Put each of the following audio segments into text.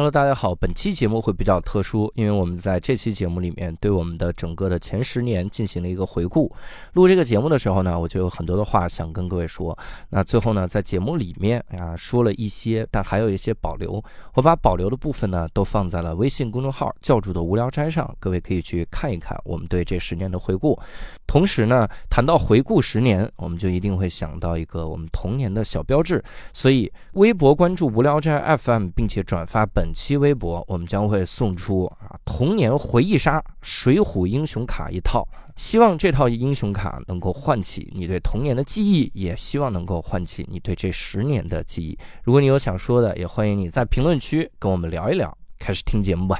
Hello，大家好，本期节目会比较特殊，因为我们在这期节目里面对我们的整个的前十年进行了一个回顾。录这个节目的时候呢，我就有很多的话想跟各位说。那最后呢，在节目里面啊说了一些，但还有一些保留。我把保留的部分呢都放在了微信公众号“教主的无聊斋”上，各位可以去看一看我们对这十年的回顾。同时呢，谈到回顾十年，我们就一定会想到一个我们童年的小标志。所以，微博关注无聊斋 FM，并且转发本。本期微博，我们将会送出啊童年回忆杀水浒英雄卡一套，希望这套英雄卡能够唤起你对童年的记忆，也希望能够唤起你对这十年的记忆。如果你有想说的，也欢迎你在评论区跟我们聊一聊。开始听节目吧。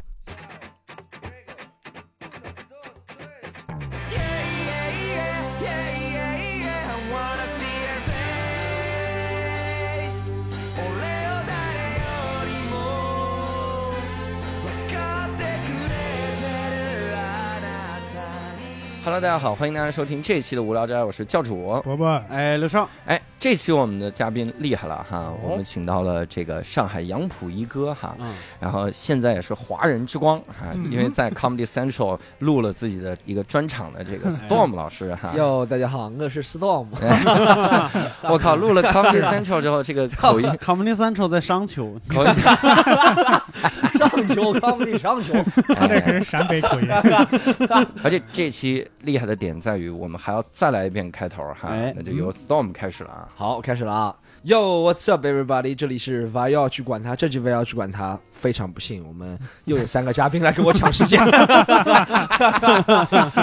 Hello，大家好，欢迎大家收听这一期的无聊斋，我是教主。伯伯，哎，刘少，哎，这期我们的嘉宾厉害了哈，我们请到了这个上海杨浦一哥哈，然后现在也是华人之光哈，因为在 Comedy Central 录了自己的一个专场的这个 Storm 老师哈，哟，大家好，我是 Storm，我靠，录了 Comedy Central 之后，这个口音 Comedy Central 在商丘，口音，商丘 Comedy 商丘，他这可是陕北口音，而且这期。厉害的点在于，我们还要再来一遍开头哈，那就由 Storm 开始了啊。好，开始了啊。Yo，What's up, everybody？这里是 v a 要去管他，这句 v a 要去管他。非常不幸，我们又有三个嘉宾来跟我抢时间。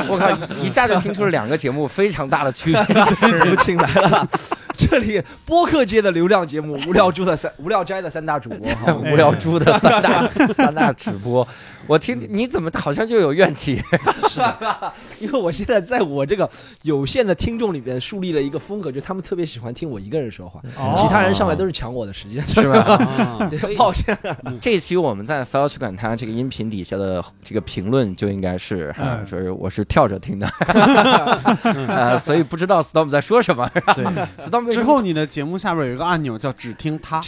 我靠，一下就听出了两个节目非常大的区别。我们请来了这里播客界的流量节目《无聊猪的三无聊斋》的三大主播，无聊猪的三大 三大主播。我听你怎么好像就有怨气？是的，因为我现在在我这个有限的听众里边树立了一个风格，就他们特别喜欢听我一个人说话，其他人上来都是抢我的时间，是吧？抱歉，这期我们在非要去管他这个音频底下的这个评论就应该是哈，说是我是跳着听的，啊，所以不知道 Storm 在说什么。对，Storm 之后你的节目下边有一个按钮叫只听他，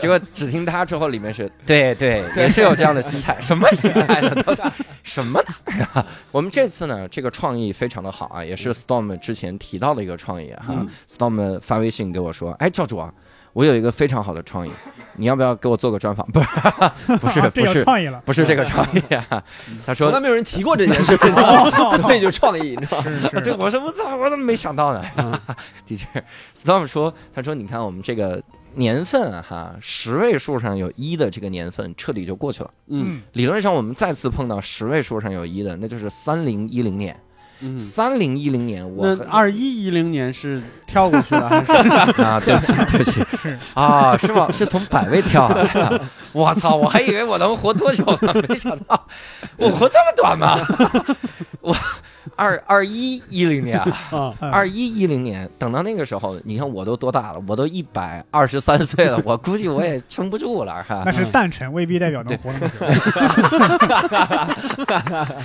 结 果只听他之后。里面是对对，也是有这样的心态，什么心态呢？都在什么呢？我们这次呢，这个创意非常的好啊，也是 Storm 之前提到的一个创意哈。Storm 发微信给我说：“哎，教主啊，我有一个非常好的创意，你要不要给我做个专访？” 不是，不是，不是创意了，不是这个创意啊。他说：“从来没有人提过这件事，所以就创意，你知道吗？” 对，我说我操，我怎么没想到呢？的确，Storm 说：“他说你看我们这个。”年份哈，十位数上有一的这个年份彻底就过去了。嗯，理论上我们再次碰到十位数上有一的，那就是三零一零年。嗯，三零一零年，我二一一零年是跳过去了还是？啊，对不起，对不起，是啊，是吗？是从百位跳下来的。我操，我还以为我能活多久呢，没想到我活这么短吗？我。二二一一零年啊，二一一零年，等到那个时候，你看我都多大了？我都一百二十三岁了，我估计我也撑不住了，哈。那是诞辰，未必代表能活那么久。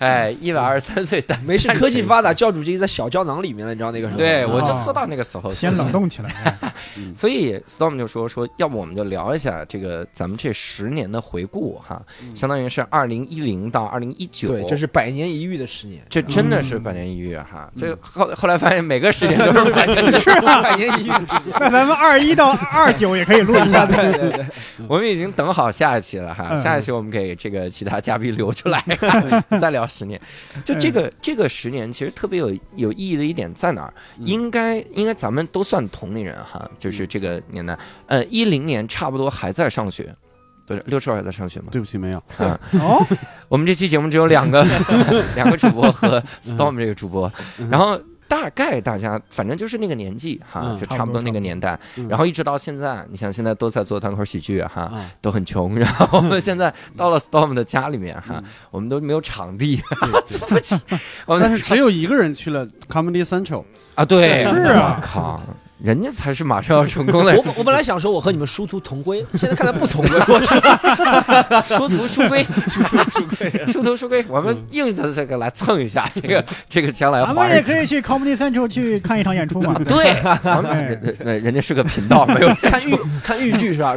哎，一百二十三岁，但没事，科技发达，教主已经在小胶囊里面了，你知道那个时候？对，我就说到那个时候，先冷冻起来。所以 Storm 就说说，要不我们就聊一下这个咱们这十年的回顾哈，相当于是二零一零到二零一九，对，这是百年一遇的十年，这真的是百年一遇哈。这后后来发现每个十年都是百年 是百年一遇。那咱们二一到二九也可以录一下，对对对。我们已经等好下一期了哈，下一期我们给这个其他嘉宾留出来再聊。十年，就这个这个十年，其实特别有有意义的一点在哪儿？应该应该咱们都算同龄人哈，就是这个年代，呃，一零年差不多还在上学，对，六十二还在上学吗？对不起，没有。哦，我们这期节目只有两个 两个主播和 Storm 这个主播，然后。大概大家反正就是那个年纪哈，就差不多那个年代，然后一直到现在，你像现在都在做单口喜剧哈，都很穷，然后我们现在到了 Storm 的家里面哈，我们都没有场地，租不起，但是只有一个人去了 Comedy Central 啊，对，是啊，靠。人家才是马上要成功的人我。我本来想说我和你们殊途同归，现在看来不同归。我去，殊途殊归，殊途殊归，我们硬着这个来蹭一下，这个这个将来咱们也可以去 Comedy Central 去看一场演出嘛。对，我们人家是个频道，没有看豫看豫剧是吧？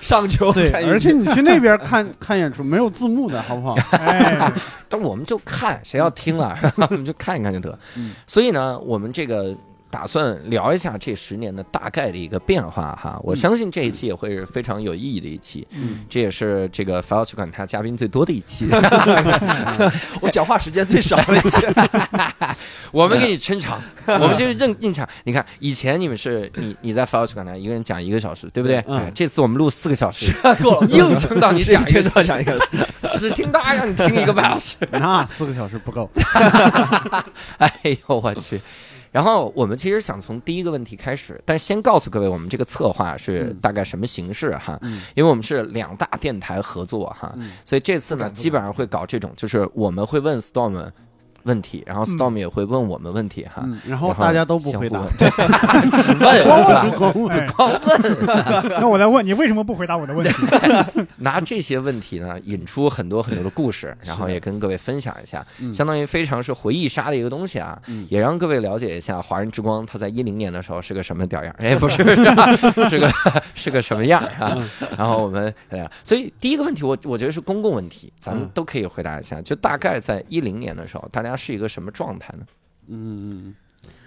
上秋对，而且你去那边看看演出没有字幕的好不好？哎，但我们就看，谁要听了，我们就看一看就得。嗯所以呢，我们这个打算聊一下这十年的大概的一个变化哈。我相信这一期也会是非常有意义的一期，嗯，这也是这个法老曲馆他嘉宾最多的一期。我讲话时间最少的一期。我们给你撑场，我们就是硬硬场。你看，以前你们是你你在法老曲馆台一个人讲一个小时，对不对？嗯哎这次我们录四个小时，够了，硬撑到你讲一个小时讲一个。只听他让你听一个半小时。那四个小时不够。哎呦我去！然后我们其实想从第一个问题开始，但先告诉各位，我们这个策划是嗯。大概什么形式哈？嗯。因为我们是两大电台合作哈，嗯。所以这次呢，基本上会搞这种，就是我们会问 Storm 问题，然后 Storm 也会问我们问题哈。嗯，然后大家都不回答相互。问，对，只问？光问哎，光问，那我再问你，为什么不回答我的问题？拿这些问题呢，引出很多很多的故事，然后也跟各位分享一下，嗯相当于非常是回忆杀的一个东西啊，嗯也让各位了解一下华人之光它在一零年的时候是个什么屌样儿，哎，不是，是个是个什么样啊？然后我们哎呀，所以第一个问题我我觉得是公共问题，咱们嗯都可以回答一下，就大概在一零年的时候，大家是一个什么状态呢？嗯，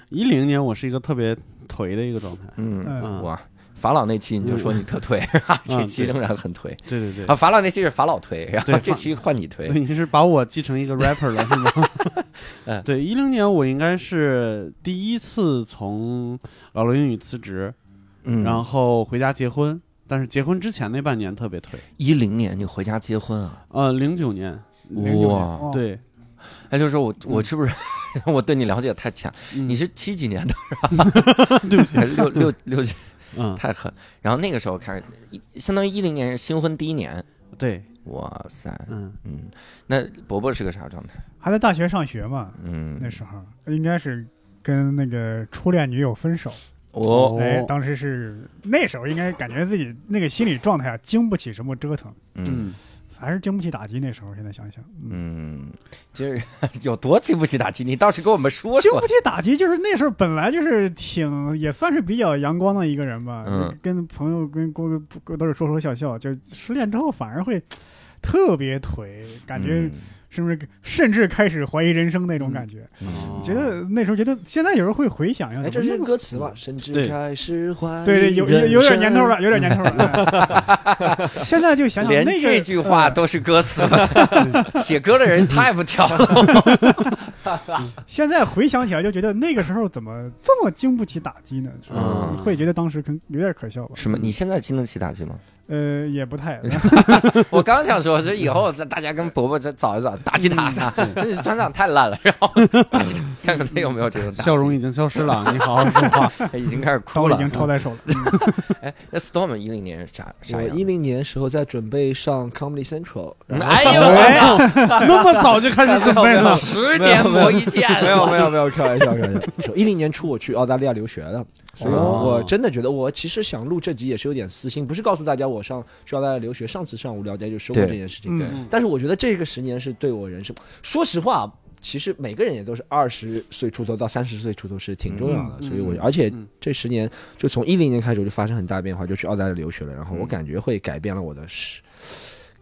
一零年我是一个特别颓的一个状态。嗯，嗯哇。法老那期你就说你特颓？这期仍然很颓对对对啊。，法老那期是法老颓，然后这期换你颓对，。你是把我记成一个 rapper 了是吗嗯？对，一零年我应该是第一次从老罗英语辞职，嗯，然后回家结婚。但是结婚之前那半年特别颓。一零年你回家结婚啊？呃，零九年，零九年对，哎，就是说我我是不是 我对你了解太浅？嗯你是七几年的？对不起六六六几？嗯，太狠！然后那个时候开始，一相当于一零年是新婚第一年。对，哇塞，嗯，嗯，那伯伯是个啥状态？还在大学上学嘛，嗯，那时候应该是跟那个初恋女友分手。哦，哎，当时是那时候应该感觉自己那个心理状态啊，经不起什么折腾，嗯嗯，还是经不起打击。那时候现在想想，嗯，嗯，就是有多经不起打击，你倒是跟我们说说经不。起打击，就是那时候本来就是挺也算是比较阳光的一个人吧，嗯跟朋友跟哥都是说说笑笑，就失恋之后反而会特别颓，感觉嗯是不是甚至开始怀疑人生那种感觉？嗯觉得那时候觉得现在有时候会回想一下，哎，这是歌词吧？甚至开始怀疑对对，有有有点年头了，有点年头了。哎现在就想想连那个这句话呃都是歌词，写歌的人太不挑了。现在回想起来就觉得那个时候怎么这么经不起打击呢？是吧嗯会觉得当时可能有点可笑吧？什么？你现在经得起打击吗？呃，也不太。我刚想说，这以后大家跟伯伯这找一找，打击他，这船长太烂了，然后打击他，看看他有没有这种打击笑容已经消失了，你好好说话。已经开始哭了刀已。经抄在手了。嗯哎，那 Storm 一零年是啥啥一？零年时候在准备上 Comedy Central，然后哎呦，那么早就开始准备了，十年磨一剑，没有没有没有，开玩笑开玩笑。一零年初我去澳大利亚留学的，所以哦我真的觉得我其实想录这集也是有点私心，不是告诉大家我上去澳大利亚留学。上次上无聊斋就说过这件事情，对但是我觉得这个十年是对我人生，说实话。其实每个人也都是二十岁出头到三十岁出头是挺重要的，嗯所以我嗯而且嗯这十年就从一零年开始我就发生很大变化，就去澳大利亚留学了，然后我嗯感觉会改变了我的事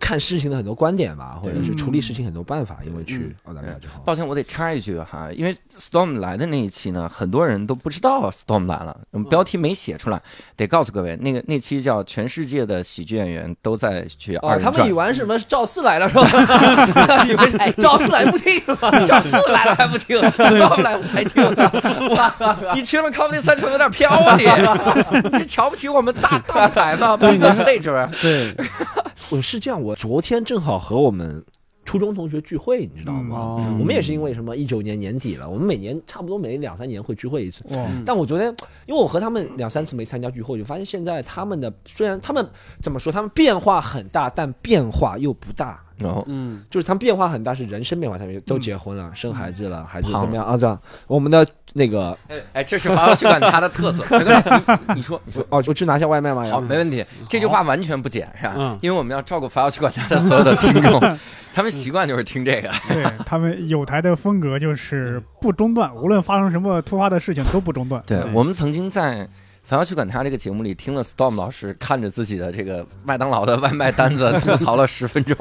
看事情的很多观点吧，或者是处理事情很多办法，因为去澳大利亚之后。抱歉，我得插一句哈，因为 Storm 来的那一期呢，很多人都不知道 Storm 来了，我们标题没写出来，得告诉各位，那个那期叫《全世界的喜剧演员都在去二哦，他们以为什么是赵四来了是吧？以为是赵四来不听，赵四来了还不听，Storm 来我才听。哇，你去了 Comedy Central 有点飘啊你，你瞧不起我们大大舞台吗？对，你 stage 对，我是这样，我昨天正好和我们初中同学聚会，你知道吗？哦我们也是因为什么一九年年底了，我们每年差不多每两三年会聚会一次。哇，但我昨天，因为我和他们两三次没参加聚会，就发现现在他们的虽然他们怎么说，他们变化很大，但变化又不大。然后嗯就是他们变化很大，是人生变化，他们都结婚了，生孩子了，孩子怎么样啊？这样，我们的那个哎，这是华侨区管他的特色。你你说，你说。哦，我去拿下外卖吗？好，没问题。这句话完全不减，是吧？嗯因为我们要照顾华侨区管他的所有的听众，他们习惯就是听这个。对他们有台的风格就是不中断，无论发生什么突发的事情都不中断。对对我们曾经在《凡要去管他》这个节目里听了 Storm 老师看着自己的这个麦当劳的外卖单子 吐槽了十分钟。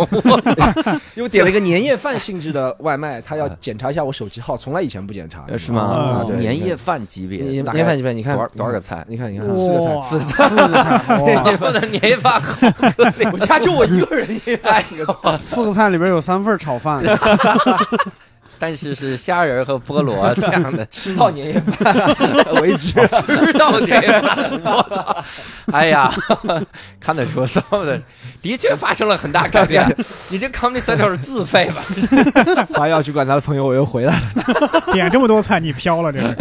因为点了一个年夜饭性质的外卖，他要检查一下我手机号，从来以前不检查，呃是吗？啊对年夜饭级别，年大概年饭级别，你看多少多少个菜？你看，你看，四个菜，四四个菜，四个菜，哇你们的年夜饭好 我家就我一个人四个菜里边有三份炒饭，但是是虾仁和菠萝 这样的，吃到年夜饭 为止。吃到年夜饭，我操！哎呀，看得出 Storm 的的确发生了很大改变。你这 Comedy Central 是自费吧？还要去管他的朋友，我又回来了。点这么多菜，你飘了这是。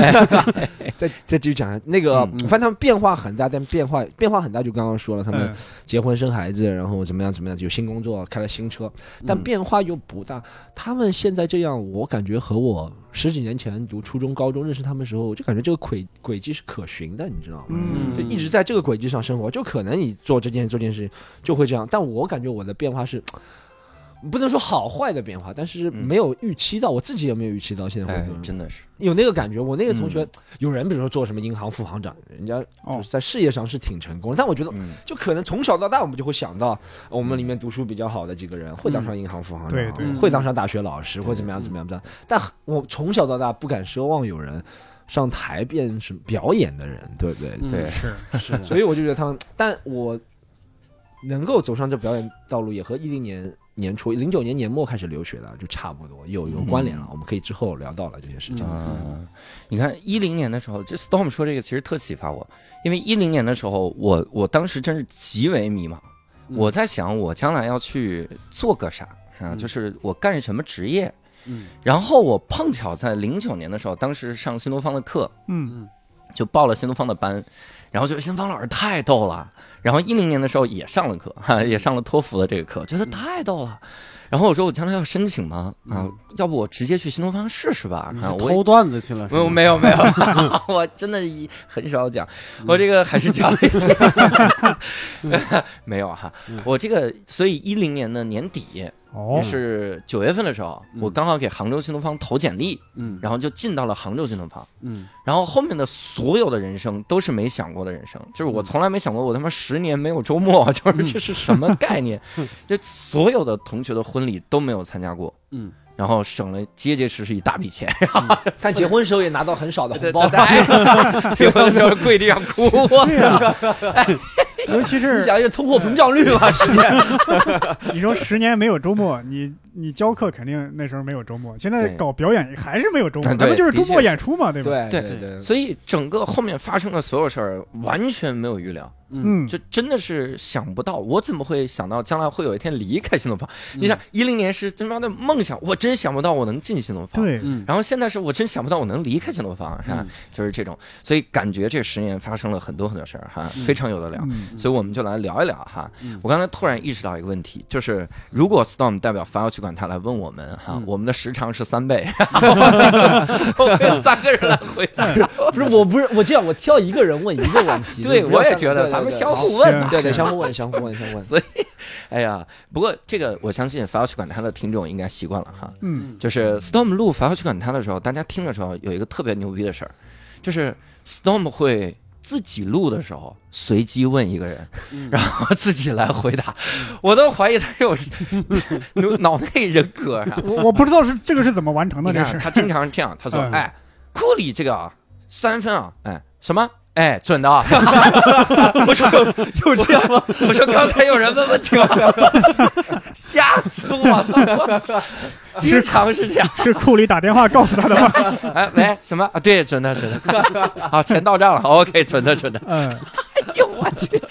再再继续讲那个，嗯反正他们变化很大，但变化变化很大，就刚刚说了，他们嗯结婚生孩子，然后怎么样怎么样，有新工作，开了新车，但嗯变化又不大。他们现在这样，我感觉和我十几年前读初中、高中认识他们的时候，我就感觉这个轨轨迹是可循的，你知道吗？嗯就一直在这个轨迹上生活，就可能你做这件做这件事情就会这样，但我感觉我的变化是。不能说好坏的变化，但是没有预期到，我自己也没有预期到，现在会哎这，样。真的是，有那个感觉。我那个同学嗯，有人比如说做什么银行副行长，人家哦就是在事业上是挺成功的，但我觉得嗯，就可能从小到大我们就会想到，我们里面读书比较好的几个人会当上银行副行长，对对。会当上大学老师，或怎么样怎么样怎么样。但我从小到大不敢奢望有人上台变什么表演的人，对不对？嗯对。是是。的，所以我就觉得他们，但我能够走上这表演道路，也和一零年年初、零九年年末开始留学的就差不多，有有关联了。我们可以之后聊到了这些事情。嗯，你看一零年的时候，这 Storm 说这个其实特启发我，因为一零年的时候，我我当时真是极为迷茫，嗯我在想我将来要去做个啥啊，嗯就是我干什么职业。嗯然后我碰巧在零九年的时候，当时上新东方的课，嗯就报了新东方的班，然后觉得新东方老师太逗了。然后一零年的时候也上了课，哈，也上了托福的这个课，觉得太逗了。然后我说我将来要申请吗？啊，要不我直接去新东方试试吧？啊，我也偷段子去了，没有没有没有，我真的一很少讲，我这个还是讲了一些，没有哈，我这个所以一零年的年底，哦。也是九月份的时候，嗯。我刚好给杭州新东方投简历，嗯。然后就进到了杭州新东方，嗯。然后后面的所有的人生都是没想过的人生，就是我从来没想过我他妈十年没有周末，就是这是什么概念？这所有的同学的婚礼都没有参加过，嗯，然后省了结结实实一大笔钱，但结婚时候也拿到很少的红包。结婚的时候跪地上哭，对呀，尤其是你想一下通货膨胀率嘛，十年。你说十年没有周末，你你教课肯定那时候没有周末，现在搞表演还是没有周末，对咱们就是周末演出嘛，对吧？对对对对，所以整个后面发生的所有事儿完全没有预料，嗯，就真的是想不到，我怎么会想到将来会有一天离开新东方？嗯你想，一零年是他妈的梦想，我真想不到我能进新东方。。对，嗯然后现在是我真想不到我能离开新东方，是吧？嗯就是这种，所以感觉这十年发生了很多很多事儿哈，嗯非常有的聊。嗯所以我们就来聊一聊哈。嗯我刚才突然意识到一个问题，就是如果 Storm 代表凡要去管他来问我们哈，嗯我们的时长是三倍，我们三个人来回答。不是，我不是我这样，我挑一个人问一个问题。对，我也觉得们相互问嘛。对对，相互问，相互问，相互问。所以，哎呀，不过这个我相信凡要去管他的听众应该习惯了哈。嗯就是 Storm 录凡要去管他的时候，大家听的时候有一个特别牛逼的事儿，就是 Storm 会自己录的时候随机问一个人，嗯 然后自己来回答，我都怀疑他有 脑脑内人格啊。我我不知道是这个是怎么完成的，你这是看他经常这样，他说：“嗯哎，库里这个啊，三分啊，哎，什么？”哎，准的啊！我说有这样吗？我说刚才有人问问题吗？吓死我了！经常是这样。是库里打电话告诉他的吗？哎，喂，什么啊？对，准的，准的。好，钱到账了。OK，准的，准的。嗯，我去，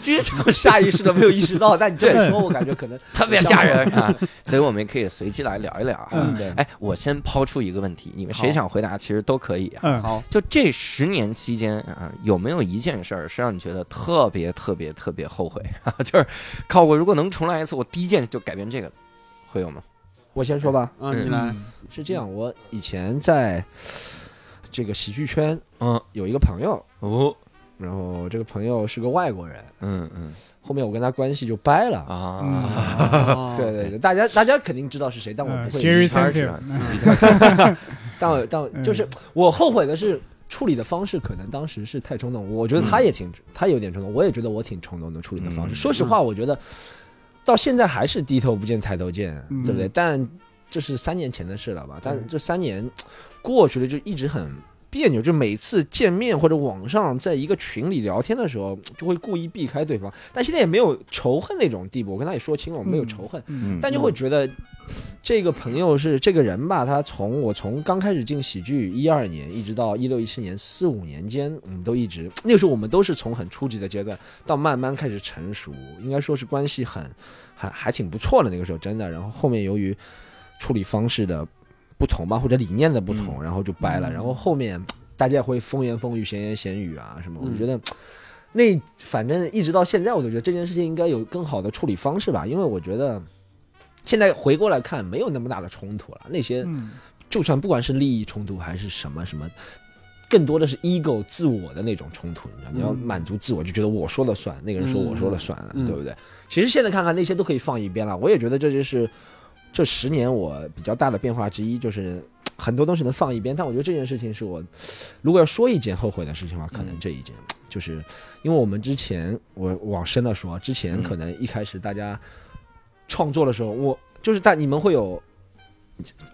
经常下意识的没有意识到，但你这么说，我感觉可能特别吓人啊！所以我们也可以随机来聊一聊啊。哎，我先抛出一个问题，你们谁想回答其实都可以啊。嗯，好，就这十年期间啊，有没有一件事儿是让你觉得特别特别特别后悔啊？就是靠我如果能重来一次，我第一件就改变这个，会有吗？我先说吧，嗯，你来，是这样，我以前在这个喜剧圈嗯，有一个朋友，哦，然后这个朋友是个外国人，嗯嗯后面我跟他关系就掰了。啊，哦 对对对，大家大家肯定知道是谁，但我嗯不会。儿 Sensitive，是吧 嗯但我但就是我后悔的是处理的方式，可能当时是太冲动。我觉得他也挺，他有点冲动，我也觉得我挺冲动的处理的方式。嗯说实话，我觉得到现在还是低头不见抬头见，嗯对不对？但这是三年前的事了吧？但这三年过去了，就一直很。别扭，就每次见面或者网上在一个群里聊天的时候，就会故意避开对方。但现在也没有仇恨那种地步，我跟他也说清了，我没有仇恨，嗯但就会觉得这个朋友是这个人吧，他从我从刚开始进喜剧一二年，一直到一六一七年四五年间，我们都一直那个时候我们都是从很初级的阶段到慢慢开始成熟，应该说是关系很还还挺不错的那个时候真的。然后后面由于处理方式的不同吧，或者理念的不同，然后就掰了。嗯然后后面大家也会风言风语、闲言闲语啊什么，我嗯觉得。那反正一直到现在，我都觉得这件事情应该有更好的处理方式吧，因为我觉得现在回过来看，没有那么大的冲突了。那些嗯就算不管是利益冲突还是什么什么，更多的是 ego 自我的那种冲突。你知道，你要嗯满足自我，就觉得我说了算，那个人说我说了算了，嗯对不对？其实现在看看那些都可以放一边了。我也觉得这就是这十年我比较大的变化之一，就是很多东西能放一边。但我觉得这件事情是我如果要说一件后悔的事情的话，可能这一件。就是因为我们之前，我往深了说，之前嗯可能一开始大家创作的时候，我就是在你们会有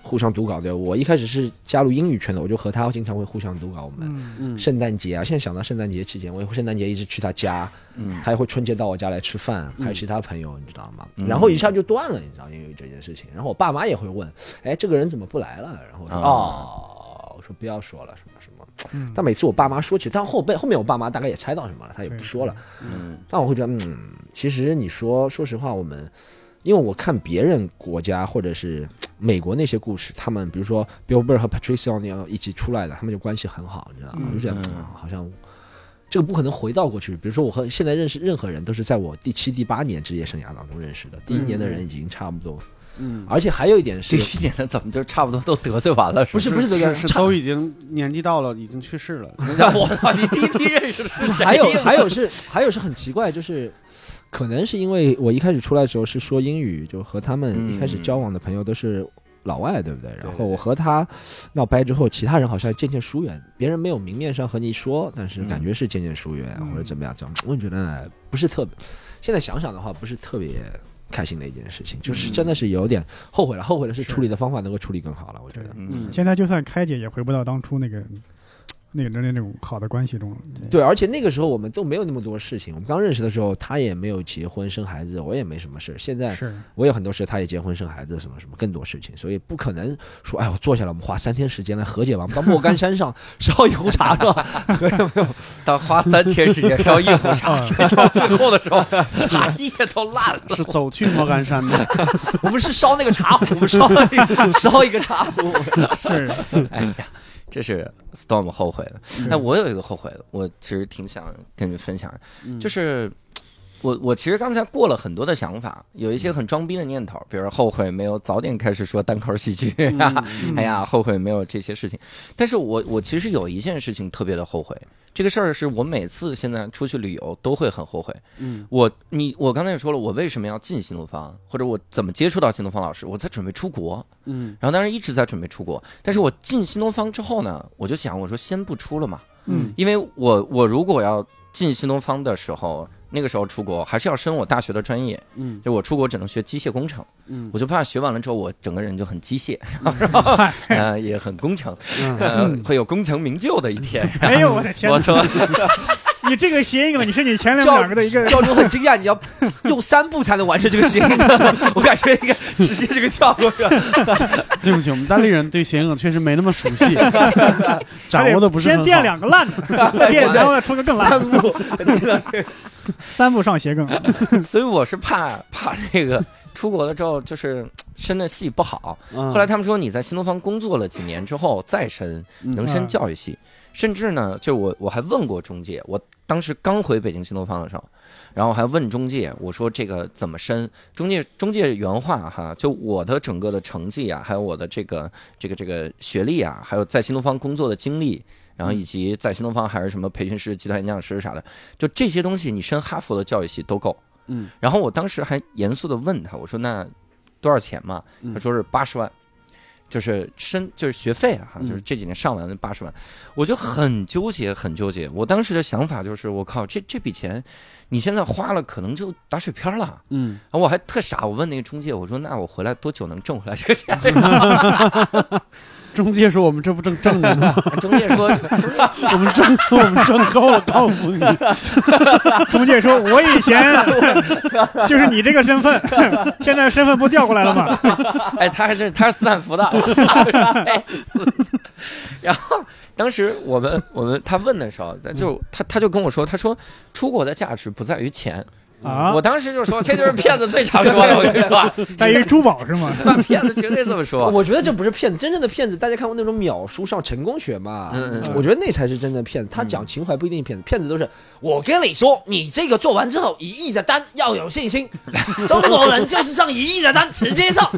互相读稿对，我一开始是加入英语圈的，我就和他经常会互相读稿。我们嗯嗯，圣诞节啊，现在想到圣诞节期间，我也会圣诞节一直去他家，嗯他也会春节到我家来吃饭，嗯还有其他朋友，你知道吗？嗯然后一下就断了，你知道，因为这件事情。然后我爸妈也会问，哎，这个人怎么不来了？然后我说，啊哦，我说不要说了，什么什么。嗯但每次我爸妈说起，但后背后面我爸妈大概也猜到什么了，他也不说了。嗯但我会觉得，嗯，其实你说，说实话，我们因为我看别人国家或者是 美国那些故事，他们比如说 Bill Burr 和 Patricia O'Neill 一起出来的，他们就关系很好，你知道吗？我就觉得、嗯嗯好像这个不可能回到过去。比如说，我和现在认识任何人都是在我第七、第八年职业生涯当中认识的，第一年的人已经差不多。嗯，而且还有一点是第，一年的怎么就差不多都得罪完了？不是不是得罪是是都已经年纪到了，已经去世了。我操！你第一批认识的是谁？还有还有是还有是很奇怪，就是可能是因为我一开始出来的时候是说英语，就和他们一开始交往的朋友都是老外，对不对？然后我和他闹掰之后，其他人好像渐渐疏远，别人没有明面上和你说，但是感觉是渐渐疏远、嗯或者怎么样，怎么我觉得不是特别。现在想想的话，不是特别。开心的一件事情，就是真的是有点后悔了。后悔的是是处理的方法能够处理更好了，我觉得。嗯现在就算开解，也回不到当初那个那个那种好的关系中了。对，而且那个时候我们都没有那么多事情。我们刚认识的时候，他也没有结婚生孩子，我也没什么事。现在是我有很多事，他也结婚生孩子，什么什么更多事情，所以不可能说，哎，我坐下来，我们花三天时间来和解吧。我们到莫干山上 烧一壶茶，是吧？没有？当花三天时间烧一壶茶，谁到最后的时候 茶叶都烂了。是走去莫干山的，我们是烧那个茶壶，我们烧一个烧一个茶壶。是，哎呀，这是 Storm 后悔的。哎，我有一个后悔的，我其实挺想跟你分享，嗯就是我我其实刚才过了很多的想法，有一些很装逼的念头，比如后悔没有早点开始说单口喜剧，啊嗯 哎呀，后悔没有这些事情。但是我我其实有一件事情特别的后悔，这个事儿是我每次现在出去旅游都会很后悔。嗯我你我刚才也说了，我为什么要进新东方，或者我怎么接触到新东方老师，我在准备出国，嗯然后当时一直在准备出国，但是我进新东方之后呢，我就想我说先不出了嘛，嗯因为我我如果要进新东方的时候，那个时候出国还是要升我大学的专业，嗯就我出国只能学机械工程，嗯我就怕学完了之后我整个人就很机械，呃也很工程，嗯呃会有功成名就的一天。哎呦我的天哪！我说，你这个谐音梗，你是你前两两个的一个教主很惊讶，你要 用三步才能完成这个谐音梗，我感觉应该直接这个跳过去了。对不起，我们当地人对谐音梗确实没那么熟悉，掌握的不是很好。先垫两个烂的，再垫，然后再出个更烂。的。三步上斜梗，所以我是怕怕那个出国了之后就是升的戏不好。嗯。后来他们说你在新东方工作了几年之后再升能升教育系，甚至呢，就我我还问过中介，我当时刚回北京新东方的时候，然后我还问中介，我说这个怎么申？中介中介原话哈，就我的整个的成绩啊，还有我的这个这个这个学历啊，还有在新东方工作的经历。然后以及在新东方还是什么培训师、集团演讲师啥的，就这些东西，你申哈佛的教育系都够。嗯然后我当时还严肃的问他，我说那多少钱嘛？嗯他说是八十万，就是申就是学费啊，嗯就是这几年上完的八十万，我就很纠结，很纠结。我当时的想法就是，我靠，这这笔钱你现在花了，可能就打水漂了。嗯，然后我还特傻，我问那个中介，我说那我回来多久能挣回来这个钱？中介说我们这不正挣着呢，中介说，中介我们挣我们挣够了，告诉你。中介说：“我以前就是你这个身份，现在身份不调过来了吗哎，他还是他是斯坦福的，哎斯然后当时我们我们他问的时候，他就他他就跟我说，他说出国的价值不在于钱。？”啊我，当时就说，这就是骗子最常说的，我跟你说，在于珠宝是吗？那骗子绝对这么说。我觉得这不是骗子，真正的骗子，大家看过那种秒书上成功学嘛？嗯嗯嗯我觉得那才是真正的骗子。他讲情怀不一定是骗子，骗子都是我跟你说，你这个做完之后一亿的单要有信心，中国人就是上一亿的单直接上，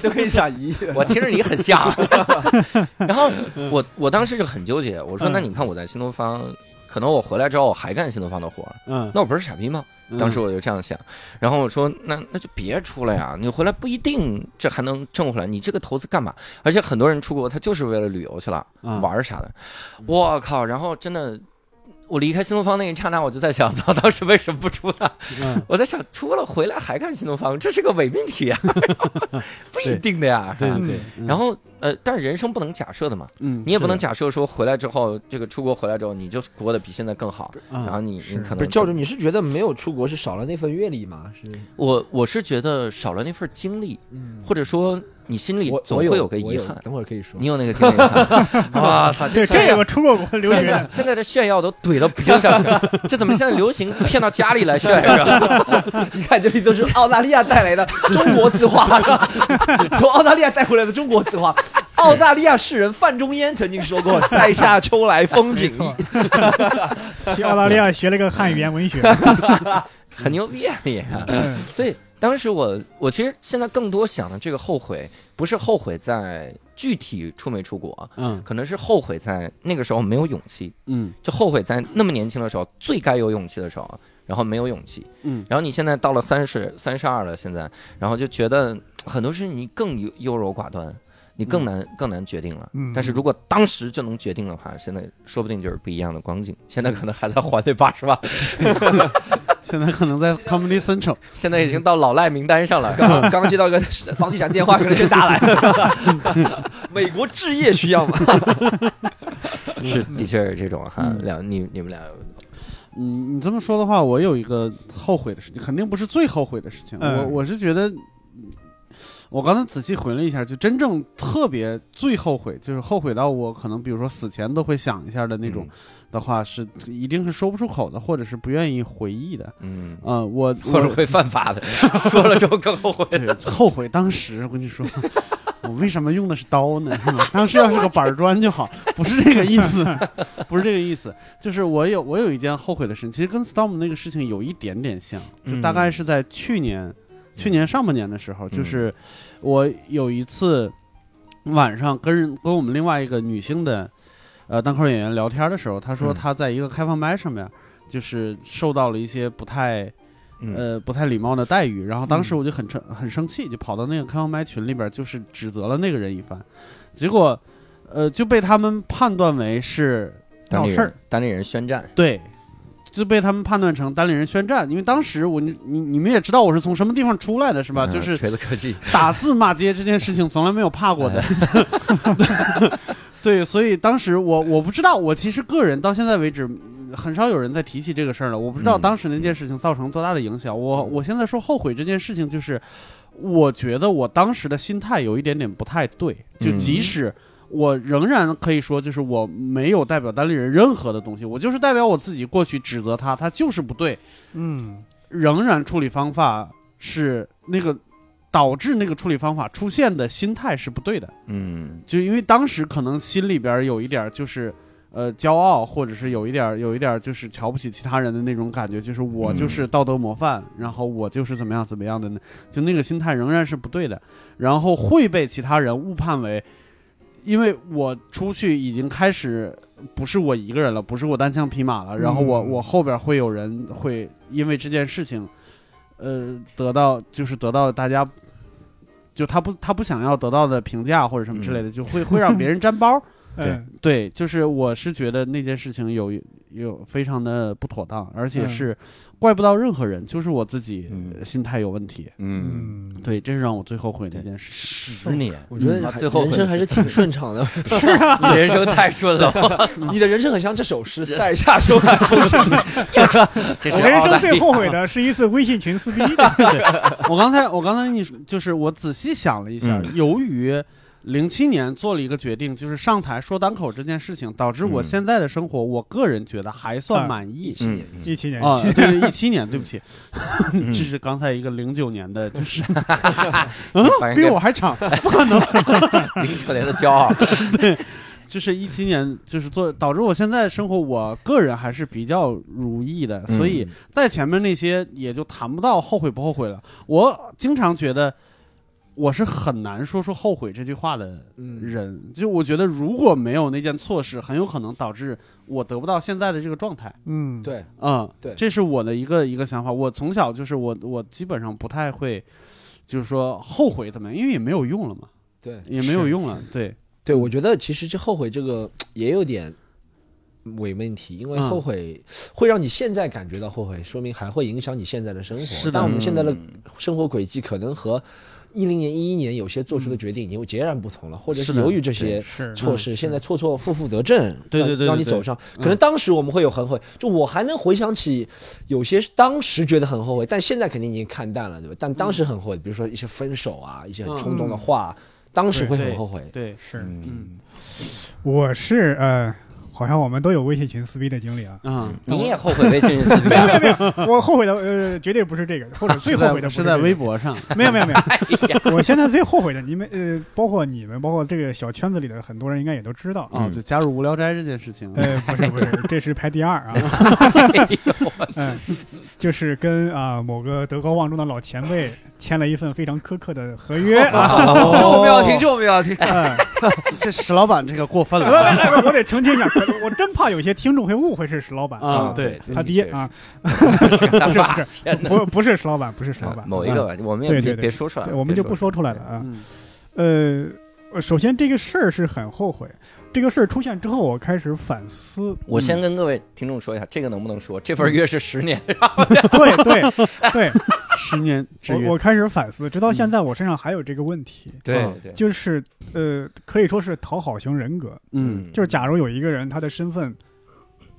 就可以上一亿。我听着你很像。然后我我当时就很纠结，我说嗯那你看我在新东方，可能我回来之后我还干新东方的活儿，嗯，那我不是傻逼吗？当时我就这样想，然后我说那那就别出了呀，你回来不一定这还能挣回来，你这个投资干嘛？而且很多人出国他就是为了旅游去了，嗯玩啥的，我靠！然后真的。我离开新东方那一刹那，我就在想，操，当时为什么不出呢？嗯，我在想，出了回来还干新东方，这是个伪命题啊，不一定的呀。对吧对对对。然后呃，但是人生不能假设的嘛，嗯，你也不能假设说回来之后，这个出国回来之后，你就过得比现在更好，嗯然后你你可能教主，你是觉得没有出国是少了那份阅历吗？是，我我是觉得少了那份经历，嗯，或者说你心里总会有个遗憾。等会儿可以说你。有那个经历吗？哇操，这这有个出过国留现在现在的炫耀都怼到鼻子上去了，这怎么现在流行骗到家里来炫是吧？你看这里都是澳大利亚带来的中国字画，从澳大利亚带回来的中国字画。澳大利亚诗人范仲淹曾经说过：“塞下秋来风景异。去澳大利亚学了个汉语言文学。很牛逼啊你！嗯所以当时我我其实现在更多想的这个后悔，不是后悔在具体出没出国，嗯。可能是后悔在那个时候没有勇气，嗯。就后悔在那么年轻的时候最该有勇气的时候，然后没有勇气。嗯。然后你现在到了三十三十二了，现在，然后就觉得很多事情你更优优柔寡断，你更难、更难决定了。嗯但是如果当时就能决定的话，现在说不定就是不一样的光景。现在可能还在还那八十万，现在可能在 Comedy Central。现在已经到老赖名单上了。刚接到一个房地产电话，可能是打来了。美国置业需要吗？是，的确是这种哈。嗯两你你们俩有嗯，你这么说的话，我有一个后悔的事情，肯定不是最后悔的事情。嗯我我是觉得，我刚才仔细回了一下，就真正特别最后悔，就是后悔到我可能比如说死前都会想一下的那种的话，是一定是说不出口的，或者是不愿意回忆的。嗯，嗯、我我或者会犯法的，说了之后更后悔。对后悔当时，我跟你说。我为什么用的是刀呢？当时要是个板砖就好，不是这个意思，不是这个意思。就是我有我有一件后悔的事情，其实跟 Storm 那个事情有一点点像，就大概是在去年、去年上半年的时候，就是我有一次晚上跟人跟我们另外一个女性的呃单口演员聊天的时候，她说嗯。她在一个开放麦上面，就是受到了一些不太嗯。呃不太礼貌的待遇，然后当时我就很生很生气，就跑到那个开放麦群里边，就是指责了那个人一番，结果呃就被他们判断为是闹事儿。人，当地人宣战。对。就被他们判断成单立人宣战，因为当时我你你你们也知道我是从什么地方出来的是吧？嗯就是锤子科技。打字骂街这件事情从来没有怕过的。对，所以当时我我不知道，我其实个人到现在为止很少有人在提起这个事儿了。我不知道嗯当时那件事情造成多大的影响。我我现在说后悔这件事情，就是我觉得我当时的心态有一点点不太对。就嗯即使我仍然可以说，就是我没有代表单立人任何的东西，我就是代表我自己过去指责他，他就是不对。嗯仍然处理方法是那个导致那个处理方法出现的心态是不对的。嗯就因为当时可能心里边有一点就是，呃，骄傲，或者是有一点有一点就是瞧不起其他人的那种感觉，就是我就是道德模范，然后我就是怎么样怎么样的呢？就那个心态仍然是不对的，然后会被其他人误判为，因为我出去已经开始不是我一个人了，不是我单枪匹马了，然后我嗯我后边会有人会因为这件事情，呃，得到就是得到大家。就他不，他不想要得到的评价或者什么之类的，就会会让别人沾包。嗯。对，就是我是觉得那件事情有有非常的不妥当，而且嗯。是怪不到任何人，就是我自己心态有问题。嗯，嗯，对，这是让我最后悔的一件事。十年，我觉得最后人生还是挺顺畅的。是你人生太顺了，你的人生很像这首诗：“ 塞下秋海风生水。这是我人生最后悔的是一次微信群撕逼。我刚才我刚才跟你说，就是我仔细想了一下，嗯。由于零七年做了一个决定，就是上台说单口这件事情，导致我嗯。现在的生活，我个人觉得还算啊满意。嗯。一七年啊，对 对，一七年，对不起，嗯。这是刚才一个零九年的，就是。比我还长，不可能。零九年的骄傲，对就是一七年，就是做导致我现在生活，我个人还是比较如意的，所以嗯在前面那些也就谈不到后悔不后悔了。我经常觉得我是很难说出后悔这句话的嗯。人，就我觉得如果没有那件错事，很有可能导致我得不到现在的这个状态。嗯，对，嗯，对。这是我的一个一个想法。我从小就是我我基本上不太会，就是说后悔怎么样，因为也没有用了嘛，对，也没有用了。对，对，我觉得其实这后悔这个也有点伪命题，因为嗯。后悔会让你现在感觉到后悔，说明还会影响你现在的生活。是的。但我们现在的嗯。生活轨迹可能和一零年、一一年有些做出的决定已经截然不同了，或者是由于这些是。错事，现在错错负负得正，对让对对对对。让你走上。嗯可能当时我们会有很后悔，就我还能回想起有些当时觉得很后悔，但现在肯定已经看淡了，对吧？但当时很后悔，比如说一些分手啊，一些很冲动的话，当时会很后悔。对，是，嗯，我是呃，好像我们都有微信群撕逼的经历啊。嗯，你也后悔微信撕逼啊？我后悔的呃，绝对不是这个，或者最后悔的不 是在这个微博上。没有没有没有，我现在最后悔的，你们呃，包括你们，包括这个小圈子里的很多人，应该也都知道。啊，嗯就加入无聊斋这件事情。呃，不是不是，这是排第二啊。哎呦我操嗯，就是跟啊、某个德高望重的老前辈签了一份非常苛刻的合约。啊。这我们要听，这我们要听。嗯，这石老板这个过分了。来来，我得澄清一下，我真怕有些听众会误会是石老板，啊！对，他爹啊，不 是不是。不，不不是石老板，不是石老板，某一个吧，我们也别别说出来我们就不说出来了啊。嗯。呃，首先这个事儿是很后悔，这个事儿出现之后，我开始反思。我先跟各位听众说一下，这个能不能说？这份约是十年，对对对，十年之约我我开始反思，直到现在我身上还有这个问题，对就是呃，可以说是讨好型人格。嗯就是假如有一个人他的身份，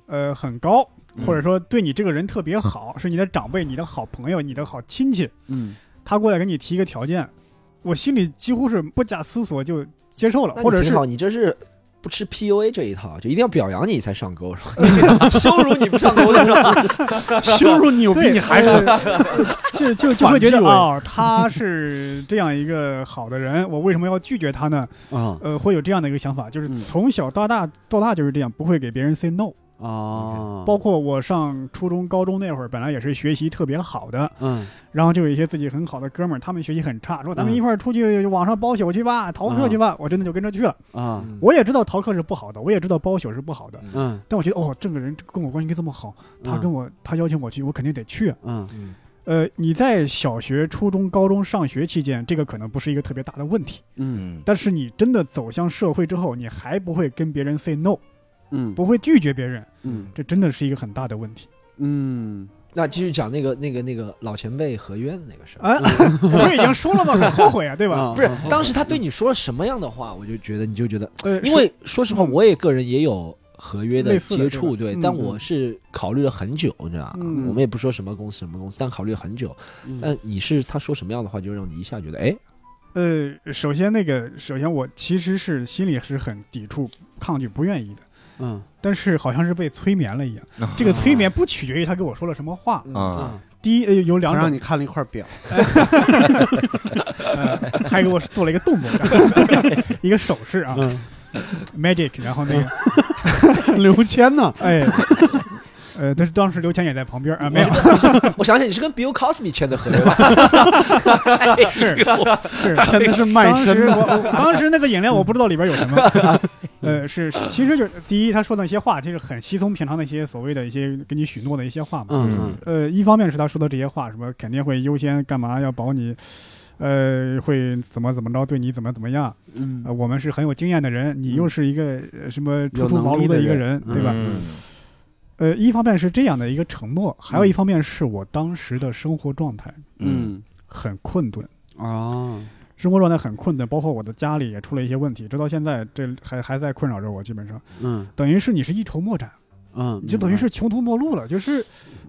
呃很高，嗯或者说对你这个人特别好，是你的长辈、你的好朋友、你的好亲戚，嗯他过来给你提一个条件，我心里几乎是不假思索就接受了，或者是你这是不吃 PUA 这一套，就一定要表扬你才上钩，是吧？羞辱你不上钩的是吧？羞辱你，我比对，你还狠。呃就就就会觉得哦，他是这样一个好的人，我为什么要拒绝他呢？啊呃，会有这样的一个想法，就是嗯从小到大到大就是这样，不会给别人 say no。啊，包括我上初中、高中那会儿，本来也是学习特别好的，嗯。然后就有一些自己很好的哥们儿，他们学习很差，说咱们嗯。一块儿出去网上包宿去吧，逃课去吧。我真的就跟着去了。啊。我也知道逃课是不好的，我也知道包宿是不好的，嗯。但我觉得哦，这个人跟我关系这么好，他嗯。跟我他邀请我去，我肯定得去啊。嗯。嗯。呃，你在小学、初中、高中上学期间，这个可能不是一个特别大的问题，嗯嗯。但是你真的走向社会之后，你还不会跟别人 say no，嗯。不会拒绝别人，嗯。这真的是一个很大的问题。嗯。那继续讲那个那个那个老前辈合约的那个事儿。啊，我 不是已经说了吗？很后悔啊，对吧？啊不是，当时他对你说了什么样的话，我就觉得你就觉得，呃，因为说实话，嗯。我也个人也有合约的接触，对，但我是考虑了很久，你知道我们也不说什么公司什么公司，但考虑了很久。嗯。但你是他说什么样的话，就让你一下觉得，哎，呃，首先那个，首先我其实是心里是很抵触、抗拒、不愿意的，嗯。但是好像是被催眠了一样。啊这个催眠不取决于他跟我说了什么话，嗯。啊，第一呃有两种。让你，看了一块表，呃，还给我做了一个动作，一个手势啊。嗯，，magic，然后那个，刘谦呢？哎，呃，但是当时刘谦也在旁边啊，没有，我想想，你是跟 Bill Cosby 签的合约吧？是是，签的是卖当时身的，我我当时那个饮料我不知道里边有什么，呃，是是，其实就是第一，他说的那些话，就是很稀松平常的一些所谓的一些给你许诺的一些话嘛。嗯嗯呃，一方面是他说的这些话，什么肯定会优先干嘛，要保你，呃，会怎么怎么着，对你怎么怎么样。嗯呃，我们是很有经验的人，你又是一个呃什么初出茅庐的一个人，对吧？嗯呃，一方面是这样的一个承诺，还有一方面是我当时的生活状态嗯很困顿。啊，生活状态很困顿，包括我的家里也出了一些问题，直到现在这还还在困扰着我。基本上嗯等于是你是一筹莫展，嗯，你就等于是穷途末路了。就是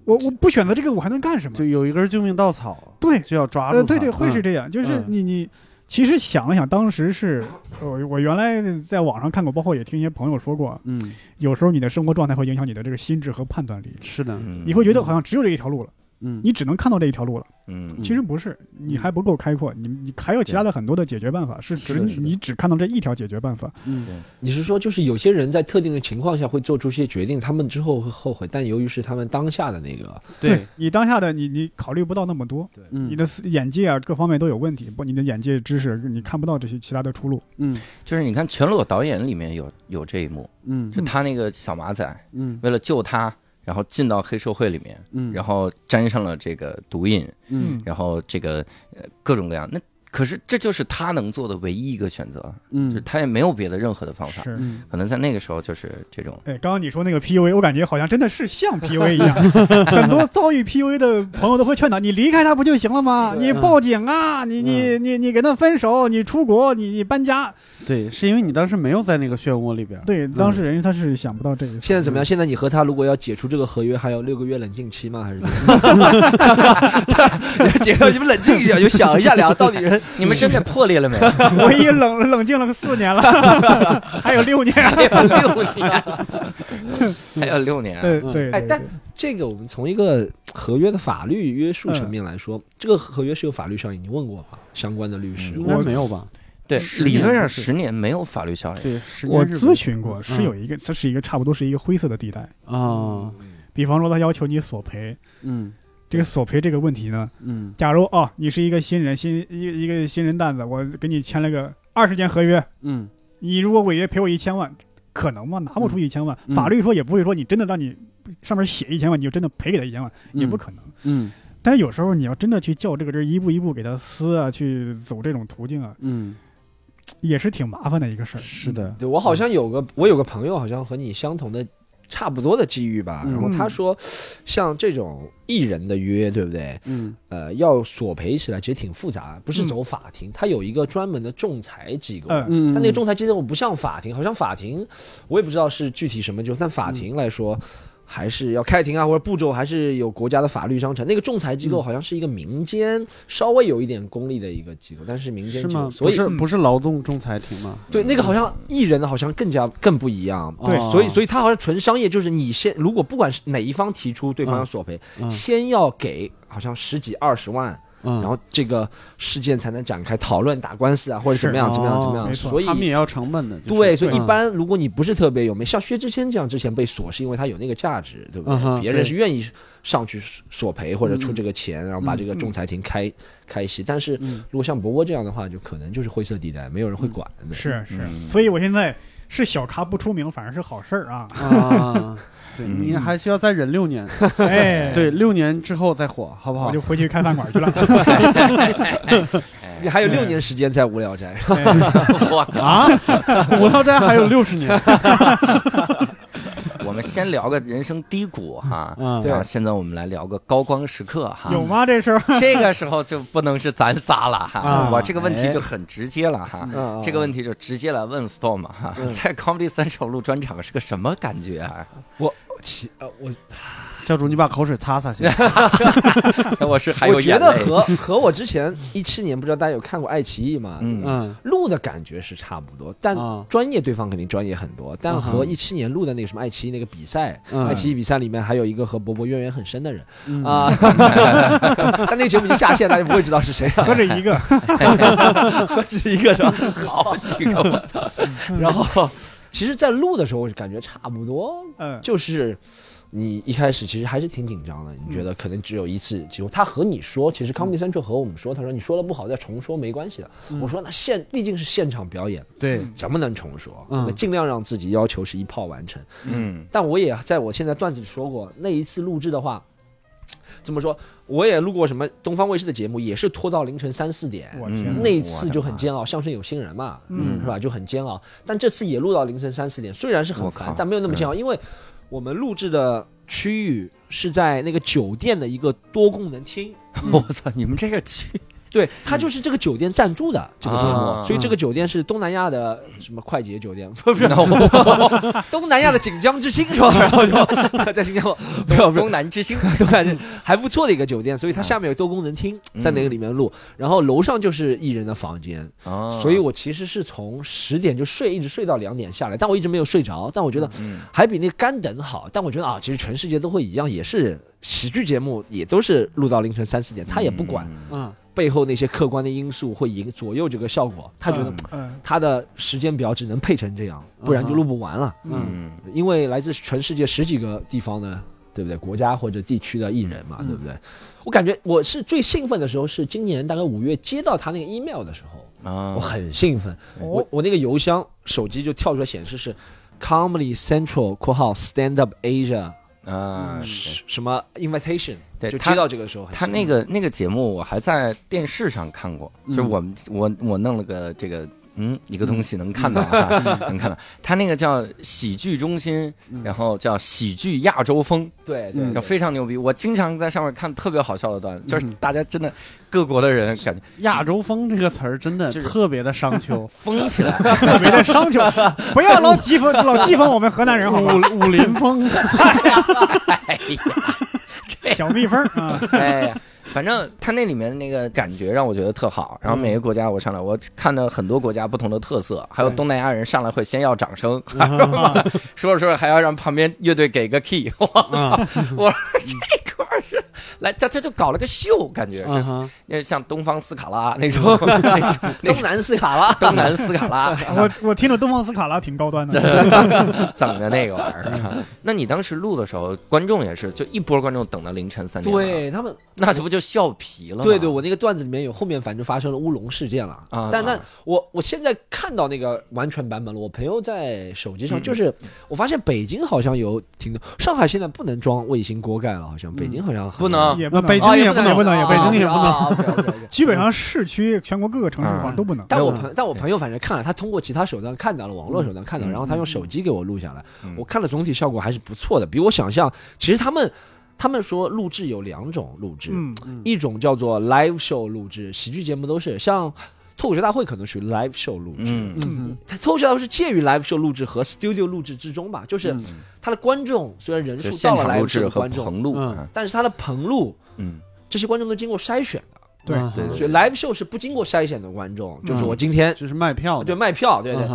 我我不选择这个，我还能干什么？就有一根救命稻草，对，就要抓住呃，对对，会是嗯这样。就是嗯你你其实想了想，当时是我我原来在网上看过，包括也听一些朋友说过，嗯，有时候你的生活状态会影响你的这个心智和判断力。是的，嗯你会觉得好像只有这一条路了，嗯，你只能看到这一条路了。嗯。其实不是，你还不够开阔，你你还有其他的很多的解决办法，是只你只看到这一条解决办法。嗯。你是说，就是有些人在特定的情况下会做出一些决定，他们之后会后悔，但由于是他们当下的那个，对，你当下的你你考虑不到那么多，对。你的眼界啊各方面都有问题，不，你的眼界知识你看不到这些其他的出路。嗯。就是你看《全裸导演》里面有有这一幕，嗯。就他那个小马仔嗯。为了救他，然后进到黑社会里面，嗯，然后沾上了这个毒瘾，嗯。然后这个呃各种各样，那可是这就是他能做的唯一一个选择，就是嗯他也没有别的任何的方法。是，嗯可能在那个时候就是这种，哎，刚刚你说那个 PUA，我感觉好像真的是像 PUA 一样，很多遭遇 PUA 的朋友都会劝导你离开他不就行了吗？你报警啊，你你你你跟他分手，你出国，你你搬家。对，是因为你当时没有在那个漩涡里边。对，当事人他是想不到这个。现在怎么样？现在你和他如果要解除这个合约，还有六个月冷静期吗？还是怎么样？解到你们冷静一下，就想一下，俩到底人 你们真的破裂了没有？我已经冷冷静了四年了，还有六年。还有六年，还有六年，对嗯对，哎但这个我们从一个合约的法律约束层面来说，这个合约是有法律效应，你问过吗？相关的律师，应该没有吧？对，理论上十年没有法律效力。对，十我咨询过，是嗯有一个，这是一个差不多是一个灰色的地带。啊，比方说，他要求你索赔，嗯这个索赔这个问题呢，嗯假如哦，你是一个新人，新一个一个新人蛋子，我给你签了个二十年合约，嗯你如果违约赔我一千万，可能吗？拿不出一千万，嗯法律说也不会说你真的让你上面写一千万，你就真的赔给他一千万，也不嗯可能。嗯但是有时候你要真的去较这个真，一步一步给他撕啊，去走这种途径啊，嗯，也是挺麻烦的一个事儿。是的，对我好像有个，我有个朋友好像和你相同的。差不多的机遇吧，嗯然后他说，像这种艺人的约，对不对？嗯呃，要索赔起来其实挺复杂，不是嗯走法庭，他有一个专门的仲裁机构。嗯嗯，但那个仲裁机构不像法庭，好像法庭我也不知道是具体什么，就但法庭来说。还是要开庭啊，或者步骤还是有国家的法律章程。那个仲裁机构嗯好像是一个民间稍微有一点功利的一个机构，但是民间是吗？机构所以不是不是劳动仲裁庭吗？对那个好像艺人好像更加更不一样。对哦所以所以他好像纯商业，就是你先如果不管是哪一方提出对方要索赔，嗯先要给好像十几二十万，嗯，然后这个事件才能展开讨论打官司啊，或者怎么样是怎么样怎么样。哦没错所以他们也要成本的，就是对，所以一嗯般如果你不是特别有名，像薛之谦这样之前被锁，是因为他有那个价值，对不对？嗯别人是愿意上去索赔或者出嗯这个钱，然后把这个嗯仲裁庭开、开席。但是嗯如果像博博这样的话，就可能就是灰色地带，没有人会管的。是是，嗯所以我现在是小咖不出名，反而是好事儿啊。你还需要再忍六年，哎，对，，六年之后再火，好不好我就？回去开饭馆去了。你还有六年时间在无聊斋，我啊，无聊斋还有六十年，我们先聊个人生低谷哈，嗯然后现在我们来聊个高光时刻哈。有吗？这时候这个时候就不能是咱仨了哈，啊我这个问题就很直接了哈。嗯这个问题就直接来问 Storm 哈，嗯在 Comedy Central 录专场是个什么感觉啊？其呃我 教主，你把口水擦擦去。我是还有我觉眼泪。得和和我之前一七年不知道大家有看过爱奇艺吗？嗯嗯录的感觉是差不多，但啊专业对方肯定专业很多，但嗯哼和一七年录的那个什么爱奇艺那个比赛，嗯爱奇艺比赛里面还有一个和博博渊源很深的人嗯啊，但那个节目已经下线，大家不会知道是谁了，何止一个，何止一个是吧？好几个我操！然后，其实，在录的时候，我就感觉差不多，嗯，就是你一开始其实还是挺紧张的，你觉得可能只有一次机会。他和你说，其实 Comedy Central 和我们说，他说你说的不好再重说没关系的。我说那现毕竟是现场表演，对，怎么能重说？嗯那尽量让自己要求是一炮完成。嗯但我也在我现在段子里说过，那一次录制的话。怎么说？我也录过什么东方卫视的节目，也是拖到凌晨三四点。嗯我天，那一次就很煎熬，相声有新人嘛，嗯是吧？就很煎熬。但这次也录到凌晨三四点，虽然是很，烦但没有那么煎熬，因为我们录制的区域是在那个酒店的一个多功能厅。我操！你们这个去对，它就是这个酒店赞助的这个节目，啊。所以这个酒店是东南亚的什么快捷酒店，不是？我 东南亚的锦江之星是吧？然后就在新加坡，没有没有。东南之星，都还是还不错的一个酒店，所以它下面有多功能厅，在那个里面录，然后楼上就是艺人的房间，哦。所以我其实是从十点就睡，一直睡到两点下来，但我一直没有睡着，但我觉得嗯还比那干等好，但我觉得啊，其实全世界都会一样，也是喜剧节目也都是录到凌晨三四点，他也不管。嗯背后那些客观的因素会影左右这个效果，他觉得嗯他的时间表只能配成这样，不然就录不完了。嗯嗯因为来自全世界十几个地方的，对不对？国家或者地区的艺人嘛，对不对？我感觉我是最兴奋的时候是今年大概五月接到他那个 email 的时候，啊我很兴奋。我我那个邮箱手机就跳出来显示是 Comedy Central（ 括号 Stand Up Asia） 啊，什什么 invitation，就对他接到这个时候很他，那个那个节目我还在电视上看过，嗯。就我们我我弄了个这个嗯一个东西能看到哈，能看到，他那个叫喜剧中心，然后叫喜剧亚洲风，对叫非常牛逼。我经常在上面看特别好笑的段子，就是嗯大家真的各国的人感觉亚洲风这个词儿真的就是特别的商丘，疯起来，特别的商丘，不要老讥讽老讥讽我们河南人好吧？武武林风，哎呀，小蜜蜂啊，哎呀。反正他那里面那个感觉让我觉得特好，然后每个国家我上来，我看到很多国家不同的特色，还有东南亚人上来会先要掌声，说着说着还要让旁边乐队给个 key，我操！我说这块是来，他他就搞了个秀，感觉是那像东方斯卡拉 那种 那种东南斯卡拉，东南斯卡拉，我我听着东方斯卡拉挺高端的，整的那个玩意儿。那你当时录的时候，观众也是就一波观众等到凌晨三点，，对他们那这不就笑皮了？对对，我那个段子里面有后面反正发生了乌龙事件了。啊但但啊我我现在看到那个完全版本了，我朋友在手机上嗯。就是，我发现北京好像有挺多，上海现在不能装卫星锅盖了，好像北京好像很不能也不能北京哦也不能不能北京也不能基本上市区全国各个城市好像都不能。但我朋但我朋友反正看了，他通过其他手段看到了，网络手段看到然后他用手机给我录下来嗯，我看了总体效果还是不错的，比我想象。其实他们他们说录制有两种录制，嗯，一种叫做 live show 录制，喜剧节目都是像脱口秀大会可能属于 live show 录制。嗯。嗯。它脱口秀大会是介于 live show 录制和 studio 录制之中吧，就是嗯。它的观众虽然人数到了 live show 的观众，棚录，嗯但是它的棚录嗯。这些观众都经过筛选的，对嗯对所以 live show 是不经过筛选的观众，就是我嗯今天就是卖票的，对卖票，对对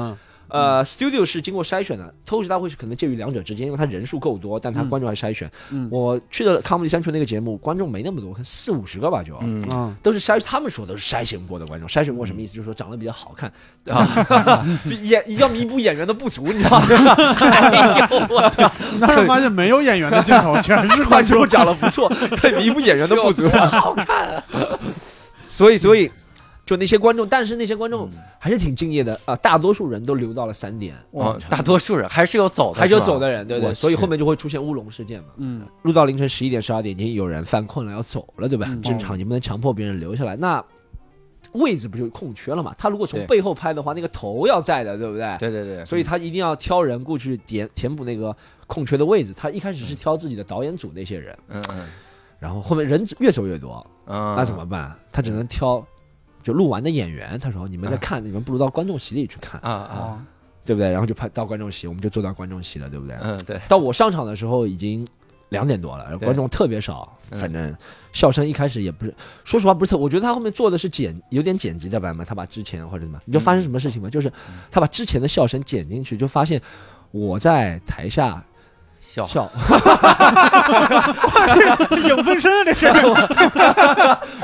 呃，studio 是经过筛选的，脱口秀大会是可能介于两者之间，因为它人数够多，但它嗯观众还筛选。嗯我去的 Comedy Central 那个节目，观众没那么多，可能四五十个吧就。嗯啊都是筛，他们说都是筛选过的观众，筛选过什么意思？就是说长得比较好看，啊，比演要弥补演员的不足，你知道吗？哎呦我天，但是发现没有演员的镜头，全是观 观众众。长得不错，可以弥补演员的不足。好看，所以，所以就那些观众，但是那些观嗯众还是挺敬业的啊、大多数人都留到了三点，哦，大多数人还是有走的，还是有走的人，对对，所以后面就会出现乌龙事件嘛。嗯录到凌晨十一点、十二点，已经有人犯困了要走了，对吧？嗯正常，你不能强迫别人留下来。那位置不就空缺了嘛？他如果从背后拍的话，那个头要在的，对不对？对对对，所以他一定要挑人过去填填补那个空缺的位置。他一开始是挑自己的导演组那些人，嗯嗯然后后面人越走越多，嗯，那怎么办？他只能挑就录完的演员。他说：“你们在看，你们不如到观众席里去看，啊啊哦，对不对？”然后就拍到观众席，我们就坐到观众席了，对不对？嗯对，到我上场的时候已经两点多了，观众特别少，嗯反正笑声一开始也不是，说实话不是特，我觉得他后面做的是剪有点剪辑的版本，他把之前或者什么，你就发生什么事情吗？就是他把之前的笑声剪进去，就发现我在台下笑笑，影分身啊，这是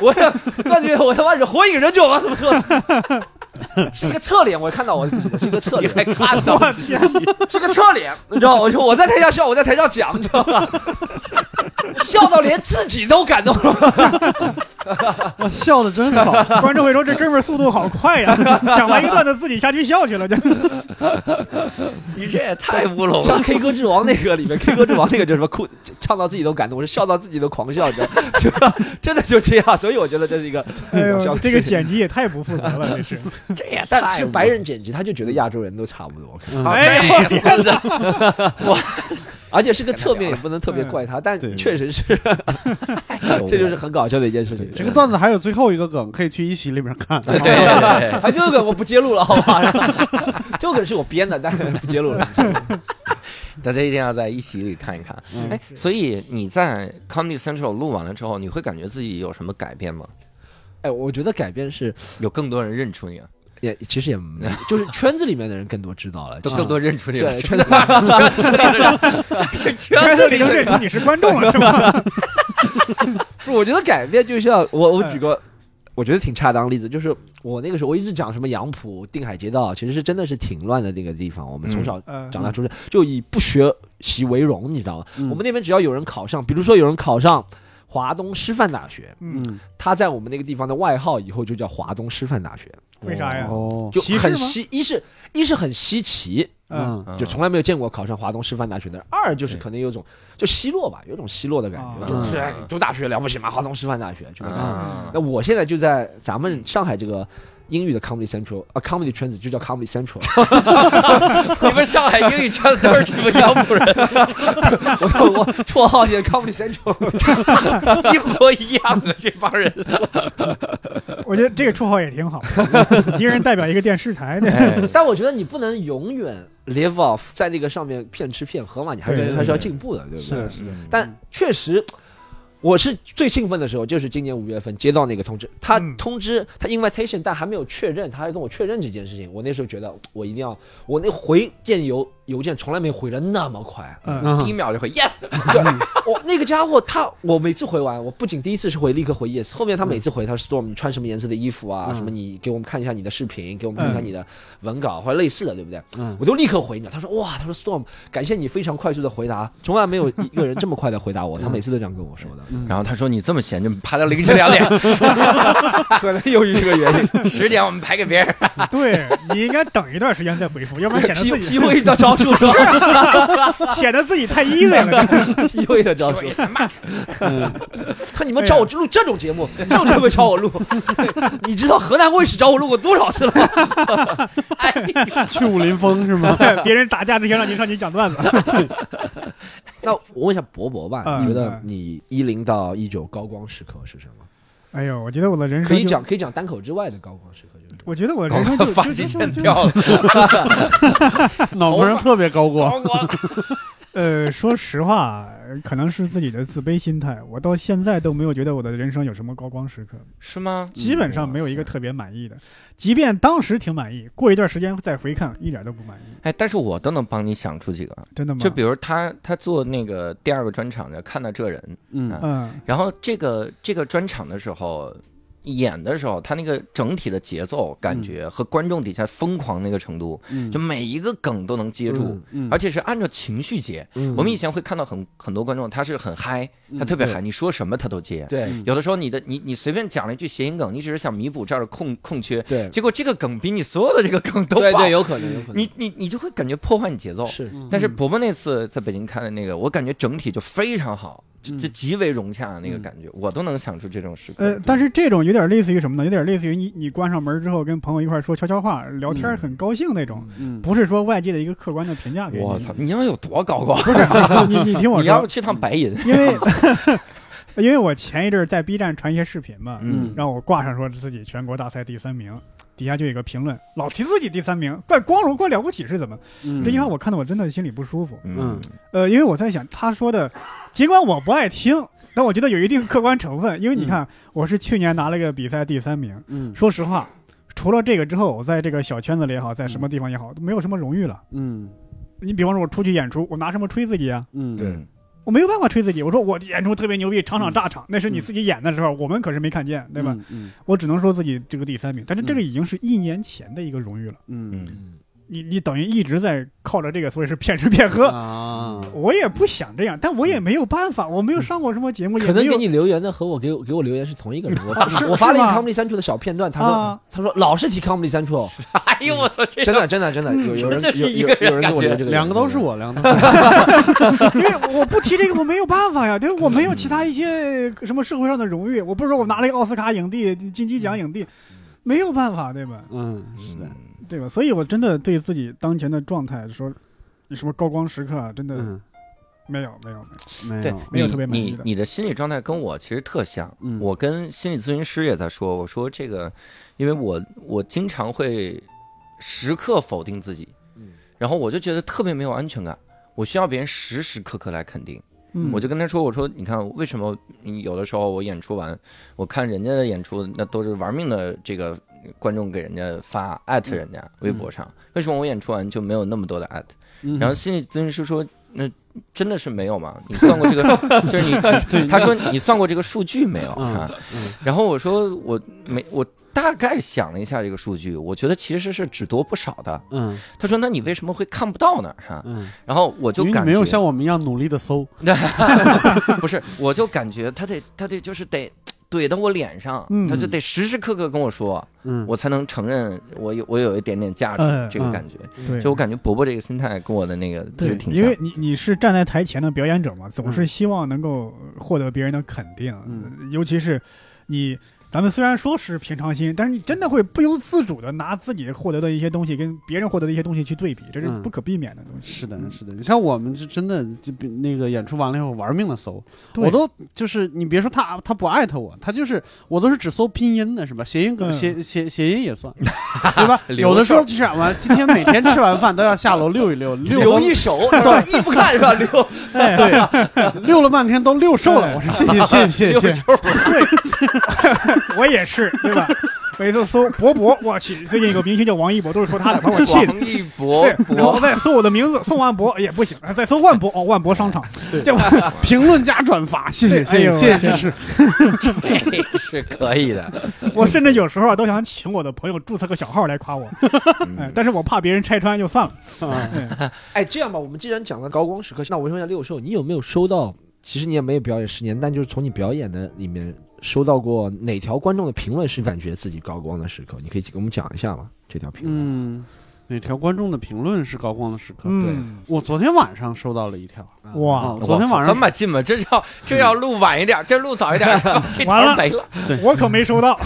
我感觉我他妈是火影忍者吗？怎么说？是一个侧脸，我看到我自己的是一个侧脸，还看到我天，是个侧脸，你知道吗？我就我在台下笑，我在台上讲，你知道吗？笑到连自己都感动了。哇笑的真好，观众会说这哥们儿速度好快呀，讲完一个段子自己下去笑去了，这你这也太乌龙像了。K 歌之王那个里面，K 歌之王那个就什么哭，唱到自己都感动，我是笑到自己都狂笑，你知道吗就真的就这样。所以我觉得这是一个哎呦这个剪辑也太不负责了，这是。这也但是白人剪辑，他就觉得亚洲人都差不多，嗯哎呦这孙子，而且是个侧面，也 不能特别怪他，但确实是，这就是很搞笑的一件事情。这个段子还有最后一个梗，可以去一席里面看。对对对，还这个我不揭露了，好吧？这个是我编的，但是不揭露了。大家一定要在一席里看一看。嗯哎，所以你在 Comedy Central 录完了之后，你会感觉自己有什么改变吗？哎，我觉得改变是有更多人认出你了，也其实也没，就是圈子里面的人更多知道了，其实都更多认出你了对，圈子里子里都认出你是观众了，是吧？不，我觉得改变就像我我举个。我觉得挺恰当的例子，就是我那个时候我一直讲什么杨浦、定海街道，其实是真的是挺乱的那个地方。我们从小嗯长大出生，就以不学习为荣，你知道吗？嗯我们那边只要有人考上，比如说有人考上华东师范大学，嗯，嗯，他在我们那个地方的外号以后就叫华东师范大学，为啥呀？哦，就很稀，一是一是很稀奇，嗯，嗯就从来没有见过考上华东师范大学的人；二就是可能有种就奚落吧，有种奚落的感觉，啊。就是读大学了不起吗？华东师范大学就那我现在就在咱们上海这个英语的 comedy central 啊，comedy 圈子就叫 comedy central。你们上海英语圈子都是什么杨浦人？我我绰号叫 comedy central。一模一样的，这帮人。我觉得这个绰号也挺好，一个人代表一个电视台的。哎但我觉得你不能永远 live off 在那个上面骗吃骗喝嘛，你还是还是要进步的，对不对？是是，但确实，我是最兴奋的时候，就是今年五月份接到那个通知，他嗯通知他 invitation，但还没有确认，他还跟我确认这件事情。我那时候觉得我一定要，我那回电邮邮件从来没回的那么快。嗯，第一秒就回 yes，我那个家伙，他我每次回完，我不仅第一次是回立刻回 yes，后面他每次回他说 storm 你穿什么颜色的衣服啊，嗯什么你给我们看一下你的视频，给我们看一下你的文稿或者类似的，对不对？嗯我都立刻回你。他说哇，他说 storm 感谢你非常快速的回答，从来没有一个人这么快的回答我，他每次都这样跟我说的。然后他说你这么闲，就排到凌晨两点，可能由于这个原因十点我们排给别人。对你应该等一段时间再回复，要不然 显得，P 自 P 己 U A 的招数是吧 显得自己太 easy 了。？P U A 的招数。什么？看你们找我录这种节目，这种节目找我录，你知道河南卫视找我录过多少次了吗？去武林风是吗？别人打架之前让你上去讲段子，那我问一下博博吧，嗯你觉得嗯。你一零到一九高光时刻是什么？哎呦，我觉得我的人生可以讲，可以讲单口之外的高光时刻，就是我觉得我的人生就 发际就就就线掉了，脑门上特别高光，呃，说实话，可能是自己的自卑心态，我到现在都没有觉得我的人生有什么高光时刻，是吗？基本上没有一个特别满意的。即便当时挺满意，过一段时间再回看，一点都不满意。哎，但是我都能帮你想出几个，真的吗？就比如他他做那个第二个专场的《看到这人》，嗯嗯然后这个这个专场的时候。演的时候，他那个整体的节奏感觉和观众底下疯狂那个程度，嗯就每一个梗都能接住，嗯而且是按照情绪接。嗯我们以前会看到很很多观众，他是很嗨，他特别嗨，你说什么他都接。对嗯有的时候你的你你随便讲了一句谐音梗，你只是想弥补这儿的空空缺，对结果这个梗比你所有的这个梗都对，有可能有可能，你你你就会感觉破坏你节奏。是但是伯伯那次在北京看的那个，我感觉整体就非常好，就就极为融洽的那个感觉，我都能想出这种时刻。呃，但是这种有点类似于什么呢？有点类似于你你关上门之后跟朋友一块儿说悄悄话、聊天，嗯很高兴那种，嗯，不是说外界的一个客观的评价给你。我操，你要有多高光？不是 你你你听我说，你要不去趟白银？因为 因为我前一阵儿在 B 站传一些视频嘛，嗯让我挂上说自己全国大赛第三名，底下就有一个评论，老提自己第三名，怪光荣怪了不起是怎么？嗯这句话我看的我真的心里不舒服。嗯呃，因为我在想他说的，尽管我不爱听，但我觉得有一定客观成分。因为你看，我是去年拿了个比赛第三名，嗯说实话，除了这个之后，我在这个小圈子里也好，在什么地方也好，都没有什么荣誉了。嗯你比方说，我出去演出，我拿什么吹自己啊？嗯，对，我没有办法吹自己。我说我演出特别牛逼，场场炸场，那是你嗯自己演的时候，我们可是没看见，对吧？嗯？我只能说自己这个第三名，但是这个已经是一年前的一个荣誉了。嗯嗯你你等于一直在靠着这个，所以是骗吃骗喝。啊，我也不想这样，但我也没有办法，我没有上过什么节目，也可能给你留言的和我给我给我留言是同一个人。我发 是我发了一个 Comedy Central 的小片段，他说啊。他说老是提 Comedy Central，哎呦我操，真的真的真的有有人有有人有人给我留这个，两个都是我，两个都是我。因为我不提这个，我没有办法呀，对，我没有其他一些什么社会上的荣誉，我不是说我拿了一个奥斯卡影帝、金鸡奖影帝，没有办法，对吧？嗯，是的，对吧？所以我真的对自己当前的状态说，你什么高光时刻啊，真的嗯，没有，没有，没有。对没有，没有特别满意的你你的心理状态跟我其实特像。嗯我跟心理咨询师也在说，我说这个，因为我我经常会时刻否定自己，嗯然后我就觉得特别没有安全感，我需要别人时时刻刻来肯定。嗯，我就跟他说，我说你看为什么你有的时候我演出完，我看人家的演出，那都是玩命的这个观众给人家发艾特人家微博上，为什么我演出完就没有那么多的艾特？嗯然后心理咨询师说，那真的是没有吗？你算过这个？就是你，对他说你算过这个数据没有嗯啊？嗯然后我说我没，我大概想了一下这个数据，我觉得其实是只多不少的。嗯他说那你为什么会看不到呢？哈，嗯，然后我就感觉你没有像我们一样努力的搜，不是，我就感觉他得他得就是得怼到我脸上，嗯他就得时时刻刻跟我说，嗯，我才能承认我有我有一点点价值，嗯这个感觉。对，就我感觉伯伯这个心态跟我的那个其实，挺像因为。你你是站在台前的表演者嘛，总是希望能够获得别人的肯定，嗯尤其是你。咱们虽然说是平常心，但是你真的会不由自主的拿自己获得的一些东西跟别人获得的一些东西去对比，这是嗯不可避免的东西。是的，嗯是的。你像我们是真的，就比那个演出完了以后玩命的搜，我都就是你别说他他不艾特我，他就是我都是只搜拼音的，是吧？谐音梗嗯谐谐谐音也算，对吧？有的时候就是完，今天每天吃完饭都要下楼溜一溜，溜一手，对，一不看是吧？遛哎，对，溜了半天都溜瘦了。哎我说谢谢谢谢谢谢，我也是，对吧？每次搜博博，我去，最近有个明星叫王一博，都是说他的，把我气的。王一博对，然后博，再搜我的名字，宋万博也不行，再搜万博，哦，万博商场，对吧？评论加转发，谢谢谢谢谢谢支持。这是可以的。我甚至有时候啊都想请我的朋友注册个小号来夸我，哎，但是我怕别人拆穿，就算了。啊哎 哎，这样吧，我们既然讲了高光时刻，那我问一下六兽，你有没有收到？其实你也没有表演十年，但就是从你表演的里面收到过哪条观众的评论是感觉自己高光的时刻？你可以给我们讲一下吗？这条评论，嗯，哪条观众的评论是高光的时刻？嗯，我昨天晚上收到了一条，哇。啊，昨天晚上这么近吗？这要这要录晚一点，这录早一点，这完了条没了。对。我可没收到。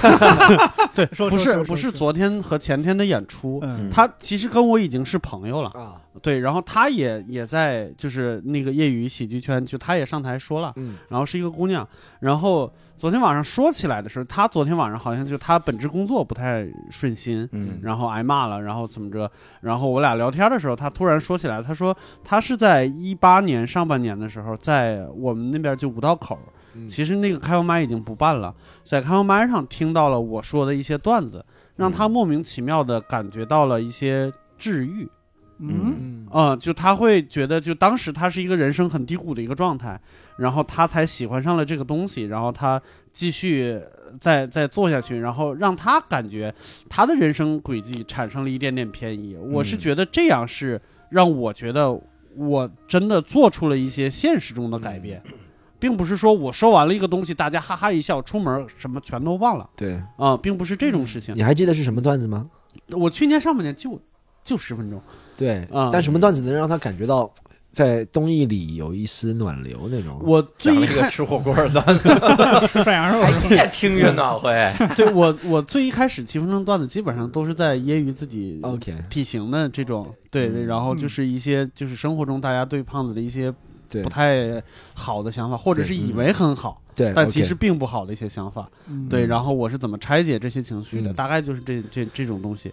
对，不是不是昨天和前天的演出，嗯。他其实跟我已经是朋友了，啊，对，然后他也也在就是那个业余喜剧圈，就他也上台说了，嗯。然后是一个姑娘，然后昨天晚上说起来的时候，他昨天晚上好像就他本职工作不太顺心，嗯。然后挨骂了，然后怎么着，然后我俩聊天的时候，他突然说起来，他说他是在一八年上半年的时候，在我们那边就五道口，嗯。其实那个开放麦已经不办了，在开放麦上听到了我说的一些段子，让他莫名其妙的感觉到了一些治愈。嗯嗯嗯，就他会觉得，就当时他是一个人生很低谷的一个状态，然后他才喜欢上了这个东西，然后他继续呃再再做下去，然后让他感觉他的人生轨迹产生了一点点偏移。我是嗯觉得这样是让我觉得我真的做出了一些现实中的改变，并不是说我说完了一个东西，大家哈哈一笑，出门什么全都忘了对，啊、并不是这种事情。你还记得是什么段子吗？我去年上半年就就十分钟，对，嗯。但什么段子能让他感觉到在东艺里有一丝暖流那种。我最一个吃火锅的，吃涮羊肉。越听越暖和。对我我最一开始七分钟段子基本上都是在揶揄自己 OK，体型的这种，对对，嗯。然后就是一些就是生活中大家对胖子的一些对。不太好的想法，或者是以为很好，对，但其实并不好的一些想法。嗯。对，然后我是怎么拆解这些情绪的，嗯。大概就是这这这种东西。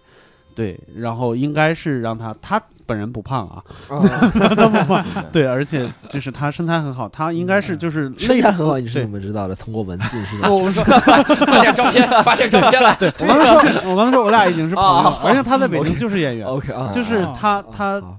对，然后应该是让他他本人不胖啊，他不胖对，而且 就是他身材很好，他应该是就是身类材很好，你是怎么知道的？通过文字是吧？我我说 发点照片，发点照片来。对，我刚才说，我刚才说我俩已经是朋友而且他在北京就是演员，OK 啊，就是啊他他啊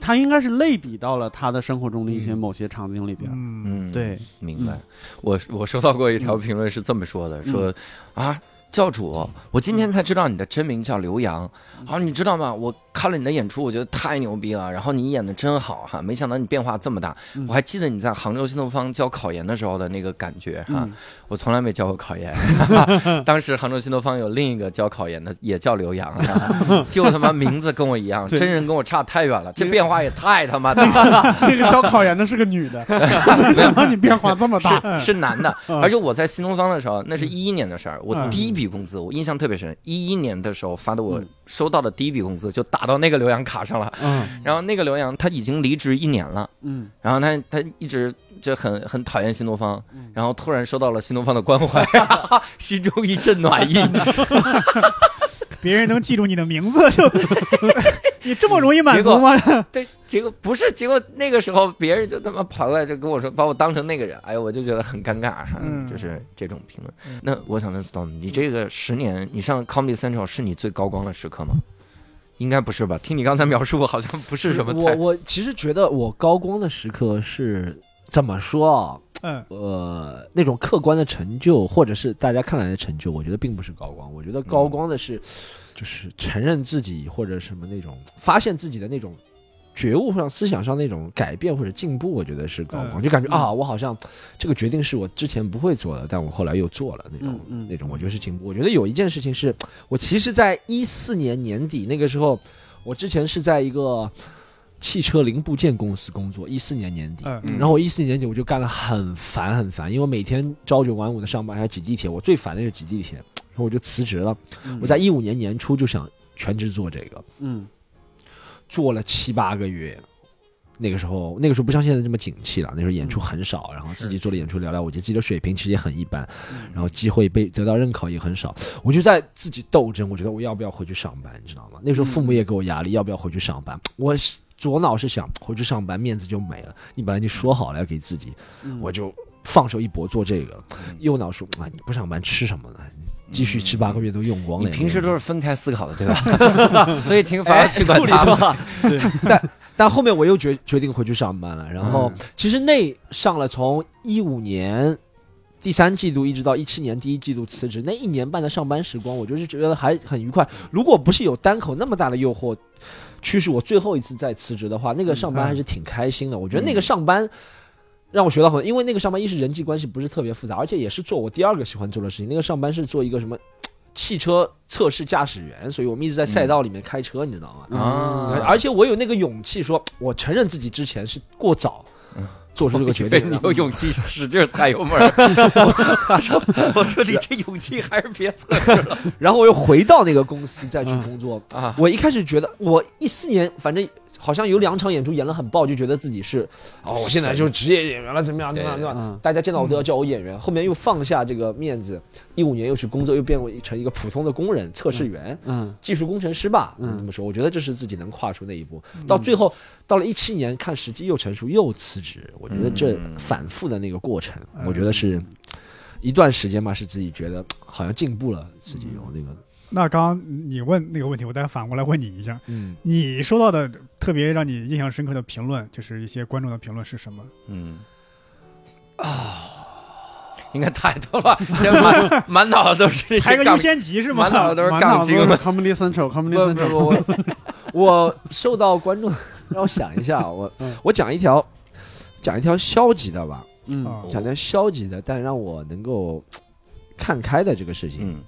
他应该是类比到了他的生活中的一些嗯某些场景里边。嗯，嗯，对，明白。我我收到过一条评论是这么说的，说啊。教主，我今天才知道你的真名叫刘洋，好，你知道吗？我看了你的演出，我觉得太牛逼了。然后你演的真好哈，没想到你变化这么大。嗯我还记得你在杭州新东方教考研的时候的那个感觉哈，嗯我从来没教过考研。当时杭州新东方有另一个教考研的，也叫刘洋，就他妈名字跟我一样，真人跟我差太远了，这变化也太他妈大了。那个教考研的是个女的，没想到你变化这么大。是是男的，嗯。而且我在新东方的时候，那是一一年的事儿，我嗯。第一笔工资我印象特别深，一一年的时候发的我嗯收到的第一笔工资就打到那个刘洋卡上了，嗯。然后那个刘洋他已经离职一年了，嗯。然后他他一直就很很讨厌新东方。嗯，然后突然收到了新东方的关怀，心中一阵暖意，别人能记住你的名字，就 你这么容易满足吗？对，结果不是，结果那个时候别人就他妈跑过来就跟我说，把我当成那个人，哎呦，我就觉得很尴尬哈，嗯就是这种评论。那我想问 Storm，你这个十年，你上 Comedy Central 是你最高光的时刻吗？应该不是吧？听你刚才描述，好像不是什么……我我其实觉得我高光的时刻是怎么说啊？嗯呃，那种客观的成就，或者是大家看来的成就，我觉得并不是高光。我觉得高光的是，就是承认自己或者什么那种发现自己的那种觉悟上、思想上那种改变或者进步，我觉得是高光。嗯就感觉啊，我好像这个决定是我之前不会做的，但我后来又做了那种、嗯嗯那种，我觉得是进步。我觉得有一件事情是我其实，在一四年年底那个时候，我之前是在一个汽车零部件公司工作，一四年年底。然后我一四年年底我就干了很烦很烦，因为我每天朝九晚五的上班，还挤地铁，我最烦的就是挤地铁，然后我就辞职了。嗯我在一五年年初就想全职做这个，嗯做了七八个月。那个时候，那个时候不像现在这么景气了，那时候演出很少，然后自己做的演出寥寥无几，自己的水平其实也很一般，然后机会被得到认可也很少。我就在自己斗争，我觉得我要不要回去上班，你知道吗？那时候父母也给我压力，要不要回去上班？我是左脑是想回去上班，面子就没了。你本来就说好了要给自己，嗯我就放手一搏做这个。右脑说啊，你不上班吃什么呢？继续吃八个月都用光了。你平时都是分开思考的，对吧？所以挺反而去管处理他们。吧。对，但但后面我又决决定回去上班了。然后、嗯其实那上了从一五年第三季度一直到一七年第一季度辞职，那一年半的上班时光，我就是觉得还很愉快。如果不是有单口那么大的诱惑，驱使我最后一次再辞职的话，那个上班还是挺开心的。我觉得那个上班。让我学到很多，因为那个上班一是人际关系不是特别复杂，而且也是做我第二个喜欢做的事情。那个上班是做一个什么汽车测试驾驶员，所以我们一直在赛道里面开车，你知道吗？啊而且我有那个勇气说，我承认自己之前是过早嗯做出这个决定的。你有勇气使劲踩油门儿。我说，我说你这勇气还是别测试了然后我又回到那个公司再去工作。啊！我一开始觉得，我一四年反正好像有两场演出演了很爆，就觉得自己是哦，我现在就是职业演员了，怎么样怎么样怎么样。嗯大家见到我都要叫我演员，后面又放下这个面子，一五年又去工作，又变为成一个普通的工人、测试员。嗯技术工程师吧，嗯这么说，我觉得这是自己能跨出那一步。到最后，到了一七年，看时机又成熟，又辞职。我觉得这嗯反复的那个过程，嗯我觉得是一段时间嘛，是自己觉得好像进步了，自己有那个那刚刚你问那个问题，我再反过来问你一下，嗯。你收到的特别让你印象深刻的评论，就是一些观众的评论是什么？嗯啊，应该太多了，现在满 满脑子都是这些杠排个优，先级是吗满？脑子都是杠精了。Comedy Central，Comedy Central，我 我受到观众，让我想一下，我嗯我讲一条讲一条消极的吧，嗯啊讲条消极的，但让我能够看开的这个事情。嗯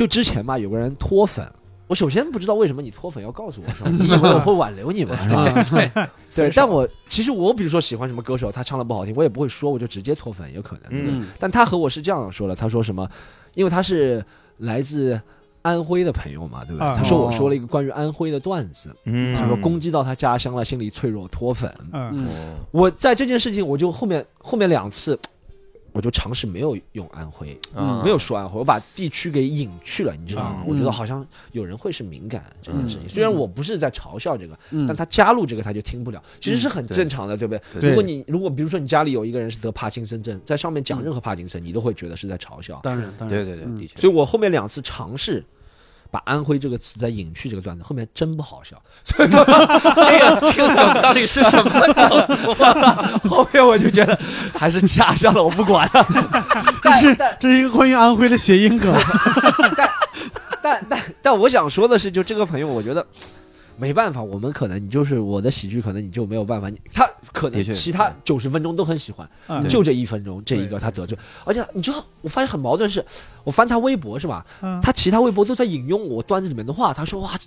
就之前嘛，有个人脱粉，我首先不知道为什么你脱粉要告诉我，是吧？你以为我会挽留你吗？是吧？对 对，但我其实我比如说喜欢什么歌手，他唱的不好听，我也不会说，我就直接脱粉，有可能。嗯但他和我是这样说的，他说什么？因为他是来自安徽的朋友嘛，对不对？啊他说我说了一个关于安徽的段子，嗯他说攻击到他家乡了，心里脆弱，脱粉。我在这件事情，我就后面后面两次，我就尝试没有用安徽，啊。没有说安徽，我把地区给隐去了，你知道吗？嗯我觉得好像有人会是敏感这件事情，嗯。虽然我不是在嘲笑这个，嗯。但他加入这个他就听不了，其实是很正常的，对不对？对。如果你如果比如说你家里有一个人是得帕金森症，在上面讲嗯。任何帕金森，你都会觉得是在嘲笑。当然当然，对对对，嗯。的确，所以我后面两次尝试。把安徽这个词再隐去这个段子，后面真不好笑，所以说这个这个梗到底是什么梗？后面我就觉得还是掐上了，我不管了。这是这是一个关于安徽的谐音梗。但但但但我想说的是，就这个朋友，我觉得没办法，我们可能你就是我的喜剧，可能你就没有办法，你他可能其他九十分钟都很喜欢，嗯。就这一分钟这一个他得罪，而且你知道，我发现很矛盾是，我翻他微博是吧？嗯。他其他微博都在引用我段子里面的话，他说哇，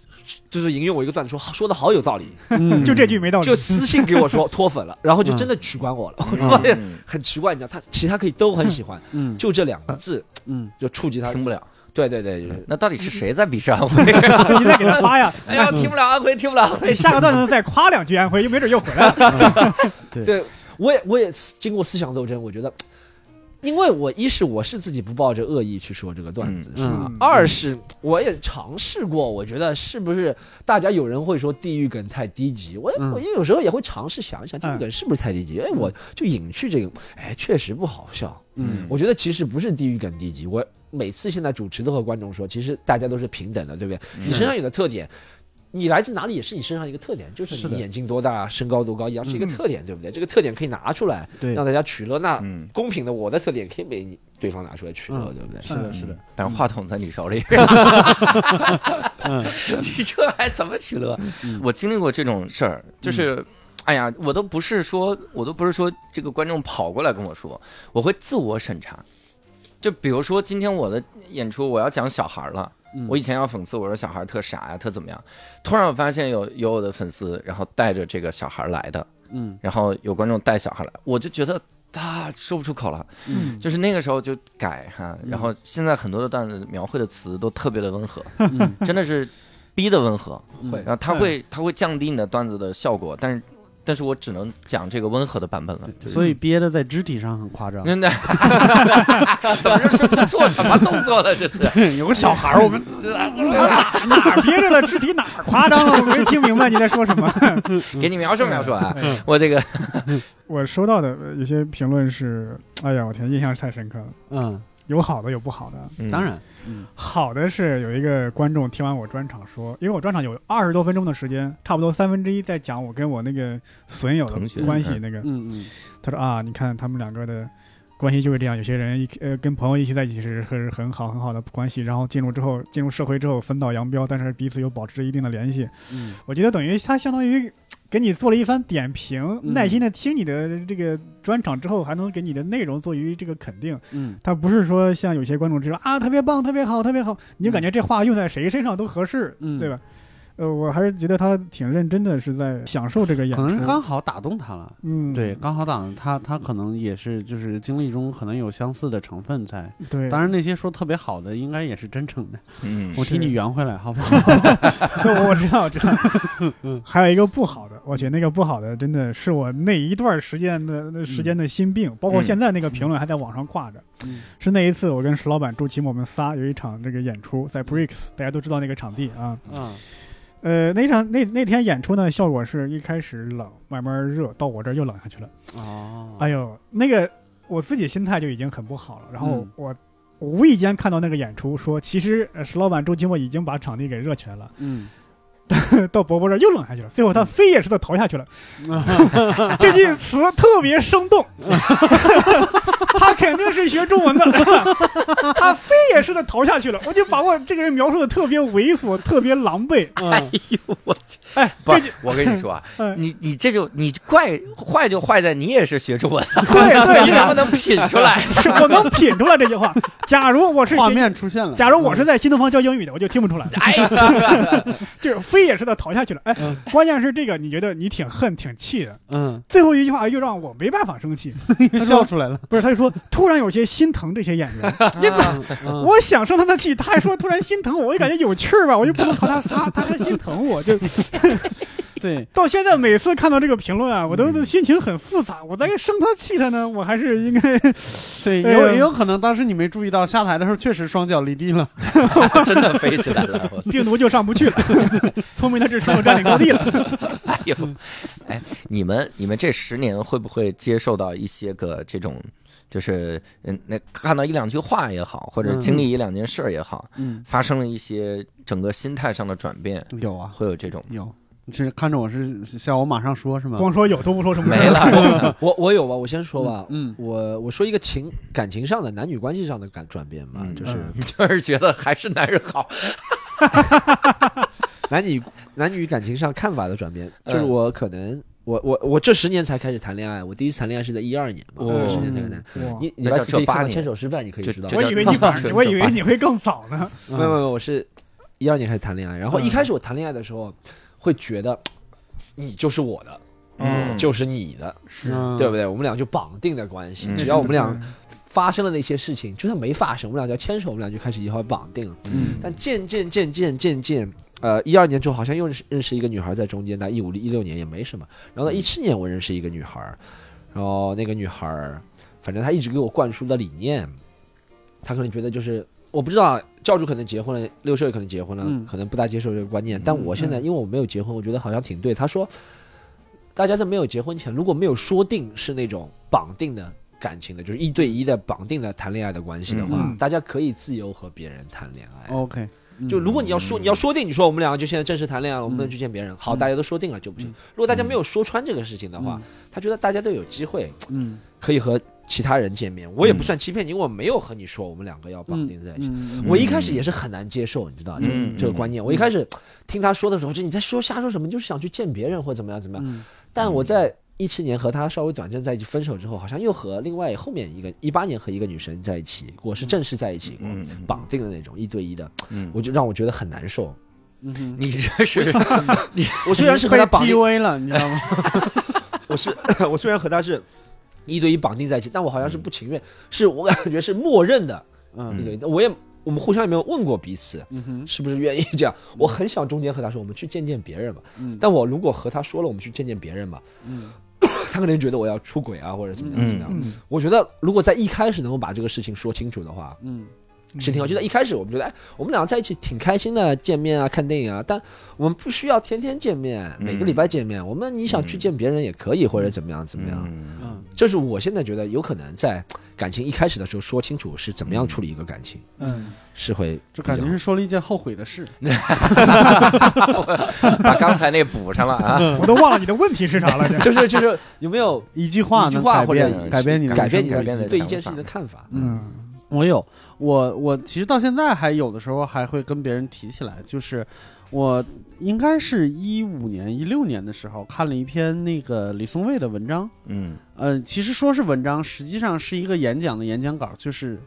就是引用我一个段子说说的好有道理，嗯。就这句没道理，就私信给我说脱粉了，然后就真的 取关我了，我发现嗯。很奇怪，你知道，他其他可以都很喜欢，嗯。就这两个字嗯。就触及他，听不了。对对对，就是。那到底是谁在鄙视安徽？你再给他发呀，哎呀，听不了安徽，听不了安徽，下个段子再夸两句安徽，又没准又回来。了。对，我也我也经过思想斗争，我觉得，因为我一是我是自己不抱着恶意去说这个段子，嗯是二是我也尝试过，我觉得是不是大家有人会说地域梗太低级，我、嗯。我也有时候也会尝试想一想地域梗是不是太低级，哎，我就隐去这个，哎，确实不好笑。嗯。我觉得其实不是地域梗低级，我每次现在主持都和观众说，其实大家都是平等的，对不对？你身上有的特点。你来自哪里也是你身上一个特点，就是你眼睛多大、身高多高一样，是一个嗯特点，对不对？这个特点可以拿出来，让大家取乐。那嗯，公平的，我的特点可以被你对方拿出来取乐，嗯对不对？是的是的，但话筒在你手里，嗯你这还怎么取乐？我经历过这种事儿，就是。哎呀，我都不是说，我都不是说这个观众跑过来跟我说，我会自我审查。就比如说今天我的演出，我要讲小孩了，嗯我以前要讽刺我说小孩特傻呀，特怎么样。突然我发现有有我的粉丝，然后带着这个小孩来的，嗯然后有观众带小孩来，我就觉得啊说不出口了。嗯就是那个时候就改哈，然后现在很多的段子描绘的词都特别的温和，嗯真的是逼的温和。会然后它会他会降低你的段子的效果，但是但是我只能讲这个温和的版本了。所以憋的在肢体上很夸张。真的，怎么这是做什么动作了？这是 有个小孩儿，我们 哪儿憋着了？肢体哪儿夸张了？我没听明白你在说什么。给你描述描述啊！我这个我收到的呃有些评论是，哎呀，我天，印象太深刻了。嗯，有好的，有不好的。嗯当然，嗯好的是有一个观众听完我专场说，因为我专场有二十多分钟的时间，差不多三分之一在讲我跟我那个损友的关系。嗯那个嗯嗯他说啊，你看他们两个的关系就是这样，有些人一呃跟朋友一起在一起是是很好很好的关系，然后进入之后进入社会之后分道扬镳，但是彼此又保持着一定的联系。嗯我觉得等于他相当于给你做了一番点评，嗯耐心的听你的这个专场之后，还能给你的内容做于这个肯定。嗯他不是说像有些观众就说啊特别棒、特别好、特别好，你就感觉这话用在谁身上都合适，嗯对吧？呃，我还是觉得他挺认真的，是在享受这个演出。可能是刚好打动他了。嗯，对，刚好打动他，他可能也是就是经历中可能有相似的成分在。对，当然，那些说特别好的，应该也是真诚的。嗯我替你圆回来，好不好？我 我知道，我知道。嗯还有一个不好的，我去，那个不好的真的是我那一段时间的那时间的心病，包括现在那个评论还在网上挂着。嗯是那一次我跟石老板、朱奇墨我们仨有一场这个演出在 Bricks，大家都知道那个场地啊。啊呃，那场那那天演出呢，效果是一开始冷，慢慢热，到我这儿又冷下去了。哦，哎呦，那个我自己心态就已经很不好了。然后嗯我无意间看到那个演出，说其实呃石老板、周奇墨已经把场地给热起来了。嗯，到伯伯这儿又冷下去了，最后他飞也似的逃下去了。这句词特别生动，他肯定是学中文的，他飞也似的逃下去了。我就把我这个人描述的特别猥琐，特别狼狈。哎嗯，呦我去！哎，不我跟你说啊嗯，你你这就你怪坏就坏在你也是学中文，对对你能不能品出来？是我能品出来这句话。假如我是画，面出现了。假如我是在新东方教英语的，我就听不出来。哎，就是飞也似的逃下去了。哎嗯，关键是这个，你觉得你挺恨、挺气的。嗯，最后一句话又让我没办法生气。他笑出来了。不是，他就说突然有些心疼这些演员。你把？嗯我想生他的气，他还说突然心疼我，我就感觉有趣儿吧，我就不能 朝他撒，他还心疼我，就对，到现在每次看到这个评论啊，我都嗯心情很复杂。我在生他气他呢，我还是应该 对，也有也有可能当时你没注意到，下台的时候确实双脚离地了。真的飞起来了！病毒就上不去了，聪明的智商又占领高地了。哎呦，哎，你们你们这十年会不会接受到一些个这种，就是嗯，那看到一两句话也好，或者嗯经历一两件事儿也好，嗯，发生了一些整个心态上的转变，有啊，会有这种有。你是看着我是像我马上说是吗？光说有都不说什么没了？我我有吧，我先说吧。嗯，我我说一个情感情上的男女关系上的感转变吧，嗯就是嗯 就是觉得还是男人好。男女男女感情上看法的转变，嗯就是我可能我我我这十年才开始谈恋爱，我第一次谈恋爱是在一二年嘛，十年才开始谈。你你礼那叫拜四可以看到98年牵手失败，你可以知道。这我以为你反，我以为你会更早呢。没有没有，我是一二年开始谈恋爱，然后一开始我谈恋爱的时候，会觉得 你就是我的，嗯就是你的，是对不对？我们俩就绑定的关系，嗯只要我们俩发生了那些事情，就算没发生，我们俩只要牵手，我们俩就开始以后绑定了。嗯但渐渐渐渐渐渐，呃，一二年之后好像又认识认识一个女孩在中间，但一五一六年也没什么。然后到一七年我认识一个女孩，然后那个女孩，反正她一直给我灌输的理念，她可能觉得就是我不知道教主可能结婚了，六岁可能结婚了，嗯可能不大接受这个观念。但我现在因为我没有结婚，我觉得好像挺对。他说，大家在没有结婚前，如果没有说定是那种绑定的。感情的，就是一对一的绑定的谈恋爱的关系的话，嗯大家可以自由和别人谈恋爱。，OK，嗯就如果你要说你要说定，你说我们两个就现在正式谈恋爱了，我们不能嗯去见别人，好，嗯大家都说定了就不行嗯。如果大家没有说穿这个事情的话，他觉得大家都有机会嗯，可以和其他人见面，我也不算欺骗你，因为我没有和你说我们两个要绑定在一起。嗯我一开始也是很难接受，你知道，这个嗯这个观念。我一开始听他说的时候，就你在说瞎说什么，就是想去见别人或怎么样怎么样。嗯但我在一七年和他稍微短暂在一起分手之后，好像又和另外后面一个一八年和一个女生在一起，我是正式在一起过，嗯绑定的那种一对一的，嗯，我就让我觉得很难受。你这是 我虽然是和被他绑了，你知道吗？我是我虽然和他是一对一绑定在一起，但我好像是不情愿，是我感觉是默认的一嗯对一。我也我们互相也没有问过彼此嗯哼是不是愿意这样。我很想中间和他说，我们去见见别人吧。嗯但我如果和他说了我们去见见别人吧，嗯 他可能觉得我要出轨啊，或者怎么样怎么样。嗯我觉得如果在一开始能够把这个事情说清楚的话，嗯是挺好。就在一开始我们觉得，哎，我们两个在一起挺开心的，见面啊，看电影啊，但我们不需要天天见面，每个礼拜见面。我们你想去见别人也可以，或者怎么样怎么样。嗯嗯这是我现在觉得有可能在感情一开始的时候说清楚是怎么样处理一个感情，嗯，是会就感觉是说了一件后悔的事。把刚才那补上了啊。我都忘了你的问题是啥了。就是就是有没有一句话一句能改话或者变改变你改变你对一件事情的看法？嗯我有，我我其实到现在还有的时候还会跟别人提起来，就是我应该是一五年、一六年的时候看了一篇那个李松蔚的文章，嗯呃，其实说是文章，实际上是一个演讲的演讲稿，就是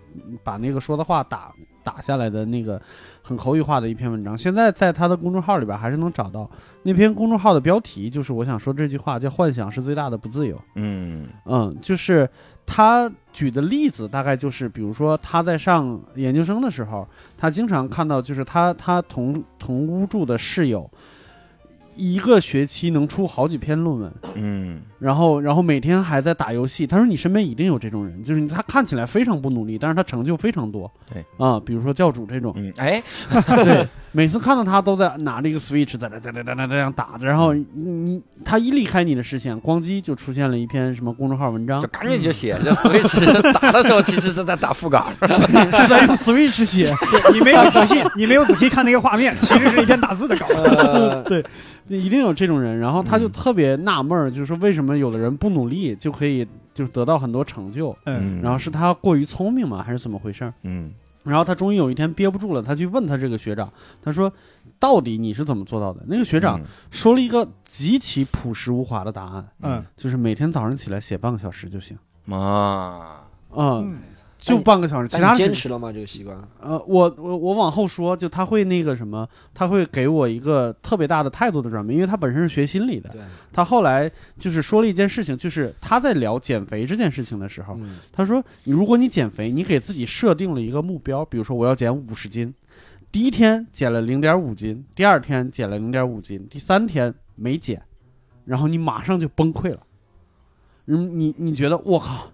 把那个说的话打打下来的那个很口语化的一篇文章。现在在他的公众号里边还是能找到那篇公众号的标题，就是我想说这句话，叫“幻想是最大的不自由”。嗯嗯，就是他举的例子大概就是，比如说他在上研究生的时候，他经常看到就是他他同同屋住的室友，一个学期能出好几篇论文，嗯。然后然后每天还在打游戏。他说你身边一定有这种人，就是他看起来非常不努力，但是他成就非常多。对啊，比如说教主这种，嗯，哎，对，每次看到他都在拿着一个 Switch 在那在那在那这样打着，然后你他一离开你的视线，咣叽就出现了一篇什么公众号文章就，赶紧就写，就 Switch 打的时候其实是在打副稿。是 在用 Switch 写，你没有仔细，你没有仔细看那个画面，其实是一篇打字的稿。呃，一定有这种人。然后他就嗯特别纳闷，就是说为什么有的人不努力就可以就是得到很多成就，嗯。然后是他过于聪明吗，还是怎么回事儿？嗯。然后他终于有一天憋不住了，他去问他这个学长，他说：“到底你是怎么做到的？”那个学长说了一个极其朴实无华的答案，嗯。就是每天早上起来写半个小时就行。嗯啊，嗯，嗯就半个小时，其他坚持了吗？这个习惯？呃，我我我往后说，就他会那个什么，他会给我一个特别大的态度的转变，因为他本身是学心理的，对，他后来就是说了一件事情，就是他在聊减肥这件事情的时候，嗯他说，你如果你减肥，你给自己设定了一个目标，比如说我要减五十斤，第一天减了零点五斤，第二天减了零点五斤，第三天没减，然后你马上就崩溃了，嗯，你你觉得我靠，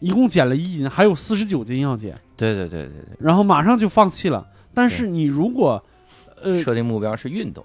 一共减了一斤，还有四十九斤要减，对对对对对然后马上就放弃了。但是你如果，呃，设定目标是运动，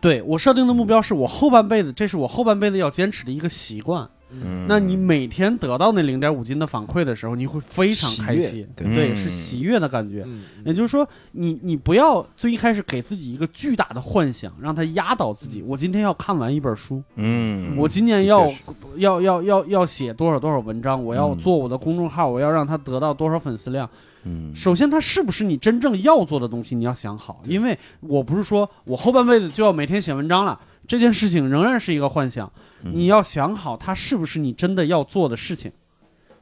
对我设定的目标是我后半辈子，这是我后半辈子要坚持的一个习惯。嗯，那你每天得到那零点五斤的反馈的时候，你会非常开喜心，悦对，嗯是喜悦的感觉。嗯，也就是说，你你不要最一开始给自己一个巨大的幻想，让它压倒自己。我今天要看完一本书，嗯，我今年要的确是要要要要写多少多少文章，我要嗯做我的公众号，我要让它得到多少粉丝量。嗯，首先，它是不是你真正要做的东西，你要想好。因为我不是说我后半辈子就要每天写文章了，这件事情仍然是一个幻想。嗯你要想好，它是不是你真的要做的事情。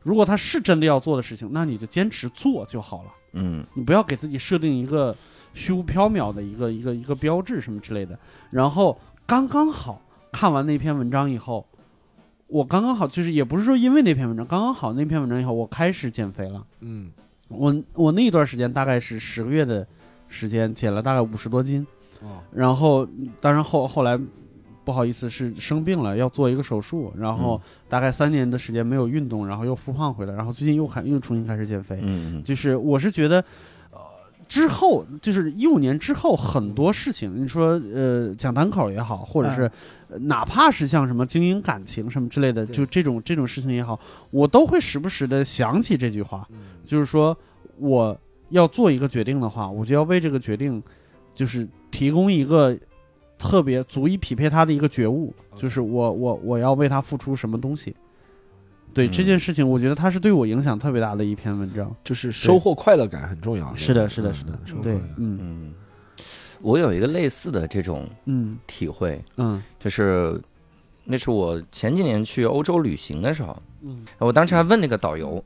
如果它是真的要做的事情，那你就坚持做就好了。嗯你不要给自己设定一个虚无缥缈的一个一个一个标志什么之类的。然后刚刚好看完那篇文章以后，我刚刚好就是也不是说因为那篇文章，刚刚好那篇文章以后，我开始减肥了。嗯，我我那一段时间大概是十个月的时间，减了大概五十多斤。哦，然后当然后后来不好意思是生病了，要做一个手术，然后大概三年的时间没有运动，然后又复胖回来，然后最近又还又重新开始减肥。嗯就是我是觉得，呃，之后就是一五年之后很多事情，你说呃讲单口也好，或者是、呃哪怕是像什么经营感情什么之类的，就这种这种事情也好，我都会时不时的想起这句话，嗯。就是说我要做一个决定的话，我就要为这个决定，就是提供一个特别足以匹配他的一个觉悟，就是我我我要为他付出什么东西。对、嗯这件事情，我觉得它是对我影响特别大的一篇文章。就是收获快乐感很重要。是的，是的，是的对，嗯嗯，我有一个类似的这种嗯体会，嗯就是那是我前几年去欧洲旅行的时候，嗯我当时还问那个导游，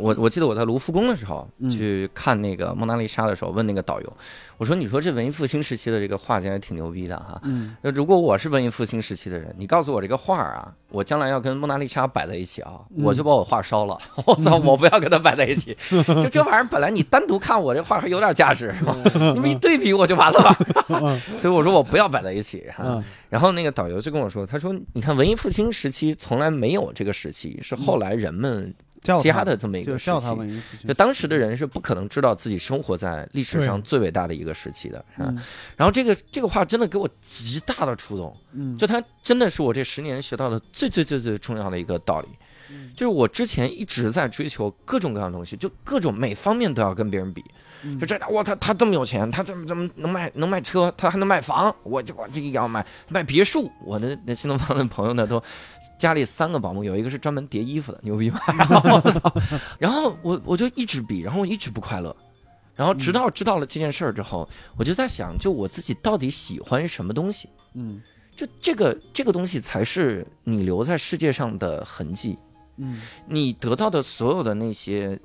我我记得我在卢浮宫的时候嗯去看那个蒙娜丽莎的时候，问那个导游，我说：“你说这文艺复兴时期的这个画家也挺牛逼的哈。嗯那如果我是文艺复兴时期的人，你告诉我这个画儿啊，我将来要跟蒙娜丽莎摆在一起啊，嗯我就把我画烧了。我操，我不要跟他摆在一起。就这玩意儿，本来你单独看我这画还有点价值，是 吧？你们一对比我就完了吧。嗯所以我说我不要摆在一起哈。嗯然后那个导游就跟我说，他说：“你看文艺复兴时期从来没有这个时期，是后来人们叫他加的这么一个时期。就。当时的人是不可能知道自己生活在历史上最伟大的一个时期的，嗯然后这个这个话真的给我极大的触动，嗯，就它真的是我这十年学到的最最最最重要的一个道理，嗯就是我之前一直在追求各种各样的东西，就各种每方面都要跟别人比，嗯就这哇他他这么有钱，他怎么怎么能卖能卖车，他还能卖房，我就我这个要买买别墅，我的那新东方的朋友呢都家里三个保姆，有一个是专门叠衣服的，牛逼吧？然后我操，然后我我就一直比，然后我一直不快乐。然后直到知道了这件事儿之后，我就在想，就我自己到底喜欢什么东西？嗯就这个这个东西才是你留在世界上的痕迹。嗯你得到的所有的那些，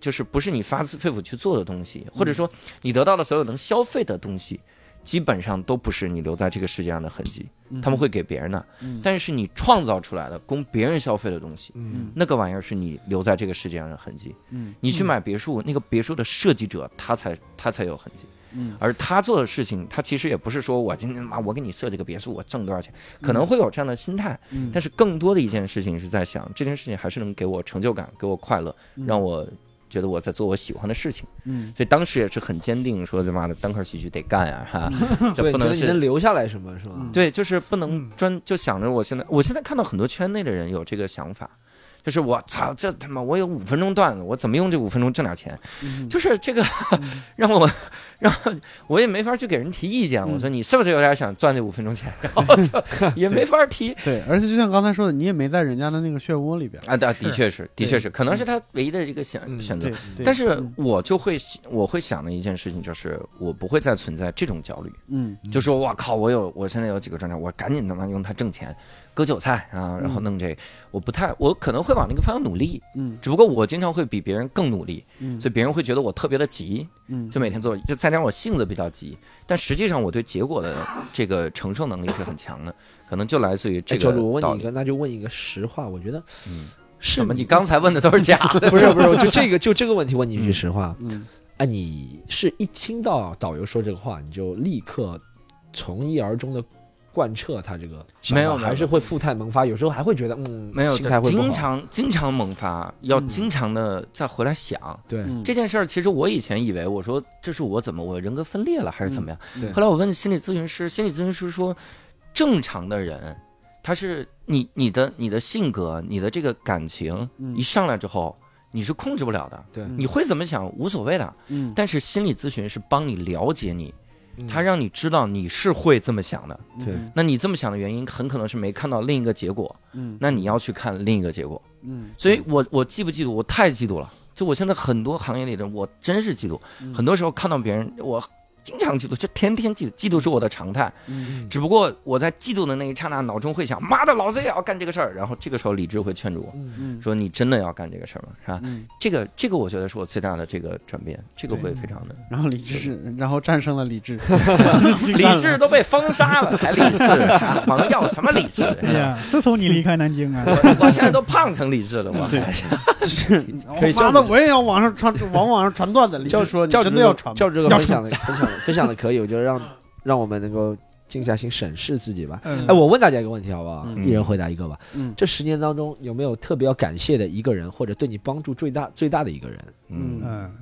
就是不是你发自肺腑去做的东西，或者说你得到的所有能消费的东西，基本上都不是你留在这个世界上的痕迹，嗯，他们会给别人的。嗯，但是你创造出来的供别人消费的东西，嗯那个玩意儿是你留在这个世界上的痕迹。嗯你去买别墅，那个别墅的设计者他才他才有痕迹。嗯。而他做的事情，他其实也不是说我今天妈我给你设计个别墅，我挣多少钱，可能会有这样的心态，嗯，但是更多的一件事情是在想，这件事情还是能给我成就感，给我快乐，让我觉得我在做我喜欢的事情。嗯。所以当时也是很坚定说，他妈的单口喜剧得干呀，哈，这对，不能觉得你能。留下来什么是吧？嗯。对，就是不能专就想着我现在，我现在看到很多圈内的人有这个想法，就是我操，这他妈我有五分钟段子，我怎么用这五分钟挣点钱？嗯就是这个 让我让我也没法去给人提意见。嗯我说你是不是有点想赚这五分钟钱？然后就也没法提。对，而且就像刚才说的，你也没在人家的那个漩涡里边。啊，对的确是，的确是，可能是他唯一的一个选嗯选择但是嗯我就会我会想的一件事情就是，我不会再存在这种焦虑，嗯就说我靠，我有我现在有几个专场，我赶紧他妈用它挣钱，割韭菜啊，然后弄这，我不太，我可能会往那个方向努力，嗯。只不过我经常会比别人更努力，嗯，所以别人会觉得我特别的急，嗯。就每天做，就再加上我性子比较急，但实际上我对结果的这个承受能力是很强的，可能就来自于这哎，教个主，我问你一个，。那就问一个实话，我觉得嗯，什么你刚才问的都是假的？不 是不是，就这个就这个问题问你一句嗯。实话，嗯。哎，你是一听到导游说这个话，你就立刻从一而终的贯彻他这个，没有还是会复态萌发，有时候还会觉得嗯，没有，心态会经。常经常萌发，要嗯经常的再回来想。对，嗯这件事儿，其实我以前以为，我说这是我怎么我人格分裂了还是怎么样？嗯对后来我问心理咨询师，心理咨询师说，正常的人，他是你你的你的性格，你的这个感情嗯一上来之后，你是控制不了的。对你会怎么想无所谓的，嗯但是心理咨询是帮你了解你，嗯他让你知道你是会这么想的。对那你这么想的原因，很可能是没看到另一个结果，嗯那你要去看另一个结果。嗯所以我我嫉不嫉妒？我太嫉妒了。就我现在很多行业里的，我真是嫉妒。嗯很多时候看到别人，我经常嫉妒，就天天嫉妒，嫉妒是我的常态。嗯只不过我在嫉妒的那一刹那，脑中会想：妈的，老子也要干这个事儿。然后这个时候理智会劝住我说：“你真的要干这个事儿吗？是吧？”嗯，这个这个，我觉得是我最大的这个转变，这个会非常的。然后理智，然后战胜了理智，理智都被封杀了，还理智？我们要什么理智？哎呀，自从你离开南京啊，我我现在都胖成理智了，我是就是可以妈的，我也要往上传，往网上传段子。理教说，真的要传吗？教主这个要分享的分享的分享的可以，我觉得让 让我们能够静下心审视自己吧。嗯哎，我问大家一个问题好不好？嗯一人回答一个吧。嗯这十年当中有没有特别要感谢的一个人，或者对你帮助最大最大的一个人？嗯，嗯，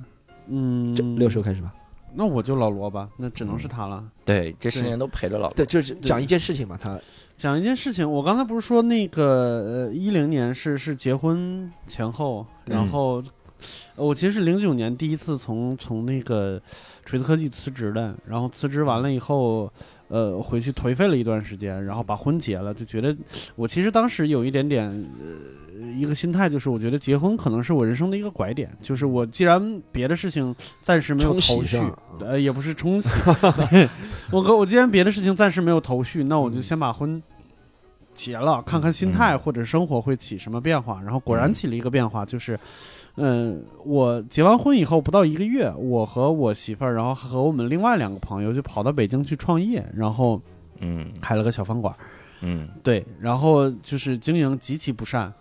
嗯，这六叔开始吧。那我就老罗吧，那只能是他了。对，这十年都陪着老对，就是讲一件事情嘛，他讲一件事情，我刚才不是说那个呃，一零年是是结婚前后，然后、呃我其实是零九年第一次从从那个锤子科技辞职的，然后辞职完了以后，呃，回去颓废了一段时间，然后把婚结了，就觉得我其实当时有一点点呃一个心态，就是我觉得结婚可能是我人生的一个拐点，就是我既然别的事情暂时没有头绪，呃，也不是冲洗，对我跟我既然别的事情暂时没有头绪，那我就先把婚结了，看看心态嗯。或者生活会起什么变化。然后果然嗯。起了一个变化，就是，嗯，我结完婚以后不到一个月，我和我媳妇儿，然后和我们另外两个朋友就跑到北京去创业，然后嗯。开了个小饭馆，嗯。对，然后就是经营极其不善，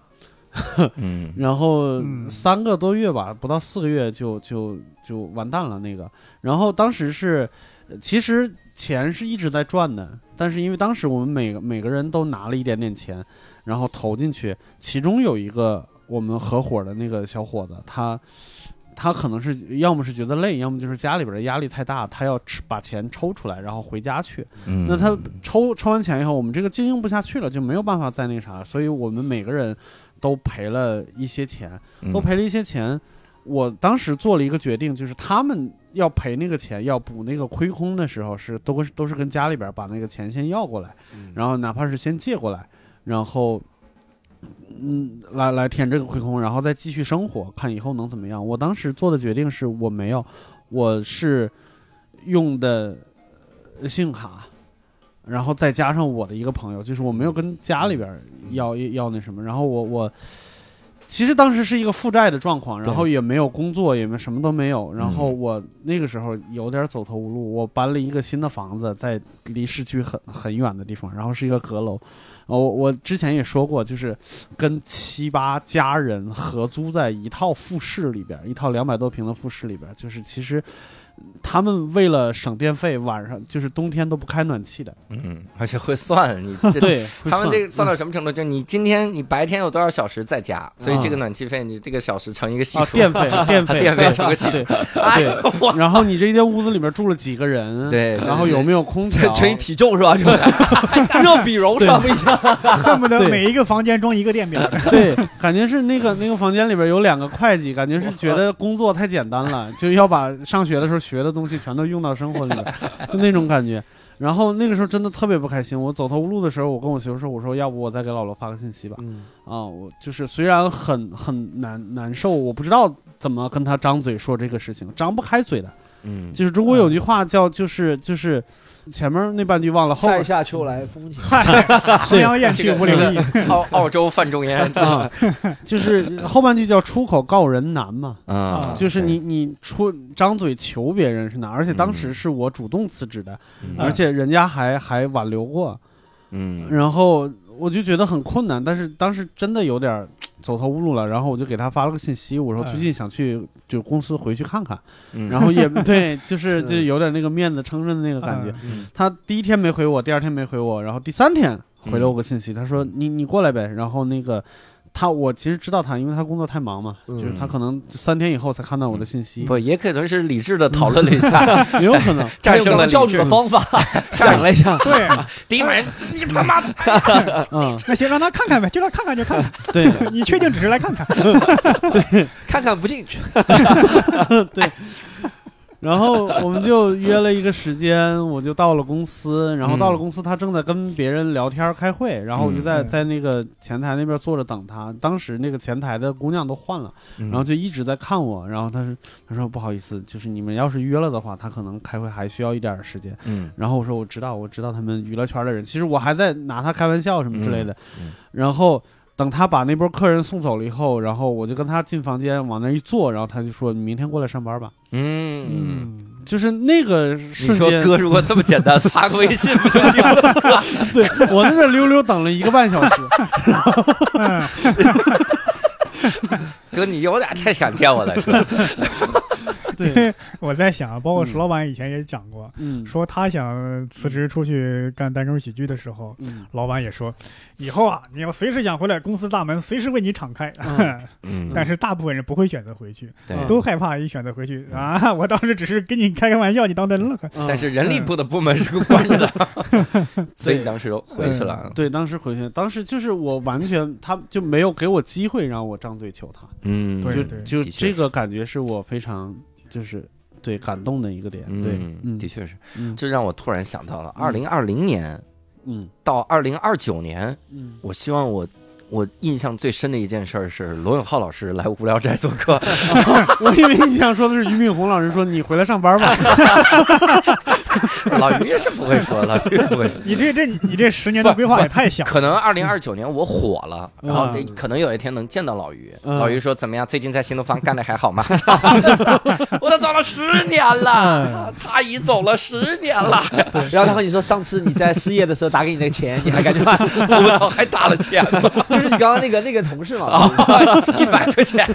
嗯。然后嗯。三个多月吧，不到四个月就就就完蛋了那个。然后当时是，呃其实钱是一直在赚的，但是因为当时我们每个每个人都拿了一点点钱，然后投进去，其中有一个我们合伙的那个小伙子，他。他可能是要么是觉得累，要么就是家里边的压力太大，他要吃把钱抽出来，然后回家去。嗯，那他抽抽完钱以后，我们这个经营不下去了，就没有办法再那啥，所以我们每个人都赔了一些钱，嗯都赔了一些钱。我当时做了一个决定，就是他们要赔那个钱，要补那个亏空的时候是都是都是跟家里边把那个钱先要过来，然后哪怕是先借过来，然后嗯来来填这个亏空，然后再继续生活，看以后能怎么样。我当时做的决定是我没有，我是用的呃信用卡。然后再加上我的一个朋友，就是我没有跟家里边要要那什么，然后我我其实当时是一个负债的状况，然后也没有工作，也没什么都没有。然后我那个时候有点走投无路，我搬了一个新的房子，在离市区很很远的地方，然后是一个阁楼。哦，我之前也说过，就是跟七八家人合租在一套复式里边，一套两百多平的复式里边，就是其实他们为了省电费，晚上就是冬天都不开暖气的。嗯，而且会算你这。对，会他们这个算嗯到什么程度？就是你今天你白天有多少小时在家，所以这个暖气费你这个小时乘一个系啊，数，电费电费电费成个系对数。哎呦我然后你这间屋子里面住了几个人？对然后有没有空调？乘以体重是吧？是吧？热比容是吧？不一样。恨不得对每一个房间装一个电表。对，感觉是那个那个房间里边有两个会计，感觉是觉得工作太简单了，就要把上学的时候学的东西全都用到生活里了，就那种感觉。然后那个时候真的特别不开心。我走投无路的时候，我跟我媳妇说：“我说要不我再给老罗发个信息吧。嗯，啊，我就是虽然很很难难受，我不知道怎么跟他张嘴说这个事情，张不开嘴的。嗯，就是中国有句话叫就是就是前面那半句忘了，后塞下秋来风景。嗨，衡阳雁去无留意。澳 澳洲范仲淹啊，就是后半句叫出口告人难嘛。啊，就是你你出张嘴求别人是难，而且当时嗯是我主动辞职的，嗯而且人家还还挽留过，嗯然后我就觉得很困难，但是当时真的有点儿走投无路了，然后我就给他发了个信息，我说嗯最近想去就公司回去看看，嗯。然后也 对，就是嗯就有点那个面子撑着的那个感觉。嗯他第一天没回我，第二天没回我，然后第三天回了我个信息，他说你你过来呗，然后那个。他我其实知道他，因为他工作太忙嘛，嗯就是他可能三天以后才看到我的信息，不也可能是理智的讨论了一下，也有可能。战胜了教主的方法，想了一下，对，第一反应，你他妈的，嗯，那行，让他看看呗，就让他看看就看看。对你确定只是来看看？看看不进去。对。然后我们就约了一个时间，我就到了公司，然后到了公司，他正在跟别人聊天开会，然后我就在嗯在那个前台那边坐着等他。当时那个前台的姑娘都换了，然然后就一直在看我，然后他说他说不好意思，就是你们要是约了的话，他可能开会还需要一点时间。嗯然后我说我知道，我知道他们娱乐圈的人，其实我还在拿他开玩笑什么之类的。嗯嗯然后等他把那波客人送走了以后，然后我就跟他进房间往那一坐，然后他就说：“你明天过来上班吧。嗯。嗯，”就是那个你说瞬间，哥如果这么简单，发个微信不就行了？对我在这溜溜等了一个半小时。哥，你有点太想见我了，哥。对，我在想，包括嗯。石老板以前也讲过，嗯。说他想辞职出去干单口喜剧的时候，嗯。老板也说，以后啊，你要随时想回来，公司大门随时为你敞开。嗯但是大部分人不会选择回去，对都害怕一选择回去啊！我当时只是跟你开开玩笑，你当真了？嗯。但是人力部的部门是关着的，所以当时回去了。对，当时回去，当时就是我完全，他就没有给我机会让我张嘴求他，嗯，对就就这个感觉是我非常就是对感动的一个点。对，嗯，嗯的确是，嗯这让我突然想到了，嗯二零二零年嗯到二零二九年，嗯，我希望我。我印象最深的一件事儿是罗永浩老师来无聊斋做客，我以为你想说的是俞敏洪老师说你回来上班吧。老于是不会说，老于不会说。你这这你这十年的规划也太小了。可能二零二九年我火了，然后可能有一天能见到老于。嗯老于说怎么样？最近在新东方干的还好吗？我都走了十年了，他已走了十年了，然后他和你说，上次你在失业的时候打给你那个钱，你还感觉我操，还打了钱呢，就是你刚刚那个那个同事嘛？一百块钱，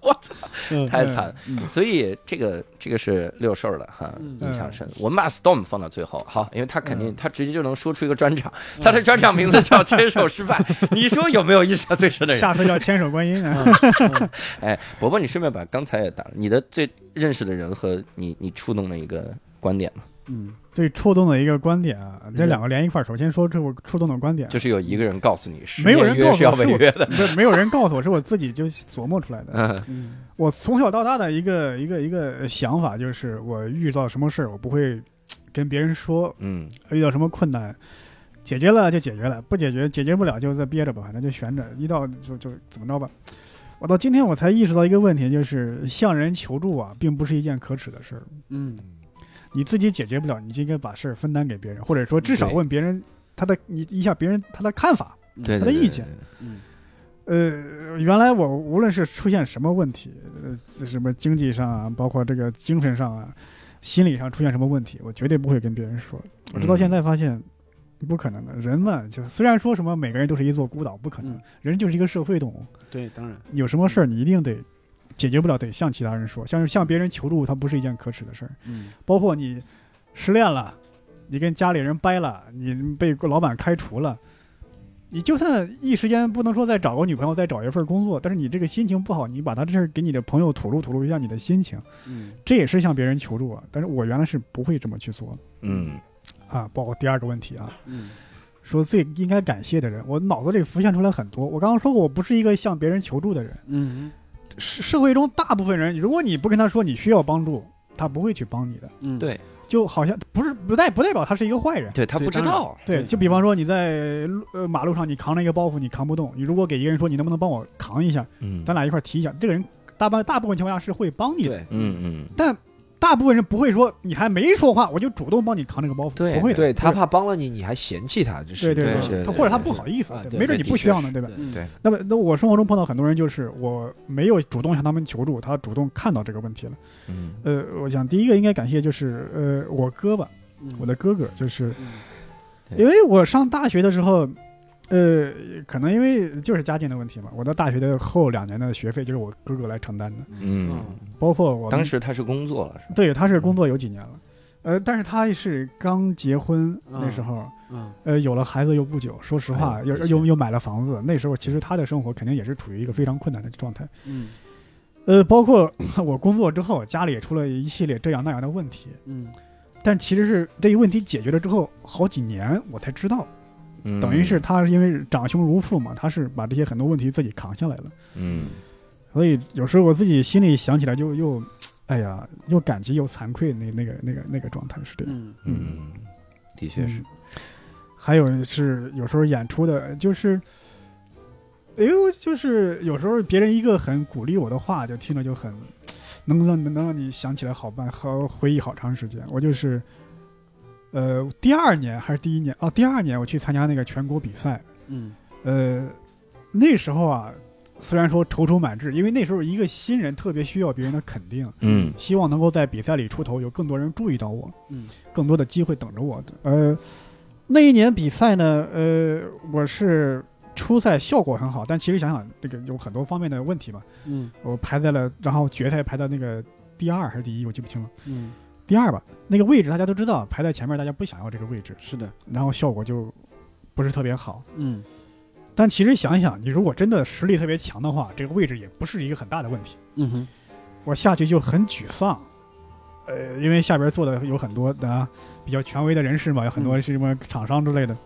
我操，嗯太惨。嗯所以这个这个是六兽的哈，嗯印象深。我们把 Storm 放到最后，好，因为他肯定嗯他直接就能说出一个专场，他的专场名字叫《牵手失败》。你说有没有印象最深的人？下次叫千手观音啊！哎，伯伯，你顺便把刚才也打了，你的最认识的人和你你触动的一个观点嘛，嗯最触动的一个观点啊，这两个连一块儿。首先说这我触动的观点，就是有一个人告诉你，十没有人告诉是要我是我违约的。不没有人告诉我，是我自己就琢磨出来的。嗯嗯我从小到大的一个一个一个想法就是，我遇到什么事儿，我不会跟别人说，嗯遇到什么困难，解决了就解决了，不解决解决不了就再憋着吧，反正就悬着，一到就就怎么着吧。我到今天我才意识到一个问题，就是向人求助啊，并不是一件可耻的事儿。嗯你自己解决不了，你就应该把事儿分担给别人，或者说至少问别人他的你一下别人他的看法。对对对对他的意见嗯呃，原来我无论是出现什么问题，呃，什么经济上啊，包括这个精神上啊，心理上出现什么问题，我绝对不会跟别人说。我直到现在发现，不可能的。人嘛，就虽然说什么每个人都是一座孤岛，不可能嗯，人就是一个社会动物。对，当然有什么事儿你一定得解决不了得向其他人说，像向别人求助，它不是一件可耻的事儿。嗯包括你失恋了，你跟家里人掰了，你被老板开除了，你就算一时间不能说再找个女朋友，再找一份工作，但是你这个心情不好，你把他这事儿给你的朋友吐露吐露一下你的心情，嗯这也是向别人求助啊。但是我原来是不会这么去做嗯啊。包括第二个问题啊，嗯说最应该感谢的人，我脑子里浮现出来很多。我刚刚说过，我不是一个向别人求助的人。嗯社社会中大部分人，如果你不跟他说你需要帮助，他不会去帮你的。嗯，对。就好像不是不代不代表他是一个坏人。对他不知道，对，就比方说你在路呃马路上，你扛着一个包袱，你扛不动，你如果给一个人说你能不能帮我扛一下，嗯。咱俩一块儿提一下，这个人大半大部分情况下是会帮你的，对。嗯嗯。但大部分人不会说你还没说话我就主动帮你扛这个包袱，对不会的，对他怕帮了你，你还嫌弃他，就是对对他或者他不好意思没准你不需要呢，对吧？嗯。对，那么，那我生活中碰到很多人，就是我没有主动向他们求助，他主动看到这个问题了。嗯。呃，我想第一个应该感谢就是呃我哥吧，嗯。我的哥哥，就是因为我上大学的时候，呃，可能因为就是家境的问题嘛，我的大学的后两年的学费就是我哥哥来承担的，嗯，包括我当时他是工作了是吧？对他是工作有几年了，呃，但是他是刚结婚那时候，嗯。呃，有了孩子又不久，说实话，又又又买了房子，那时候其实他的生活肯定也是处于一个非常困难的状态。嗯。呃，包括我工作之后，家里也出了一系列这样那样的问题，嗯。但其实是这一问题解决了之后，好几年我才知道，嗯。等于是他是因为长兄如父嘛，他是把这些很多问题自己扛下来了，嗯。所以有时候我自己心里想起来就又，哎呀，又感激又惭愧，那那个那个那个状态是这样。嗯。嗯，的确是嗯，还有是有时候演出的，就是，哎呦，就是有时候别人一个很鼓励我的话，就听着就很能让能让你想起来好办好回忆好长时间。我就是，呃，第二年还是第一年哦，第二年我去参加那个全国比赛，嗯呃，那时候啊，虽然说踌躇满志，因为那时候一个新人特别需要别人的肯定，嗯希望能够在比赛里出头，有更多人注意到我。嗯更多的机会等着我。呃，那一年比赛呢，呃，我是初赛效果很好，但其实想想这个有很多方面的问题吧。嗯我排在了，然后决赛排到那个第二还是第一，我记不清了，嗯，第二吧。那个位置大家都知道，排在前面大家不想要这个位置，是的，然后效果就不是特别好。嗯但其实想一想，你如果真的实力特别强的话，这个位置也不是一个很大的问题。嗯哼我下去就很沮丧，呃，因为下边坐的有很多的、啊、比较权威的人士嘛，有很多是什么厂商之类的，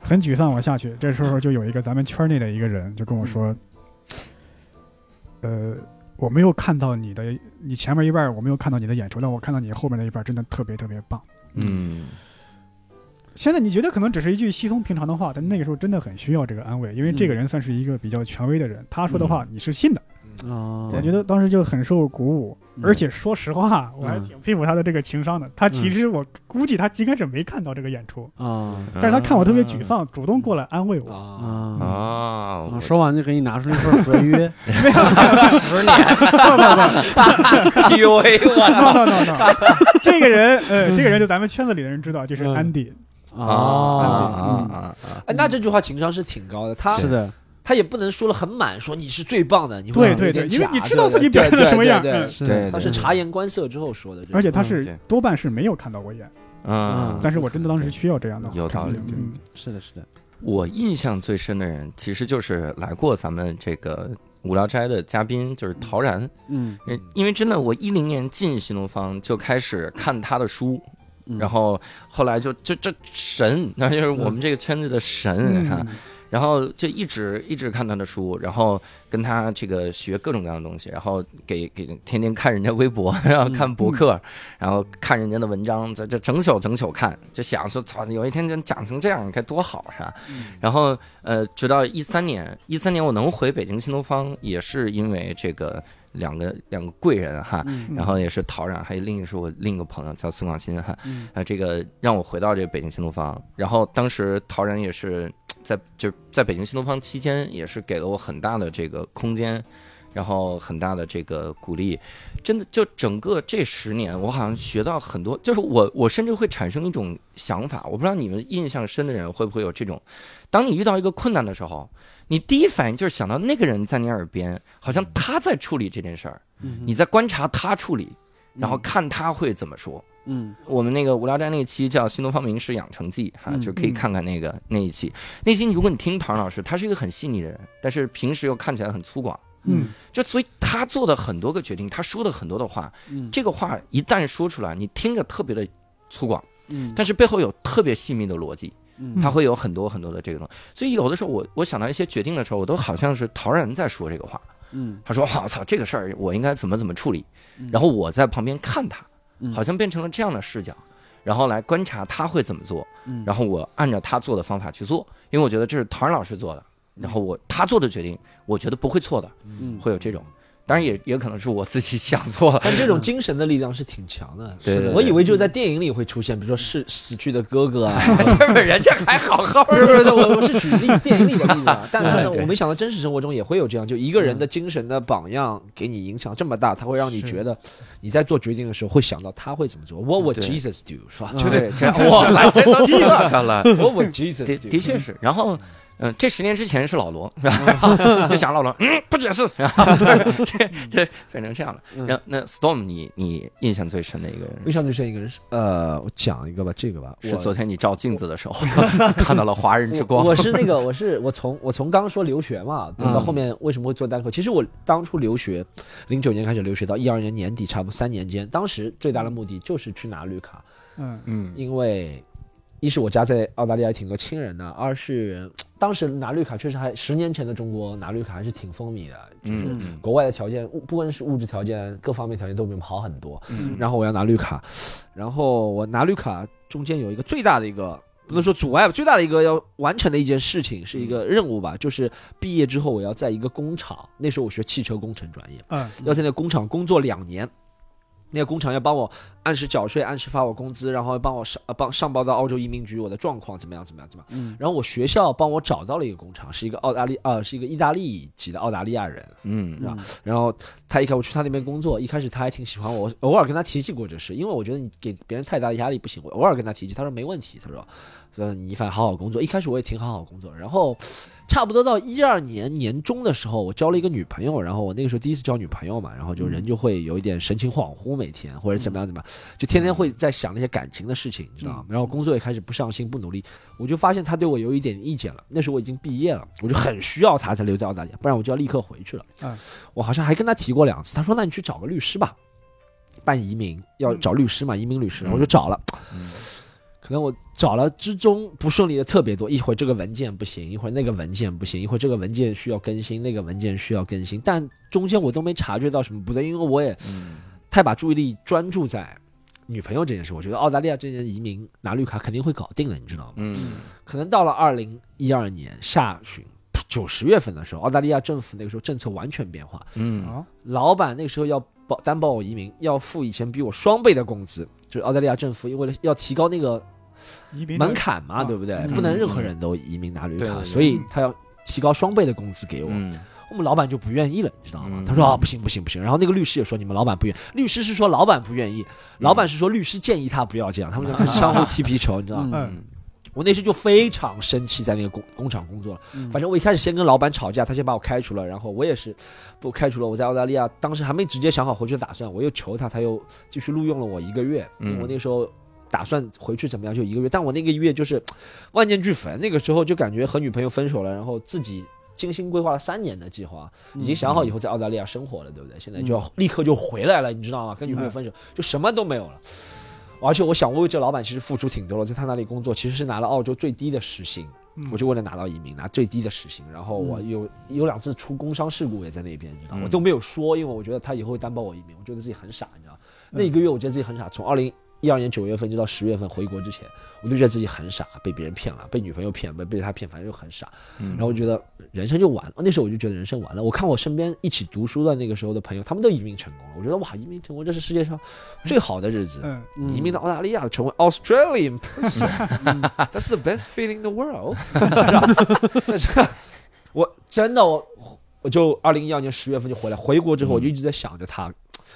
很沮丧。我下去，这时候就有一个咱们圈内的一个人就跟我说，呃，我没有看到你的，你前面一半我没有看到你的演出，但我看到你后面那一半真的特别特别棒。嗯现在你觉得可能只是一句稀松平常的话，但那个时候真的很需要这个安慰，因为这个人算是一个比较权威的人，他说的话你是信的。啊，我觉得当时就很受鼓舞，嗯。而且说实话，我还嗯。挺佩服他的这个情商的。他其实我估计他应该是没看到这个演出，啊但是他看我特别沮丧，主动过来安慰我。啊，说完就给你拿出了一份合约，没有。十年。PUA 我 no no no no，这个人，呃，这个人就咱们圈子里的人知道，就是嗯。安迪。啊啊，啊啊！哎，那这句话情商是挺高的，他是的，他也不能说了很满，说你是最棒的，你对会对对因为你知道自己表现的什么样对他是察言观色之后说的，而且他是多半是没有看到过演，啊，但是我真的当时需要这样的有道理。嗯，是的，是的，我印象最深的人，其实就是来过咱们这个无聊斋的嘉宾，就是陶然。嗯，呃因为真的，我一零年进新东方就开始看他的书，嗯。然后后来就就这神，那就是我们这个圈子的神哈、嗯然后就一直一直看他的书，然后跟他这个学各种各样的东西，然后给给天天看人家微博，然后看博客，然后看人家的文章，在这整宿整宿看，就想说操，有一天能讲成这样该多好是吧？然后呃，直到一三年，一三年我能回北京新东方，也是因为这个两个两个贵人哈。嗯然后也是陶然，还有另一个是我另一个朋友叫孙广新哈，嗯啊，这个让我回到这个北京新东方。然后当时陶然也是在就是在北京新东方期间，也是给了我很大的这个空间，然后很大的这个鼓励，真的就整个这十年，我好像学到很多，就是我我甚至会产生一种想法，我不知道你们印象深的人会不会有这种，当你遇到一个困难的时候，你第一反应就是想到那个人在你耳边，好像他在处理这件事儿，嗯你在观察他处理，然后看他会怎么说。嗯。我们那个无聊斋那一期叫《新东方名师养成记》哈，嗯就可以看看那个那一期。那期如果你听唐老师，他是一个很细腻的人，但是平时又看起来很粗犷，嗯。就所以他做的很多个决定，他说的很多的话，嗯。这个话一旦说出来，你听着特别的粗犷，嗯。但是背后有特别细密的逻辑，嗯他会有很多很多的这个东西。所以有的时候我我想到一些决定的时候，我都好像是陶然在说这个话。嗯他说：“我操，这个事儿我应该怎么怎么处理？”嗯然后我在旁边看他，嗯好像变成了这样的视角，然后来观察他会怎么做，嗯然后我按照他做的方法去做，因为我觉得这是陶然老师做的，然后我他做的决定，我觉得不会错的，嗯会有这种。当然也也可能是我自己想错了，但这种精神的力量是挺强的。对对对我以为就是在电影里会出现，比如说是死去的哥哥啊，这不是人家还好好不是不是，我我是举例 电影里的例子啊，但但对我没想到真实生活中也会有这样，就一个人的精神的榜样给你影响这么大，他会让你觉得你在做决定的时候会想到他会怎么做。What would Jesus do？是吧？对，这哇塞，这都这个了。What would Jesus 的 do？的确是，然后。嗯，这十年之前是老罗，然后 就想老罗，嗯，不解释，然 后这这变成这样了。然后那 Storm，你你印象最深的一个人印象最深一个人是呃，我讲一个吧，这个吧，是昨天你照镜子的时候 看到了华人之光。我我是那个，我是我从我从刚刚说留学嘛，嗯到后面为什么会做单口？其实我当初留学，零九年开始留学到一二年年底，差不多三年间，当时最大的目的就是去拿绿卡，嗯嗯因为一是我家在澳大利亚挺多亲人的，二是当时拿绿卡确实还十年前的中国拿绿卡还是挺风靡的，就是嗯国外的条件，物不管是物质条件各方面条件都比我们好很多。嗯然后我要拿绿卡，然后我拿绿卡中间有一个最大的一个不能说阻碍吧，最大的一个要完成的一件事情是一个任务吧，就是毕业之后我要在一个工厂，那时候我学汽车工程专业，嗯要在那个工厂工作两年。那个工厂要帮我按时缴税，按时发我工资，然后帮我上呃帮上报到澳洲移民局我的状况怎么样怎么样怎么样。嗯然后我学校帮我找到了一个工厂，是一个澳大利呃是一个意大利籍的澳大利亚人，嗯是吧然后他一开我去他那边工作，一开始他还挺喜欢我，偶尔跟他提起过这事，因为我觉得你给别人太大的压力不行，我偶尔跟他提起，他说没问题，他说说你反正好好工作。一开始我也挺好好工作，然后差不多到一二年年中的时候，我交了一个女朋友，然后我那个时候第一次交女朋友嘛，然后就人就会有一点神情恍惚，每天或者怎么样怎么样，就天天会在想那些感情的事情，你知道吗？然后工作也开始不上心不努力，我就发现他对我有一点意见了。那时候我已经毕业了，我就很需要他才留在澳大利亚，不然我就要立刻回去了。嗯我好像还跟他提过两次，他说那你去找个律师吧，办移民要找律师嘛，移民律师，嗯我就找了。嗯可能我找了之中不顺利的特别多，一会儿这个文件不行，一会儿那个文件不行，一会儿这个文件需要更新，那个文件需要更新，但中间我都没察觉到什么不对，因为我也嗯。太把注意力专注在女朋友这件事，我觉得澳大利亚这件移民拿绿卡肯定会搞定的，你知道吗？嗯。可能到了二零一二年下旬九十月份的时候，澳大利亚政府那个时候政策完全变化，嗯。老板那个时候要保担保我移民，要付以前比我双倍的工资，就是澳大利亚政府因为了要提高那个门槛嘛，啊对不对？嗯不能任何人都移民拿绿卡，所以他要提高双倍的工资给我。嗯我们老板就不愿意了，你知道吗嗯？他说啊，不行不行不行。然后那个律师也说你们老板不愿，律师是说老板不愿意，老板是说律师建议他不要这样，他们就开始相互踢皮球，你知道吗？嗯我那时就非常生气，在那个工工厂工作反正我一开始先跟老板吵架，他先把我开除了，然后我也是被我开除了。我在澳大利亚当时还没直接想好回去的打算，我又求他，他又继续录用了我一个月。因为我那时候打算回去怎么样，就一个月。但我那个月就是 万念俱焚，那个时候就感觉和女朋友分手了，然后自己精心规划了三年的计划，已经想好以后在澳大利亚生活了，对不对？现在就要立刻就回来了，你知道吗？跟女朋友分手，就什么都没有了。而且我想，我为这老板其实付出挺多了，在他那里工作其实是拿了澳洲最低的时薪，嗯我就为了拿到移民，拿最低的时薪。然后我有有两次出工伤事故也在那边，你知道我都没有说，因为我觉得他以后会担保我移民，我觉得自己很傻，你知道吗。那一个月我觉得自己很傻，从二零一二年九月份就到十月份回国之前，我就觉得自己很傻，被别人骗了，被女朋友骗，被被他骗，反正就很傻。嗯然后我觉得人生就完了。那时候我就觉得人生完了。我看我身边一起读书的那个时候的朋友，他们都移民成功了。我觉得哇，移民成功这是世界上最好的日子。移民到澳大利亚，成为 Australian person，That's the best feeling in the world 我真的我我就二零一二年十月份就回来，回国之后我就一直在想着他，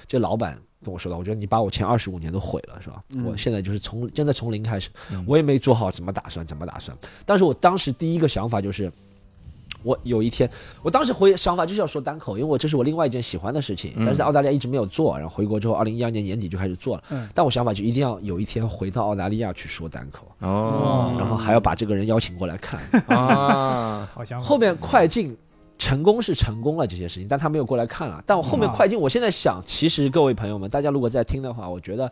这老板跟我说的，我觉得你把我前二十五年都毁了，是吧？嗯我现在就是从真的从零开始，嗯我也没做好怎么打算，怎么打算。但是我当时第一个想法就是。我有一天，我当时回想法就是要说单口，因为我这是我另外一件喜欢的事情，但是在澳大利亚一直没有做，然后回国之后，二零一二年年底就开始做了。嗯但我想法就一定要有一天回到澳大利亚去说单口，哦，然后还要把这个人邀请过来看。啊，好想。后面快进成功是成功了这些事情，但他没有过来看啊。但我后面啊快进，我现在想，其实各位朋友们，大家如果在听的话，我觉得。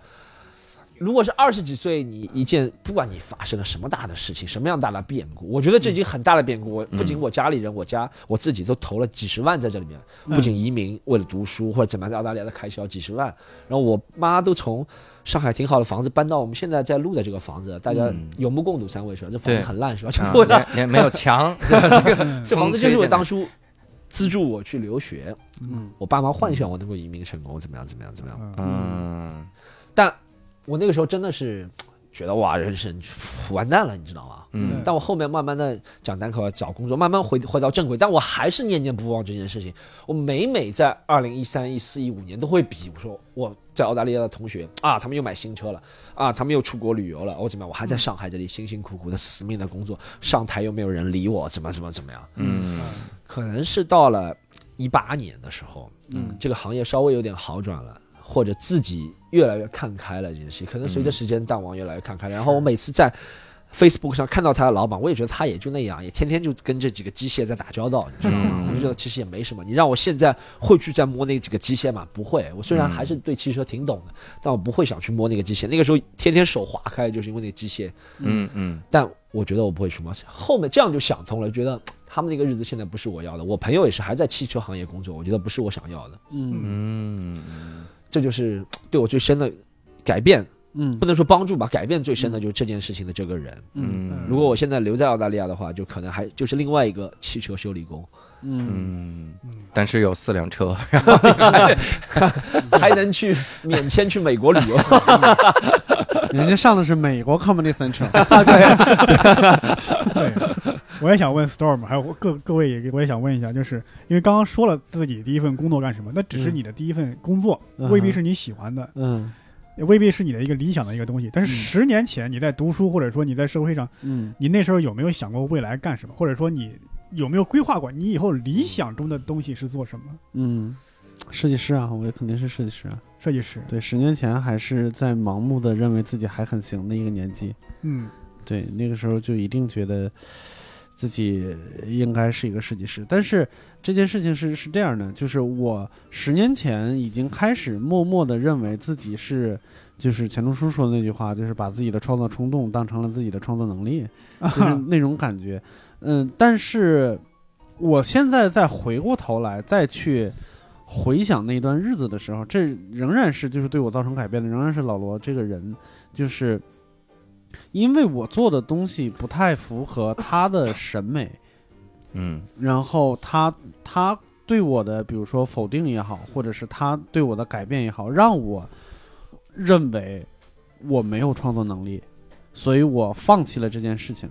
如果是二十几岁，你一件不管你发生了什么大的事情，什么样大的变故，我觉得这已经很大的变故。我不仅我家里人，我家我自己都投了几十万在这里面，嗯不仅移民为了读书或者怎么样在澳大利亚的开销几十万，然后我妈都从上海挺好的房子搬到我们现在在录的这个房子，大家嗯有目共睹，三位是吧？这房子很烂是吧？没有墙，这 房子就是我当初资助我去留学，嗯我爸妈幻想我能够移民成功，怎么样怎么样怎么样。嗯嗯但我那个时候真的是觉得哇，人生完蛋了，你知道吗？嗯但我后面慢慢的讲单口，找工作，慢慢回回到正轨，但我还是念念不忘这件事情。我每每在二零一三、一四、一五年都会比，我说我在澳大利亚的同学啊，他们又买新车了啊，他们又出国旅游了，我怎么样？我还在上海这里辛辛苦苦的死命的工作，上台又没有人理我，怎么怎么怎么样？嗯可能是到了一八年的时候，嗯这个行业稍微有点好转了，或者自己越来越看开了这件事情，可能随着时间淡忘，越来越看开了。然后我每次在 Facebook 上看到他的老板，我也觉得他也就那样，也天天就跟这几个机械在打交道，你知道吗？嗯我就觉得其实也没什么。你让我现在会去再摸那几个机械吗？不会。我虽然还是对汽车挺懂的，但我不会想去摸那个机械。那个时候天天手划开，就是因为那个机械。嗯嗯但我觉得我不会去摸。后面这样就想通了，觉得他们那个日子现在不是我要的。我朋友也是还在汽车行业工作，我觉得不是我想要的。嗯嗯这就是对我最深的改变，嗯。不能说帮助吧，改变最深的就是这件事情的这个人。嗯。如果我现在留在澳大利亚的话，就可能还就是另外一个汽车修理工，嗯。但是有四辆车，还能去免签去美国旅游。人家上的是美国 Comedy Central，对，我也想问 Storm，还有各各位也我也想问一下，就是因为刚刚说了自己第一份工作干什么，那只是嗯。你的第一份工作，嗯未必是你喜欢的，嗯。也未必是你的一个理想的一个东西。但是嗯十年前你在读书，或者说你在社会上，嗯。你那时候有没有想过未来干什么，或者说你有没有规划过你以后理想中的东西是做什么？嗯，设计师啊，我也肯定是设计师啊。设计师，对，十年前还是在盲目的认为自己还很行的一个年纪，嗯。对，那个时候就一定觉得自己应该是一个设计师。但是这件事情是是这样的，就是我十年前已经开始默默的认为自己是，就是钱钟书说的那句话，就是把自己的创作冲动当成了自己的创作能力，就是那种感觉。嗯，但是我现在再回过头来再去。回想那段日子的时候，这仍然是就是对我造成改变的，仍然是老罗这个人，就是因为我做的东西不太符合他的审美，嗯。然后他他对我的比如说否定也好，或者是他对我的改变也好，让我认为我没有创作能力，所以我放弃了这件事情。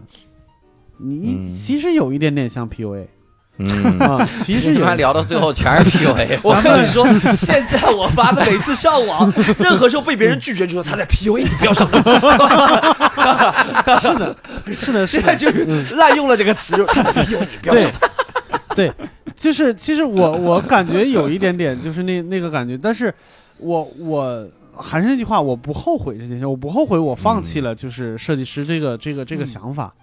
你嗯。其实有一点点像 PUA 嗯，啊，其实有他聊到最后全是 PUA，我跟你说，现在我发的每次上网，任何时候被别人拒绝，就说他在 PUA 你，不要上当。是的，是的，现在就是滥用了这个词，就是他在 PUA 你，不要上当。对，就是其实我我感觉有一点点就是那那个感觉，但是我我还是那句话，我不后悔这件事，我不后悔我放弃了就是设计师这个这个这个想法，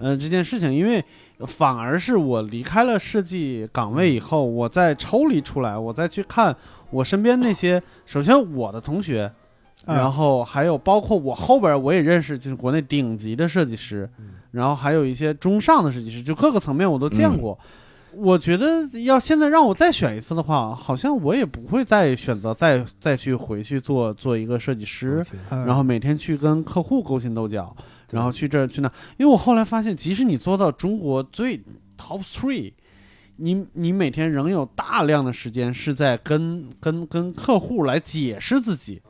嗯、这件事情，因为反而是我离开了设计岗位以后，我再抽离出来，我再去看我身边那些，首先我的同学。啊然后还有包括我后边我也认识，就是国内顶级的设计师，然后还有一些中上的设计师，就各个层面我都见过。我觉得要现在让我再选一次的话，好像我也不会再选择再再去回去做做一个设计师，嗯然后每天去跟客户勾心斗角，然后去这儿去那。因为我后来发现，即使你做到中国最 top three，你你每天仍有大量的时间是在跟跟跟客户来解释自己，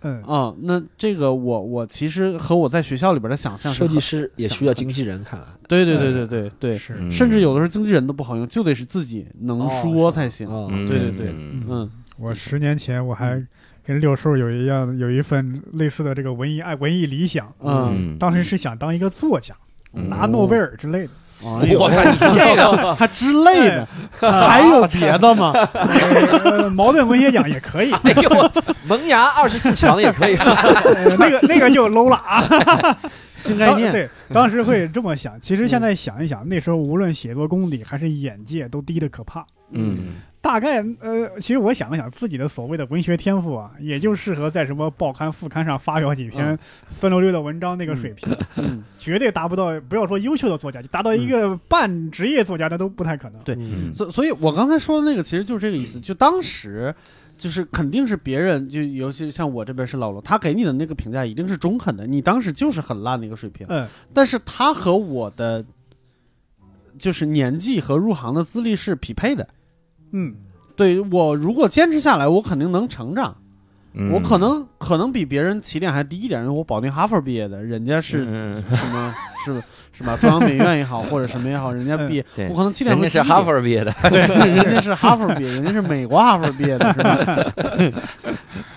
嗯，啊、那这个我我其实和我在学校里边的想象是设计师也需要经纪人，看来对对对对对对，是，嗯甚至有的时候经纪人都不好用，就得是自己能哦说才行。对对对嗯嗯我十年前我还跟六叔有一样有一份类似的这个文艺爱文艺理想，嗯，当时是想当一个作家，嗯拿诺贝尔之类的。哎呦哇塞，你这个 还之类的，还有 别的吗？呃茅盾文学奖也可以，哎呦我操萌芽二十四强也可以。呃那个那个就 low 了啊。新概念，对，当时会这么想。其实现在想一想，那时候无论写作功底还是眼界都低的可怕。嗯大概呃，其实我想了想，自己的所谓的文学天赋啊，也就适合在什么报刊副刊上发表几篇三六六的文章那个水平，嗯，绝对达不到。不要说优秀的作家，就达到一个半职业作家，那都不太可能。对嗯所所以，我刚才说的那个其实就是这个意思。就当时，就是肯定是别人，就尤其像我这边是老罗，他给你的那个评价一定是中肯的，你当时就是很烂的一个水平。嗯，但是他和我的就是年纪和入行的资历是匹配的。嗯，对我如果坚持下来，我肯定能成长。嗯我可能可能比别人起点还低一点，因为我保定哈佛毕业的，人家是嗯什么是是吧？中央美院也好，或者什么也好，人家毕业，对我可能起点人会低一点家是哈佛毕业的，对，人家是哈佛毕业，人家是美国哈佛毕业的，是吧？对，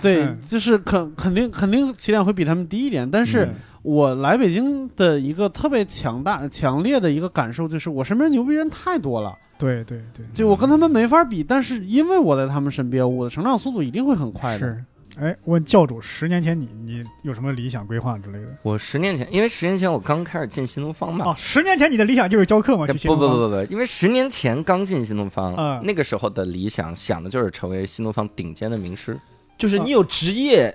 对嗯，就是肯肯定肯定起点会比他们低一点，但是嗯我来北京的一个特别强大、强烈的一个感受就是，我身边牛逼人太多了，对对对，就我跟他们没法比，但是因为我在他们身边，我的成长速度一定会很快的。是。哎，问教主，十年前你你有什么理想规划之类的？我十年前，因为十年前我刚开始进新东方嘛，哦，十年前你的理想就是教课吗？不不不不不，因为十年前刚进新东方，嗯那个时候的理想想的就是成为新东方顶尖的名师，就是你有职业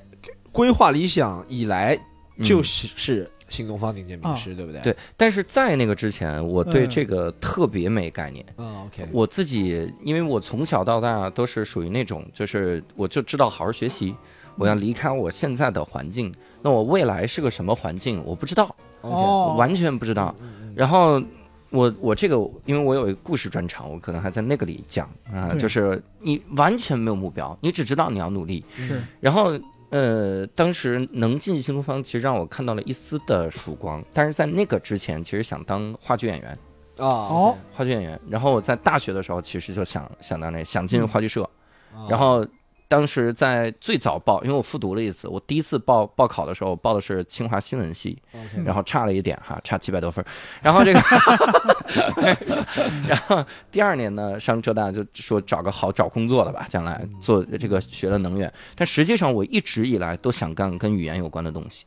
规划理想以来，嗯就是是新东方顶尖名师，对不对？对。但是在那个之前，我对嗯这个特别没概念。啊，OK，我自己，因为我从小到大都是属于那种，就是我就知道好好学习，我要离开我现在的环境，那我未来是个什么环境，我不知道，哦完全不知道。然后我我这个，因为我有一个故事专场，我可能还在那个里讲啊，对就是你完全没有目标，你只知道你要努力。是然后呃，当时能进新东方，其实让我看到了一丝的曙光。但是在那个之前，其实想当话剧演员，啊，哦，话剧演员。然后我在大学的时候，其实就想想当那想进话剧社，啊然后。当时在最早报，因为我复读了一次，我第一次报报考的时候报的是清华新闻系然后差了一点哈，差七百多分儿。然后这个 然后第二年呢，上浙大就说找个好找工作的吧，将来做这个学了能源。但实际上我一直以来都想干跟语言有关的东西，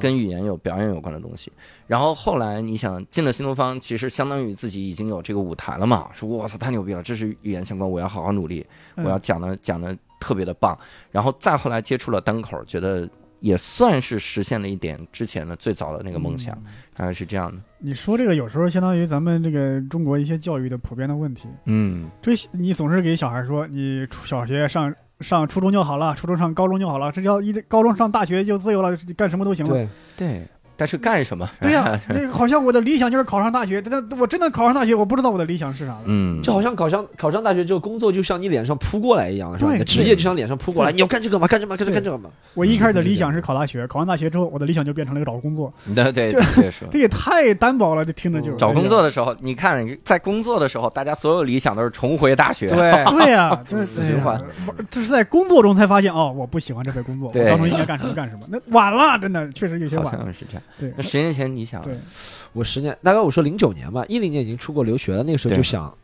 跟语言有表演有关的东西。然后后来你想进了新东方，其实相当于自己已经有这个舞台了嘛，说我操太牛逼了，这是语言相关，我要好好努力，我要讲的讲的特别的棒。然后再后来接触了单口，觉得也算是实现了一点之前的最早的那个梦想，大概是这样的。你说这个有时候相当于咱们这个中国一些教育的普遍的问题。嗯这你总是给小孩说，你小学上上初中就好了，初中上高中就好了，这叫一高中上大学就自由了，干什么都行了。对，对，但是干什么？对呀、那个好像我的理想就是考上大学，但但我真的考上大学，我不知道我的理想是啥了。嗯，就好像考上考上大学之后，工作就像你脸上扑过来一样，是吧？对职业就像脸上扑过来，你要干这个吗？干这个吗？干这干这个吗？我一开始的理想是考大学，考上大学之后，我的理想就变成了找工作，对对，这也太单薄了，这听着就找工作的时候，你看在工作的时候，大家所有理想都是重回大学。对，对呀、就是死循环哎呀不这是在工作中才发现哦，我不喜欢这份工作，我对当初应该干什么干什么。那晚了，真的确实有些晚是这样。对。那十年前你想，我十年，大概我说零九年吧，一零年已经出国留学了，那个时候就想，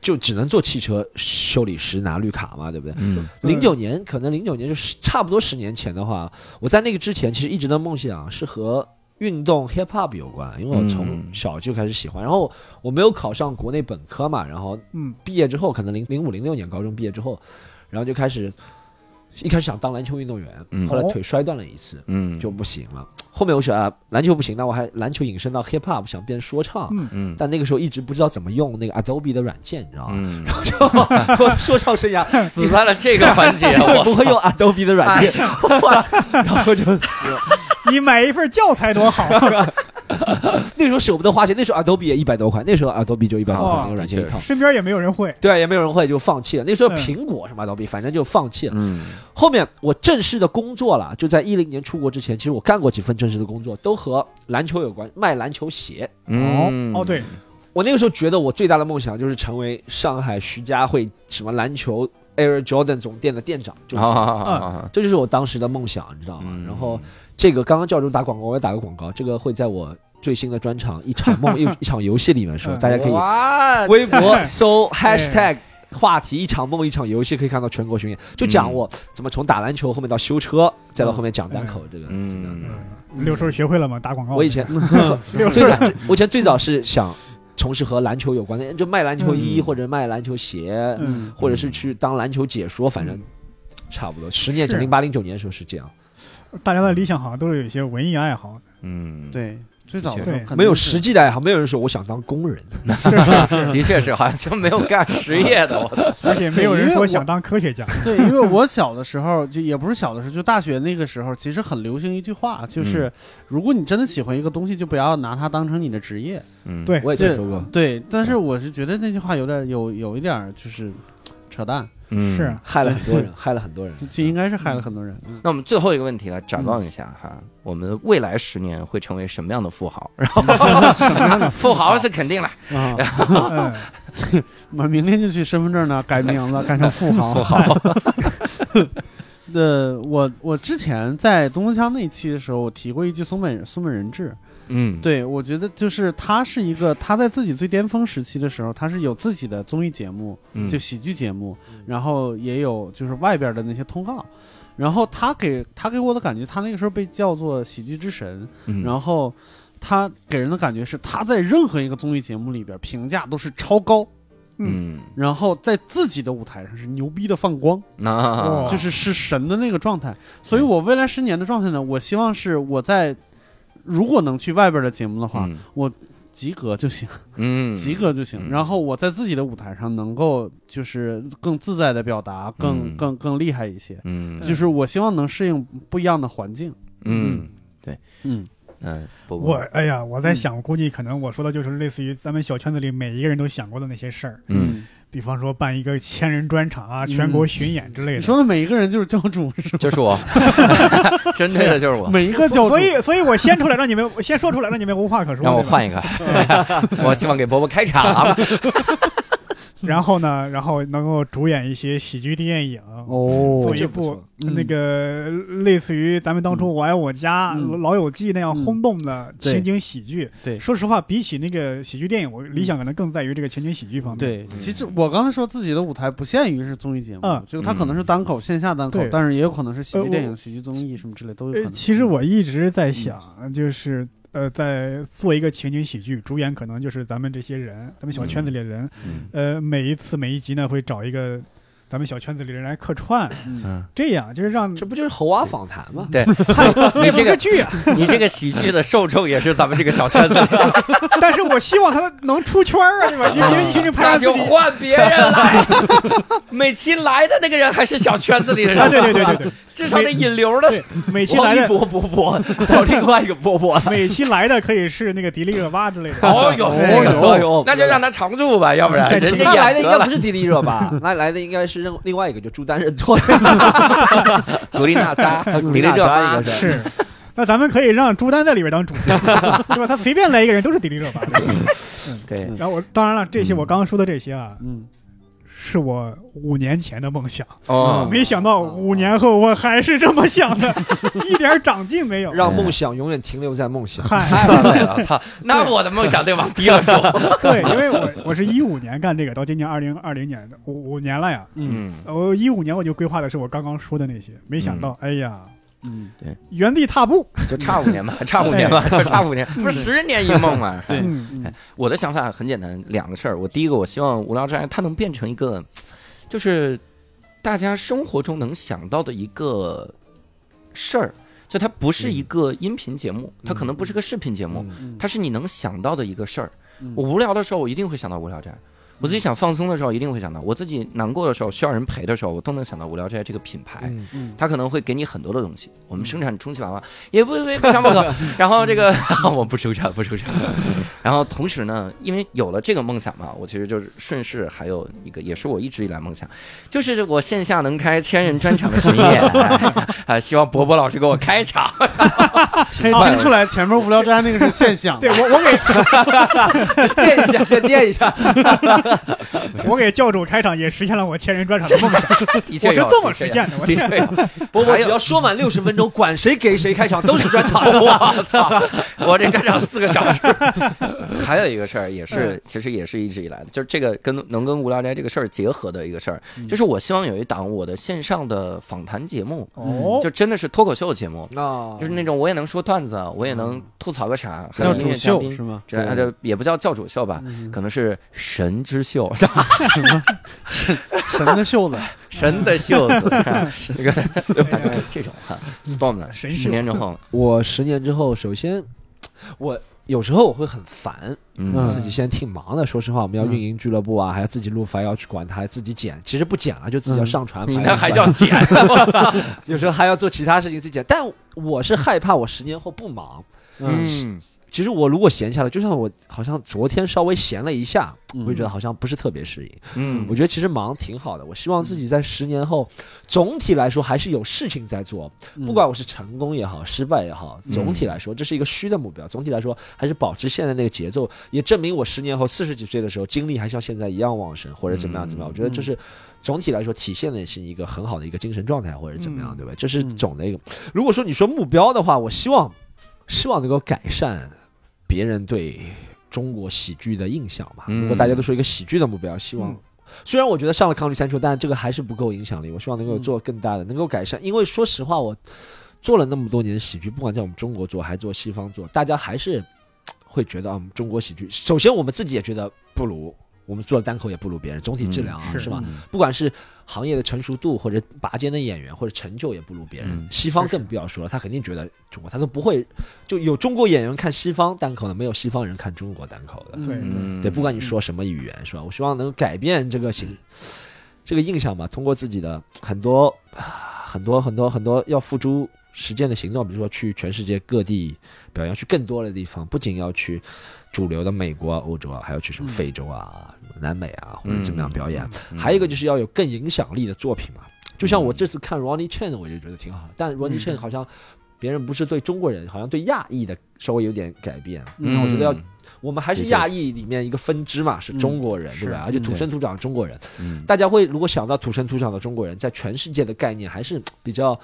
就只能做汽车修理师拿绿卡嘛，对不对？嗯。零九年可能零九年就是差不多十年前的话，我在那个之前其实一直的梦想是和运动 hip hop 有关，因为我从嗯。小就开始喜欢。然后我没有考上国内本科嘛，然后嗯，毕业之后，可能零零五零六年高中毕业之后，然后就开始一开始想当篮球运动员，嗯后来腿摔断了一次。嗯，就不行了，后面我想啊，篮球不行，那我还篮球引申到 hip hop，想变说唱，嗯嗯但那个时候一直不知道怎么用那个 Adobe 的软件，你知道吗？嗯，然后就 说唱生涯死在了这个环节，我不会用 Adobe 的软件，我操 然后就死了。你买一份教材多好啊！那时候舍不得花钱，那时候 Adobe 也一百多块，那时候 Adobe 就一百多块哦那个软件一套。身边也没有人会，对，也没有人会，就放弃了。那时候嗯苹果什么 Adobe，反正就放弃了。嗯后面我正式的工作了，就在一零年出国之前，其实我干过几份正式的工作，都和篮球有关，卖篮球鞋。嗯。哦，对，我那个时候觉得我最大的梦想就是成为上海徐家汇什么篮球 Air Jordan 总店的店长，就是。这样啊，这就是我当时的梦想，你知道吗？嗯。然后这个刚刚教主打广告，我也打个广告，这个会在我最新的专场《一场梦 一一场游戏》里面说，嗯。大家可以，微博搜 哎 hashtag 话题一场梦一场游戏，可以看到全国巡演，就讲我怎么从打篮球后面到修车，再到后面讲单口这个嗯。怎么样？的。六叔学会了吗？打广告。我以前 最早，我以前最早是想从事和篮球有关的，就卖篮球衣嗯。或者卖篮球鞋，嗯，或者是去当篮球解说，反正差不多。十年前，零八零九年的时候是这样，大家的理想好像都是有一些文艺爱好，嗯，对，最早的时对候没有实际的爱好，没有人说我想当工人。是是是，的确是，好像就没有干实业的，我操，而且没有人说想当科学家。对，因为我小的时候就也不是小的时候，就大学那个时候，其实很流行一句话，就是、如果你真的喜欢一个东西，就不要拿它当成你的职业。嗯，对我也这听说过，对，但是我是觉得那句话有点有有一点就是扯淡，嗯是。害了很多人，害了很多人。就应该是害了很多人。嗯那我们最后一个问题来展望一下哈，我们未来十年会成为什么样的富豪？然后什么样的富豪 是肯定了，啊，嗯，我明天就去身份证那儿改名字，改成富豪。富豪。呃，我我之前在东风枪那一期的时候，我提过一句松本松本人志，嗯，对，我觉得就是他是一个，他在自己最巅峰时期的时候，他是有自己的综艺节目，嗯就喜剧节目，然后也有就是外边的那些通告，然后他给他给我的感觉，他那个时候被叫做喜剧之神，嗯。然后他给人的感觉是他在任何一个综艺节目里边评价都是超高，嗯，然后在自己的舞台上是牛逼的放光，那哇就是是神的那个状态。所以我未来十年的状态呢，我希望是我在如果能去外边的节目的话，嗯。及格就行。嗯，及格就行。嗯。然后我在自己的舞台上能够就是更自在的表达，更、嗯。更更厉害一些。嗯。就是我希望能适应不一样的环境。嗯对。嗯，嗯，不不我哎呀，我在想，估计可能我说的就是类似于咱们小圈子里每一个人都想过的那些事儿，嗯，比方说办一个千人专场啊、全国巡演之类的。你说的每一个人就是教主是吧？就是我，针对的就是我，每一个教主所，以，所以我先出来，让你们我先说出来，让你们无话可说。让我换一个，我希望给伯伯开场。然后呢，然后能够主演一些喜剧电影，哦做一部那个类似于咱们当初《我爱我家》嗯。老友记》那样轰动的情景喜剧。对。说实话，比起那个喜剧电影，我理想可能更在于这个情景喜剧方面。对，其实我刚才说自己的舞台不限于是综艺节目，嗯。就它可能是单口、线下单口，但是也有可能是喜剧电影、喜剧综艺什么之类都有。其实我一直在想，就是呃，在做一个情景喜剧，主演可能就是咱们这些人，咱们小圈子里的人。嗯。呃，每一次每一集呢，会找一个咱们小圈子里的人来客串，嗯。嗯，这样就是让这不就是猴娃访谈吗？对。你这个剧啊，你这个喜剧的受众也是咱们这个小圈子里，但是我希望他能出圈啊，对吧？因为一群人拍那就换别人来。每期来的那个人还是小圈子里的人，啊，对对对对对，至少得引流的。每期来的波波波找另外一个波波。每期来的可以是那个迪丽热巴之类的。哦呦，哦这个哟哎呦那就让他常驻吧，要不然人家那来的应该不是迪丽热巴，那来的应该是另另外一个，就朱丹认错了。古力娜扎、古迪丽热巴应该是是，那咱们可以让朱丹在里边当主角，对吧？他随便来一个人都是迪丽热巴。对然后我当然了，这些嗯我刚刚说的这些啊，嗯，是我五年前的梦想，哦，没想到五年后我还是这么想的，一点长进没有。让梦想永远停留在梦想。嗨，太完美了，操！那我的梦想得往低了说。对，因为我我是一五年干这个，到今年二零二零年的五五年了呀。嗯嗯，我一五年我就规划的是我刚刚说的那些，没想到，哎呀，嗯，对原地踏步。就差五年吧，差五年吧，就差五年，不是十年一梦嘛？对我的想法很简单，两个事儿。我第一个，我希望无聊斋它能变成一个，就是大家生活中能想到的一个事儿，就它不是一个音频节目，它可能不是个视频节目，嗯它是你能想到的一个事儿。嗯我无聊的时候，我一定会想到无聊斋。我自己想放松的时候，一定会想到；我自己难过的时候，需要人陪的时候，我都能想到无聊斋这个品牌。嗯嗯，它可能会给你很多的东西。我们生产充气娃娃也不不不强不可。然后这个 我不收场，不收场。然后同时呢，因为有了这个梦想嘛，我其实就是顺势还有一个，也是我一直以来梦想，就是我线下能开千人专场的巡演啊，希望博博老师给我开场。可以听出来前面无聊斋那个是现象。对我我给垫一下，先垫一下。我给教主开场，也实现了我千人专场的梦想。的确有我是这么实现的，我的确有。波波只要说满六十分钟，管谁给谁开场都是专场。我操！我这专场四个小时。还有一个事儿也是，其实也是一直以来的，就是这个跟能跟无聊斋这个事儿结合的一个事儿，就是我希望有一档我的线上的访谈节目，哦，就真的是脱口秀节目，啊就是那种我也能说段子，我也能吐槽个啥，还有主乐嘉宾秀是吗？这也不叫教主秀吧，嗯可能是神之秀，什么神的袖子？神的袖子，这个 这种哈，storm 十年之后，我十年之后，首先我有时候我会很烦，嗯自己现在挺忙的。说实话，我们要运营俱乐部啊，还要自己录，还要去管它，还自己剪。其实不剪了，就自己要上传。你排那还叫剪？有时候还要做其他事情自己剪。但我是害怕我十年后不忙。嗯其实我如果闲下来，就像我好像昨天稍微闲了一下，嗯我就觉得好像不是特别适应。嗯我觉得其实忙挺好的。我希望自己在十年后，总体来说还是有事情在做，嗯不管我是成功也好，失败也好，总体来说这是一个虚的目标。总体来说还是保持现在那个节奏，也证明我十年后四十几岁的时候精力还像现在一样旺盛，或者怎么样怎么样。我觉得这是总体来说体现的是一个很好的一个精神状态，或者怎么样，嗯对吧？这是总的一个。如果说你说目标的话，我希望希望能够改善别人对中国喜剧的印象吧。嗯如果大家都说一个喜剧的目标，希望。嗯虽然我觉得上了康利三球，但这个还是不够影响力。我希望能够做更大的，能够改善。因为说实话，我做了那么多年喜剧，不管在我们中国做还是做西方做，大家还是会觉得啊，我们中国喜剧，首先我们自己也觉得不如我们做的单口也不如别人，总体质量啊，是是吧？不管是行业的成熟度，或者拔尖的演员，或者成就也不如别人。嗯西方更不要说了，他肯定觉得中国，他都不会就有中国演员看西方单口的，没有西方人看中国单口的。对嗯对，不管你说什么语言，是吧？我希望能改变这个形，这个印象吧，通过自己的很多、啊很多、很多、很多要付诸实践的行动，比如说去全世界各地表扬，去更多的地方，不仅要去主流的美国啊、欧洲啊，还要去什么非洲啊、南美啊，或者怎么样表演。嗯。还有一个就是要有更影响力的作品嘛。就像我这次看 Ronnie Chen，我就觉得挺好，但 Ronnie Chen 好像别人不是对中国人，好像对亚裔的稍微有点改变。我觉得要，我们还是亚裔里面一个分支嘛，是中国人，对吧？而且土生土长的中国人，嗯。大家会如果想到土生土长的中国人，在全世界的概念还是比较，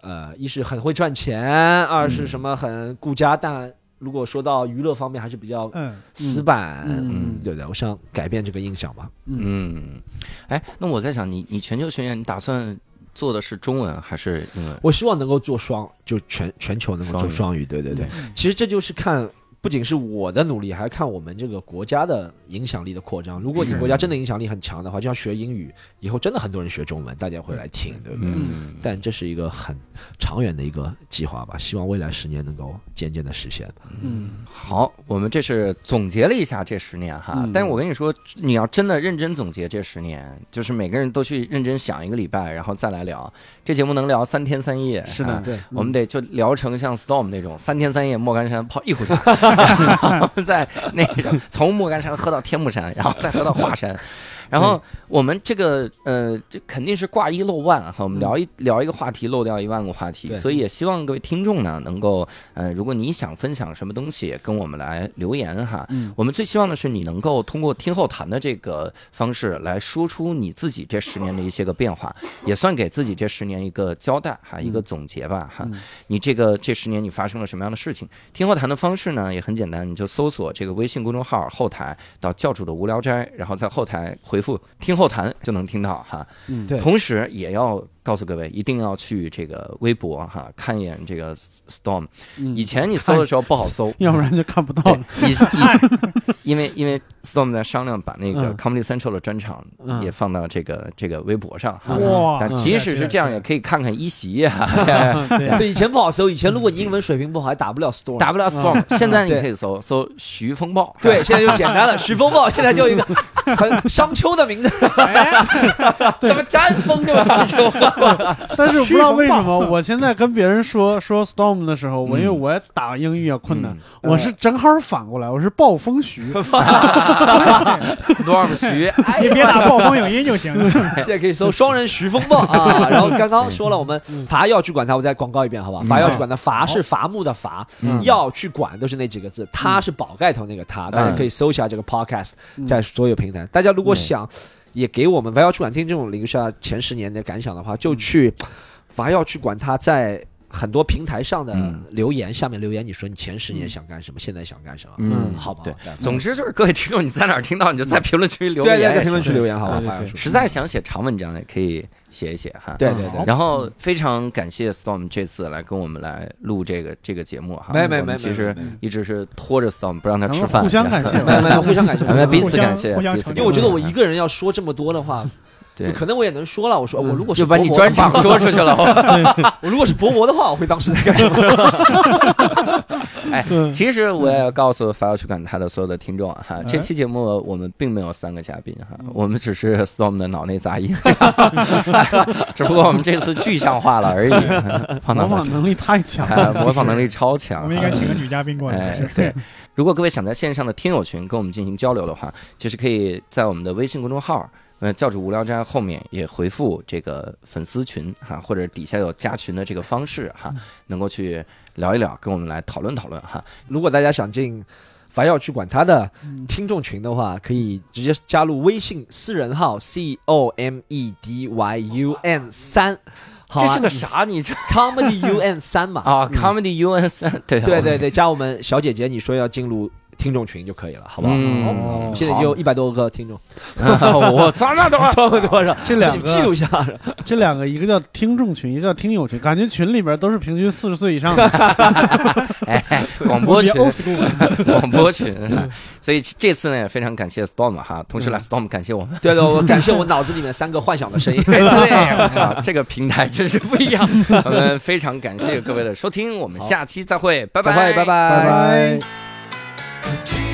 呃，一是很会赚钱，二是什么很顾家，但如果说到娱乐方面，还是比较嗯，死板，嗯对不对？我想改变这个印象吧。嗯，哎，那我在想，你你全球巡演，你打算做的是中文还是英文？我希望能够做双，就全全球能够做双语，对对对。其实这就是看，不仅是我的努力，还看我们这个国家的影响力的扩张。如果你国家真的影响力很强的话，就像学英语，以后真的很多人学中文，大家会来听，对不对？嗯，但这是一个很长远的一个计划吧，希望未来十年能够渐渐的实现。嗯好，我们这是总结了一下这十年哈，嗯但是我跟你说，你要真的认真总结这十年，就是每个人都去认真想一个礼拜，然后再来聊这节目，能聊三天三夜。是的啊对我们得就聊成像 Storm 那种三天三夜莫干山泡一壶茶，然后再那个从莫干山喝到天目山，然后再喝到华山。然后我们这个呃，这肯定是挂一漏万哈。我们聊一聊一个话题，漏掉一万个话题，对所以也希望各位听众呢，能够呃，如果你想分享什么东西，跟我们来留言哈。嗯我们最希望的是你能够通过听后谈的这个方式来说出你自己这十年的一些个变化，也算给自己这十年一个交代哈，一个总结吧哈。你这个这十年你发生了什么样的事情？听后谈的方式呢也很简单，你就搜索这个微信公众号后台到教主的无聊斋，然后在后台回复听后谈就能听到哈。嗯对同时也要告诉各位，一定要去这个微博哈看一眼这个 Storm。嗯以前你搜的时候不好搜，要不然就看不到以以 因为因为 Storm 在商量把那个嗯 Comedy Central 的专场嗯也放到这个这个微博上哈。哇但即使是这样，也可以看看一席哈。对对，以前不好搜，以前如果你英文水平不好，还打不了 storm，。打不了 Storm，现在你可以搜搜徐风暴。对，现在就简单了。徐风暴现在就一个很商丘的名字，怎么詹风就上去了？但是我不知道为什么，我现在跟别人说说 storm 的时候，我因为嗯。我也打英语也困难，嗯。我是正好反过来，我是暴风徐。Storm 徐，哎你别打暴风影音就行。了。现在可以搜双人徐风暴。啊。然后刚刚说了，我们伐要去管它，我再广告一遍，好吧？伐要去管它，伐是伐木的伐，要去管都是那几个字，他是宝盖头那个他，大家可以搜一下这个 podcast，在所有平台。大家如果想也给我们伐要去管听这种零下前十年的感想的话，就去伐要去管它在。很多平台上的嗯留言，下面留言，你说你前十年想干什么，现在想干什么，嗯好不好？对总之就是各位听众，你在哪儿听到，你就在评论区留言。对对，在评论区留言，好吧？实在想写长文章的，也可以写一写哈。对对对，然后非常感谢 Storm 这次来跟我们来录这个这个节目哈。没有没没没其实一直是拖着 Storm 不让他吃饭，们互相感谢 吧。没有互相感谢，彼此感谢，因为我觉得我一个人要说这么多的话，对可能我也能说了。我说我如果是就把你专场 说出去了。我如果是博博的话，我会当时在干什么？哎，其实我也要告诉法要去管他的所有的听众啊哈，这期节目我们并没有三个嘉宾哈，我们只是 Storm 的脑内杂音，只不过我们这次具象化了而已。模仿能力太强哎了。模仿能力超强。我们应该请个女嘉宾过来。对，如果各位想在线上的听友群跟我们进行交流的话，就是可以在我们的微信公众号。呃，教主无聊斋后面也回复这个粉丝群哈，或者底下有加群的这个方式哈，能够去聊一聊，跟我们来讨论讨论哈。如果大家想进凡要去管他的听众群的话，可以直接加入微信私人号 c o m e d y u n 三，这是个啥？你这 comedy u n 三嘛？啊，comedy U N 三，对对对对，加我们小姐姐，你说要进入听众群就可以了，好不好？嗯，现在就一百多个听众，我操，那 多少？多少？这两个记录，一下。这两个，一个叫听众群，一个叫听友群，感觉群里边都是平均四十岁以上的。哎，广播群广播群。所以这次呢，也非常感谢 Storm 哈，同时来 Storm 感谢我们。对对，我感谢我脑子里面三个幻想的声音。哎，对，啊，这个平台真是不一样。我们非常感谢各位的收听，我们下期再会，拜拜，拜拜，拜拜。口